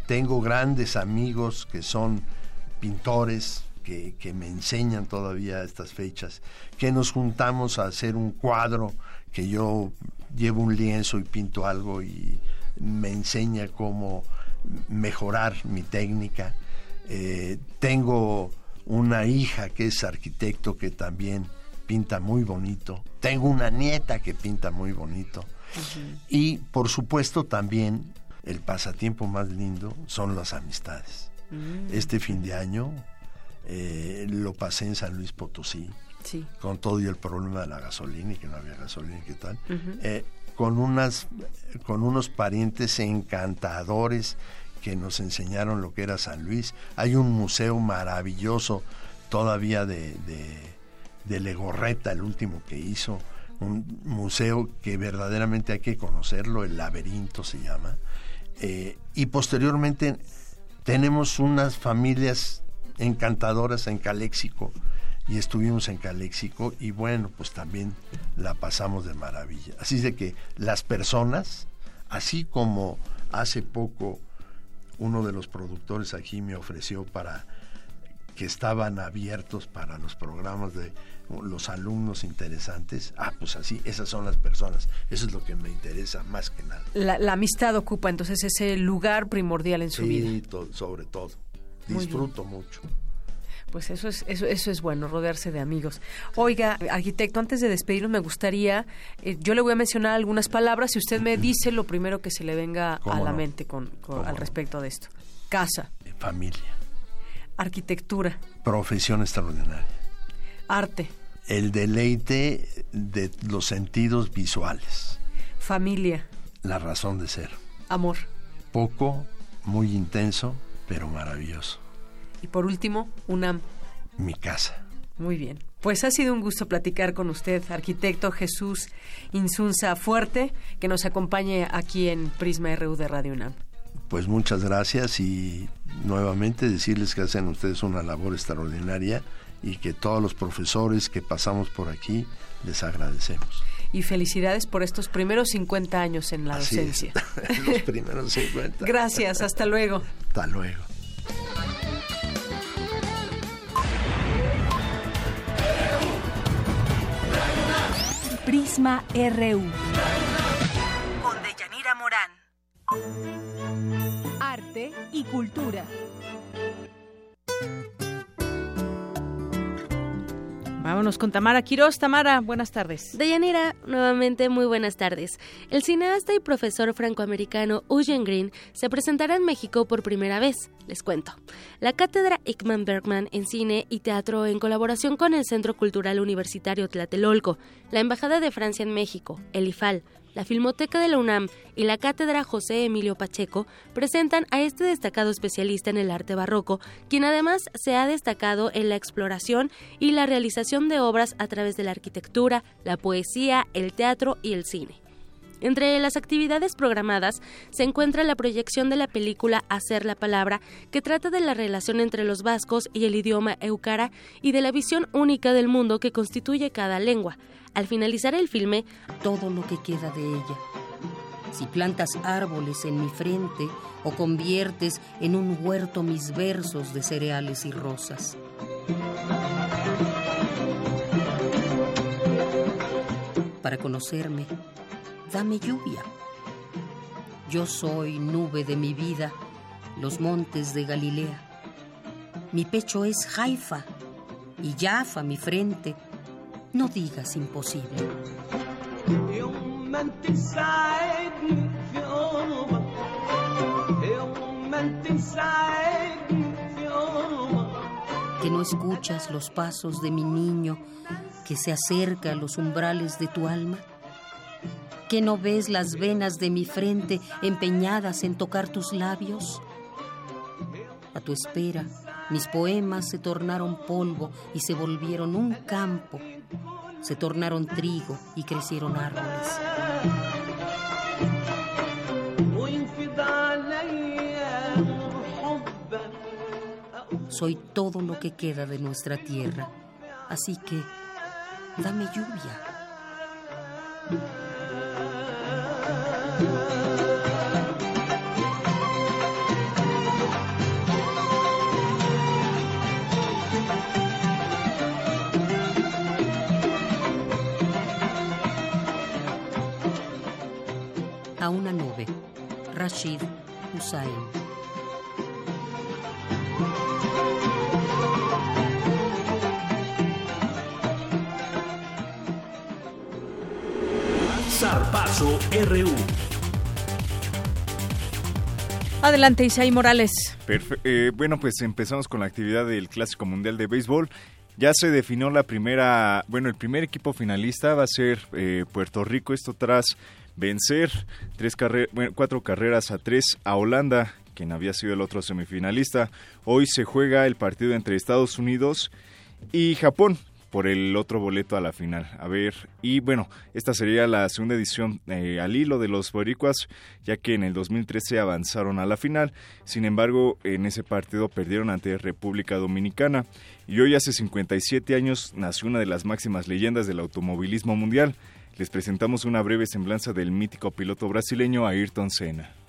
Tengo grandes amigos que son pintores, que, que, me enseñan todavía estas fechas, que nos juntamos a hacer un cuadro, que yo llevo un lienzo y pinto algo y me enseña cómo mejorar mi técnica. Eh, tengo una hija que es arquitecto que también pinta muy bonito. Tengo una nieta que pinta muy bonito. Y por supuesto también el pasatiempo más lindo son las amistades. Mm. Este fin de año eh, lo pasé en San Luis Potosí. Con todo y el problema de la gasolina y que no había gasolina y qué tal. Eh, con, unas, con unos parientes encantadores que nos enseñaron lo que era San Luis. Hay un museo maravilloso todavía de, de, Legorreta, el último que hizo. Un museo que verdaderamente hay que conocerlo, el laberinto se llama. Eh, y posteriormente tenemos unas familias encantadoras en Caléxico y estuvimos en Caléxico y bueno, pues también la pasamos de maravilla. Así de que las personas, así como hace poco uno de los productores aquí me ofreció para que estaban abiertos para los programas de los alumnos interesantes. Ah, pues así, esas son las personas. Eso es lo que me interesa más que nada. La, amistad ocupa entonces ese lugar primordial en su vida. Sí, sobre todo. Disfruto mucho. Pues eso es, eso, eso es bueno, rodearse de amigos. Oiga, arquitecto, antes de despedirnos me gustaría, eh, yo le voy a mencionar algunas palabras y usted me dice lo primero que se le venga a la mente con, al respecto de esto. Casa. Familia. Arquitectura. Profesión extraordinaria. Arte. El deleite de los sentidos visuales. Familia. La razón de ser. Amor. Poco, muy intenso, pero maravilloso. Y por último, UNAM. Mi casa. Muy bien. Pues ha sido un gusto platicar con usted, arquitecto Jesús Insunza Fuerte, que nos acompañe aquí en Prisma RU de Radio UNAM. Pues muchas gracias y nuevamente decirles que hacen ustedes una labor extraordinaria y que todos los profesores que pasamos por aquí les agradecemos. Y felicidades por estos primeros 50 años en la docencia. los primeros 50. Gracias, hasta luego. Hasta luego. Prisma RU. Con Deyanira Morán. Arte y cultura. Vámonos con Tamara Quiroz. Tamara, buenas tardes. Deyanira, nuevamente muy buenas tardes. El cineasta y profesor francoamericano Eugene Green se presentará en México por primera vez. Les cuento. La cátedra Ickman Bergman en cine y teatro en colaboración con el Centro Cultural Universitario Tlatelolco, la Embajada de Francia en México, el IFAL, la Filmoteca de la UNAM y la Cátedra José Emilio Pacheco presentan a este destacado especialista en el arte barroco, quien además se ha destacado en la exploración y la realización de obras a través de la arquitectura, la poesía, el teatro y el cine. Entre las actividades programadas se encuentra la proyección de la película Hacer la Palabra, que trata de la relación entre los vascos y el idioma eucara y de la visión única del mundo que constituye cada lengua. Al finalizar el filme, todo lo que queda de ella. Si plantas árboles en mi frente o conviertes en un huerto mis versos de cereales y rosas. Para conocerme, dame lluvia. Yo soy nube de mi vida, los montes de Galilea. Mi pecho es Haifa y Jaffa mi frente. No digas imposible. Que no escuchas los pasos de mi niño que se acerca a los umbrales de tu alma ¿Que no ves las venas de mi frente empeñadas en tocar tus labios? A tu espera, mis poemas se tornaron polvo y se volvieron un campo. Se tornaron trigo y crecieron árboles. Soy todo lo que queda de nuestra tierra, así que dame lluvia A una nube. Rashid Hussain. Zarpazo RU. Adelante, Isaí Morales. Eh, bueno, pues empezamos con la actividad del Clásico Mundial de Béisbol. Ya se definió la primera, bueno, el primer equipo finalista va a ser eh, Puerto Rico, esto tras vencer tres cuatro carreras a tres a Holanda, quien había sido el otro semifinalista. Hoy se juega el partido entre Estados Unidos y Japón por el otro boleto a la final. A ver, y bueno, esta sería la segunda edición eh, al hilo de los boricuas, ya que en el 2013 avanzaron a la final. Sin embargo, en ese partido perdieron ante República Dominicana. Y hoy, hace 57 años, nació una de las máximas leyendas del automovilismo mundial. Les presentamos una breve semblanza del mítico piloto brasileño Ayrton Senna.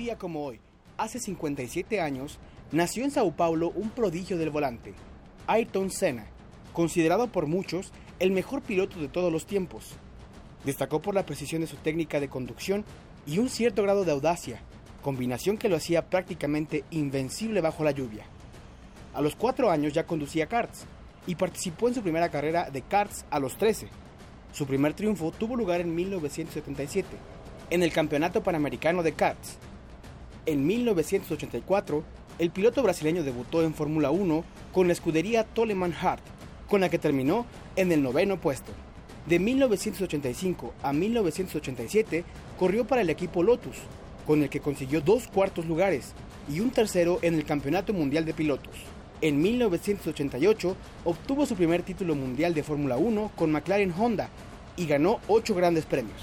Día como hoy, hace 57 años, nació en Sao Paulo un prodigio del volante, Ayrton Senna, considerado por muchos el mejor piloto de todos los tiempos. Destacó por la precisión de su técnica de conducción y un cierto grado de audacia, combinación que lo hacía prácticamente invencible bajo la lluvia. A los cuatro años ya conducía karts y participó en su primera carrera de karts a los 13. Su primer triunfo tuvo lugar en 1977, en el Campeonato Panamericano de Karts, en 1984, el piloto brasileño debutó en Fórmula 1 con la escudería Toleman Hart, con la que terminó en el noveno puesto. De 1985 a 1987 corrió para el equipo Lotus, con el que consiguió dos cuartos lugares y un tercero en el Campeonato Mundial de Pilotos. En 1988 obtuvo su primer título mundial de Fórmula 1 con McLaren Honda y ganó ocho grandes premios.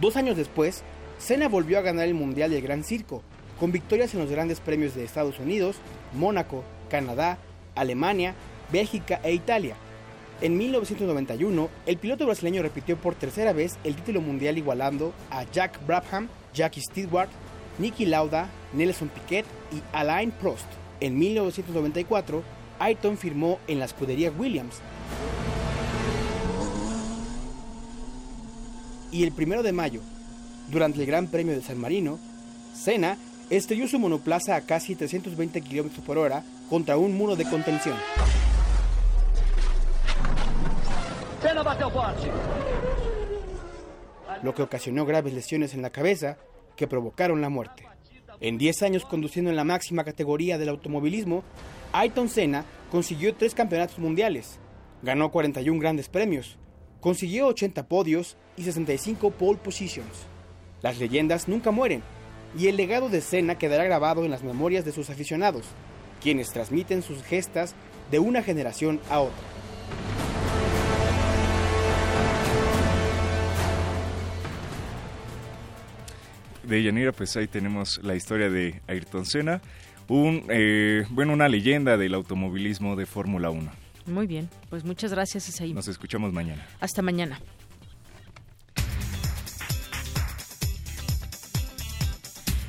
Dos años después, Senna volvió a ganar el Mundial del Gran Circo, con victorias en los grandes premios de Estados Unidos, Mónaco, Canadá, Alemania, Bélgica e Italia. En 1991, el piloto brasileño repitió por tercera vez el título mundial igualando a Jack Brabham, Jackie Stewart, Nicky Lauda, Nelson Piquet y Alain Prost. En 1994, Ayrton firmó en la escudería Williams. Y el primero de mayo, durante el Gran Premio de San Marino, Senna estrelló su monoplaza a casi 320 km por hora contra un muro de contención. Lo que ocasionó graves lesiones en la cabeza que provocaron la muerte. En 10 años conduciendo en la máxima categoría del automovilismo, Ayrton Senna consiguió tres campeonatos mundiales, ganó 41 grandes premios, consiguió 80 podios y 65 pole positions. Las leyendas nunca mueren y el legado de Senna quedará grabado en las memorias de sus aficionados, quienes transmiten sus gestas de una generación a otra. De Yanira, pues ahí tenemos la historia de Ayrton Senna, un, eh, bueno, una leyenda del automovilismo de Fórmula 1. Muy bien, pues muchas gracias Isaí. Nos escuchamos mañana. Hasta mañana.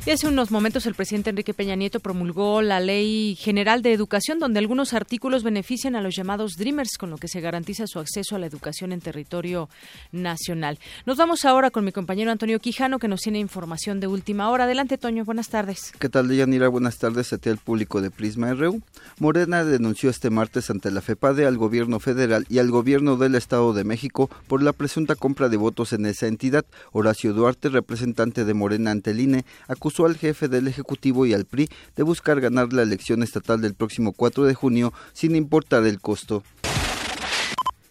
Y hace unos momentos el presidente Enrique Peña Nieto promulgó la Ley General de Educación, donde algunos artículos benefician a los llamados Dreamers, con lo que se garantiza su acceso a la educación en territorio nacional. Nos vamos ahora con mi compañero Antonio Quijano, que nos tiene información de última hora. Adelante, Toño, buenas tardes. ¿Qué tal, Deyanira? Buenas tardes a ti al público de Prisma RU. Morena denunció este martes ante la FEPADE al gobierno federal y al gobierno del Estado de México por la presunta compra de votos en esa entidad. Horacio Duarte, representante de Morena ante el INE, acusó al jefe del Ejecutivo y al PRI de buscar ganar la elección estatal del próximo 4 de junio sin importar el costo.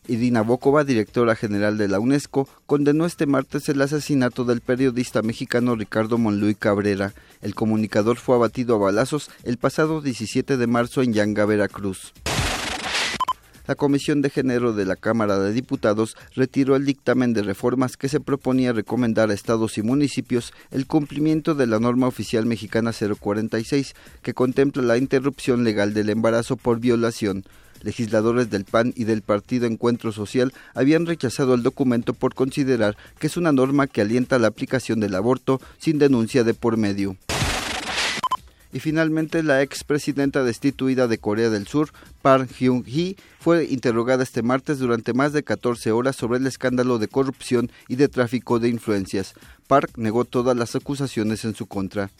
Irina Bokova, directora general de la UNESCO, condenó este martes el asesinato del periodista mexicano Ricardo Monluy Cabrera. El comunicador fue abatido a balazos el pasado 17 de marzo en Yanga, Veracruz. La Comisión de Género de la Cámara de Diputados retiró el dictamen de reformas que se proponía recomendar a estados y municipios el cumplimiento de la norma oficial mexicana 046, que contempla la interrupción legal del embarazo por violación. Legisladores del PAN y del Partido Encuentro Social habían rechazado el documento por considerar que es una norma que alienta la aplicación del aborto sin denuncia de por medio. Y finalmente, la expresidenta destituida de Corea del Sur, Park Hyung-hee, fue interrogada este martes durante más de 14 horas sobre el escándalo de corrupción y de tráfico de influencias. Park negó todas las acusaciones en su contra.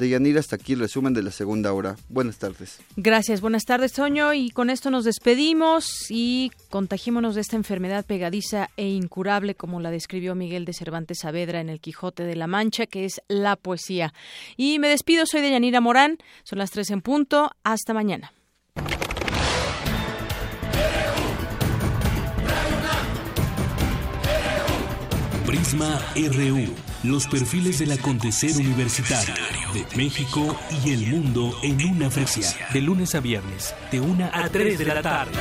De Yanira, hasta aquí el resumen de la segunda hora. Buenas tardes. Gracias, buenas tardes, Toño. Y con esto nos despedimos y contagiémonos de esta enfermedad pegadiza e incurable, como la describió Miguel de Cervantes Saavedra en El Quijote de la Mancha, que es la poesía. Y me despido, soy de Yanira Morán. Son las tres en punto. Hasta mañana. Prisma RU. Los perfiles del acontecer universitario de México y el mundo en una frecuencia. De lunes a viernes, de una a 3 de la tarde.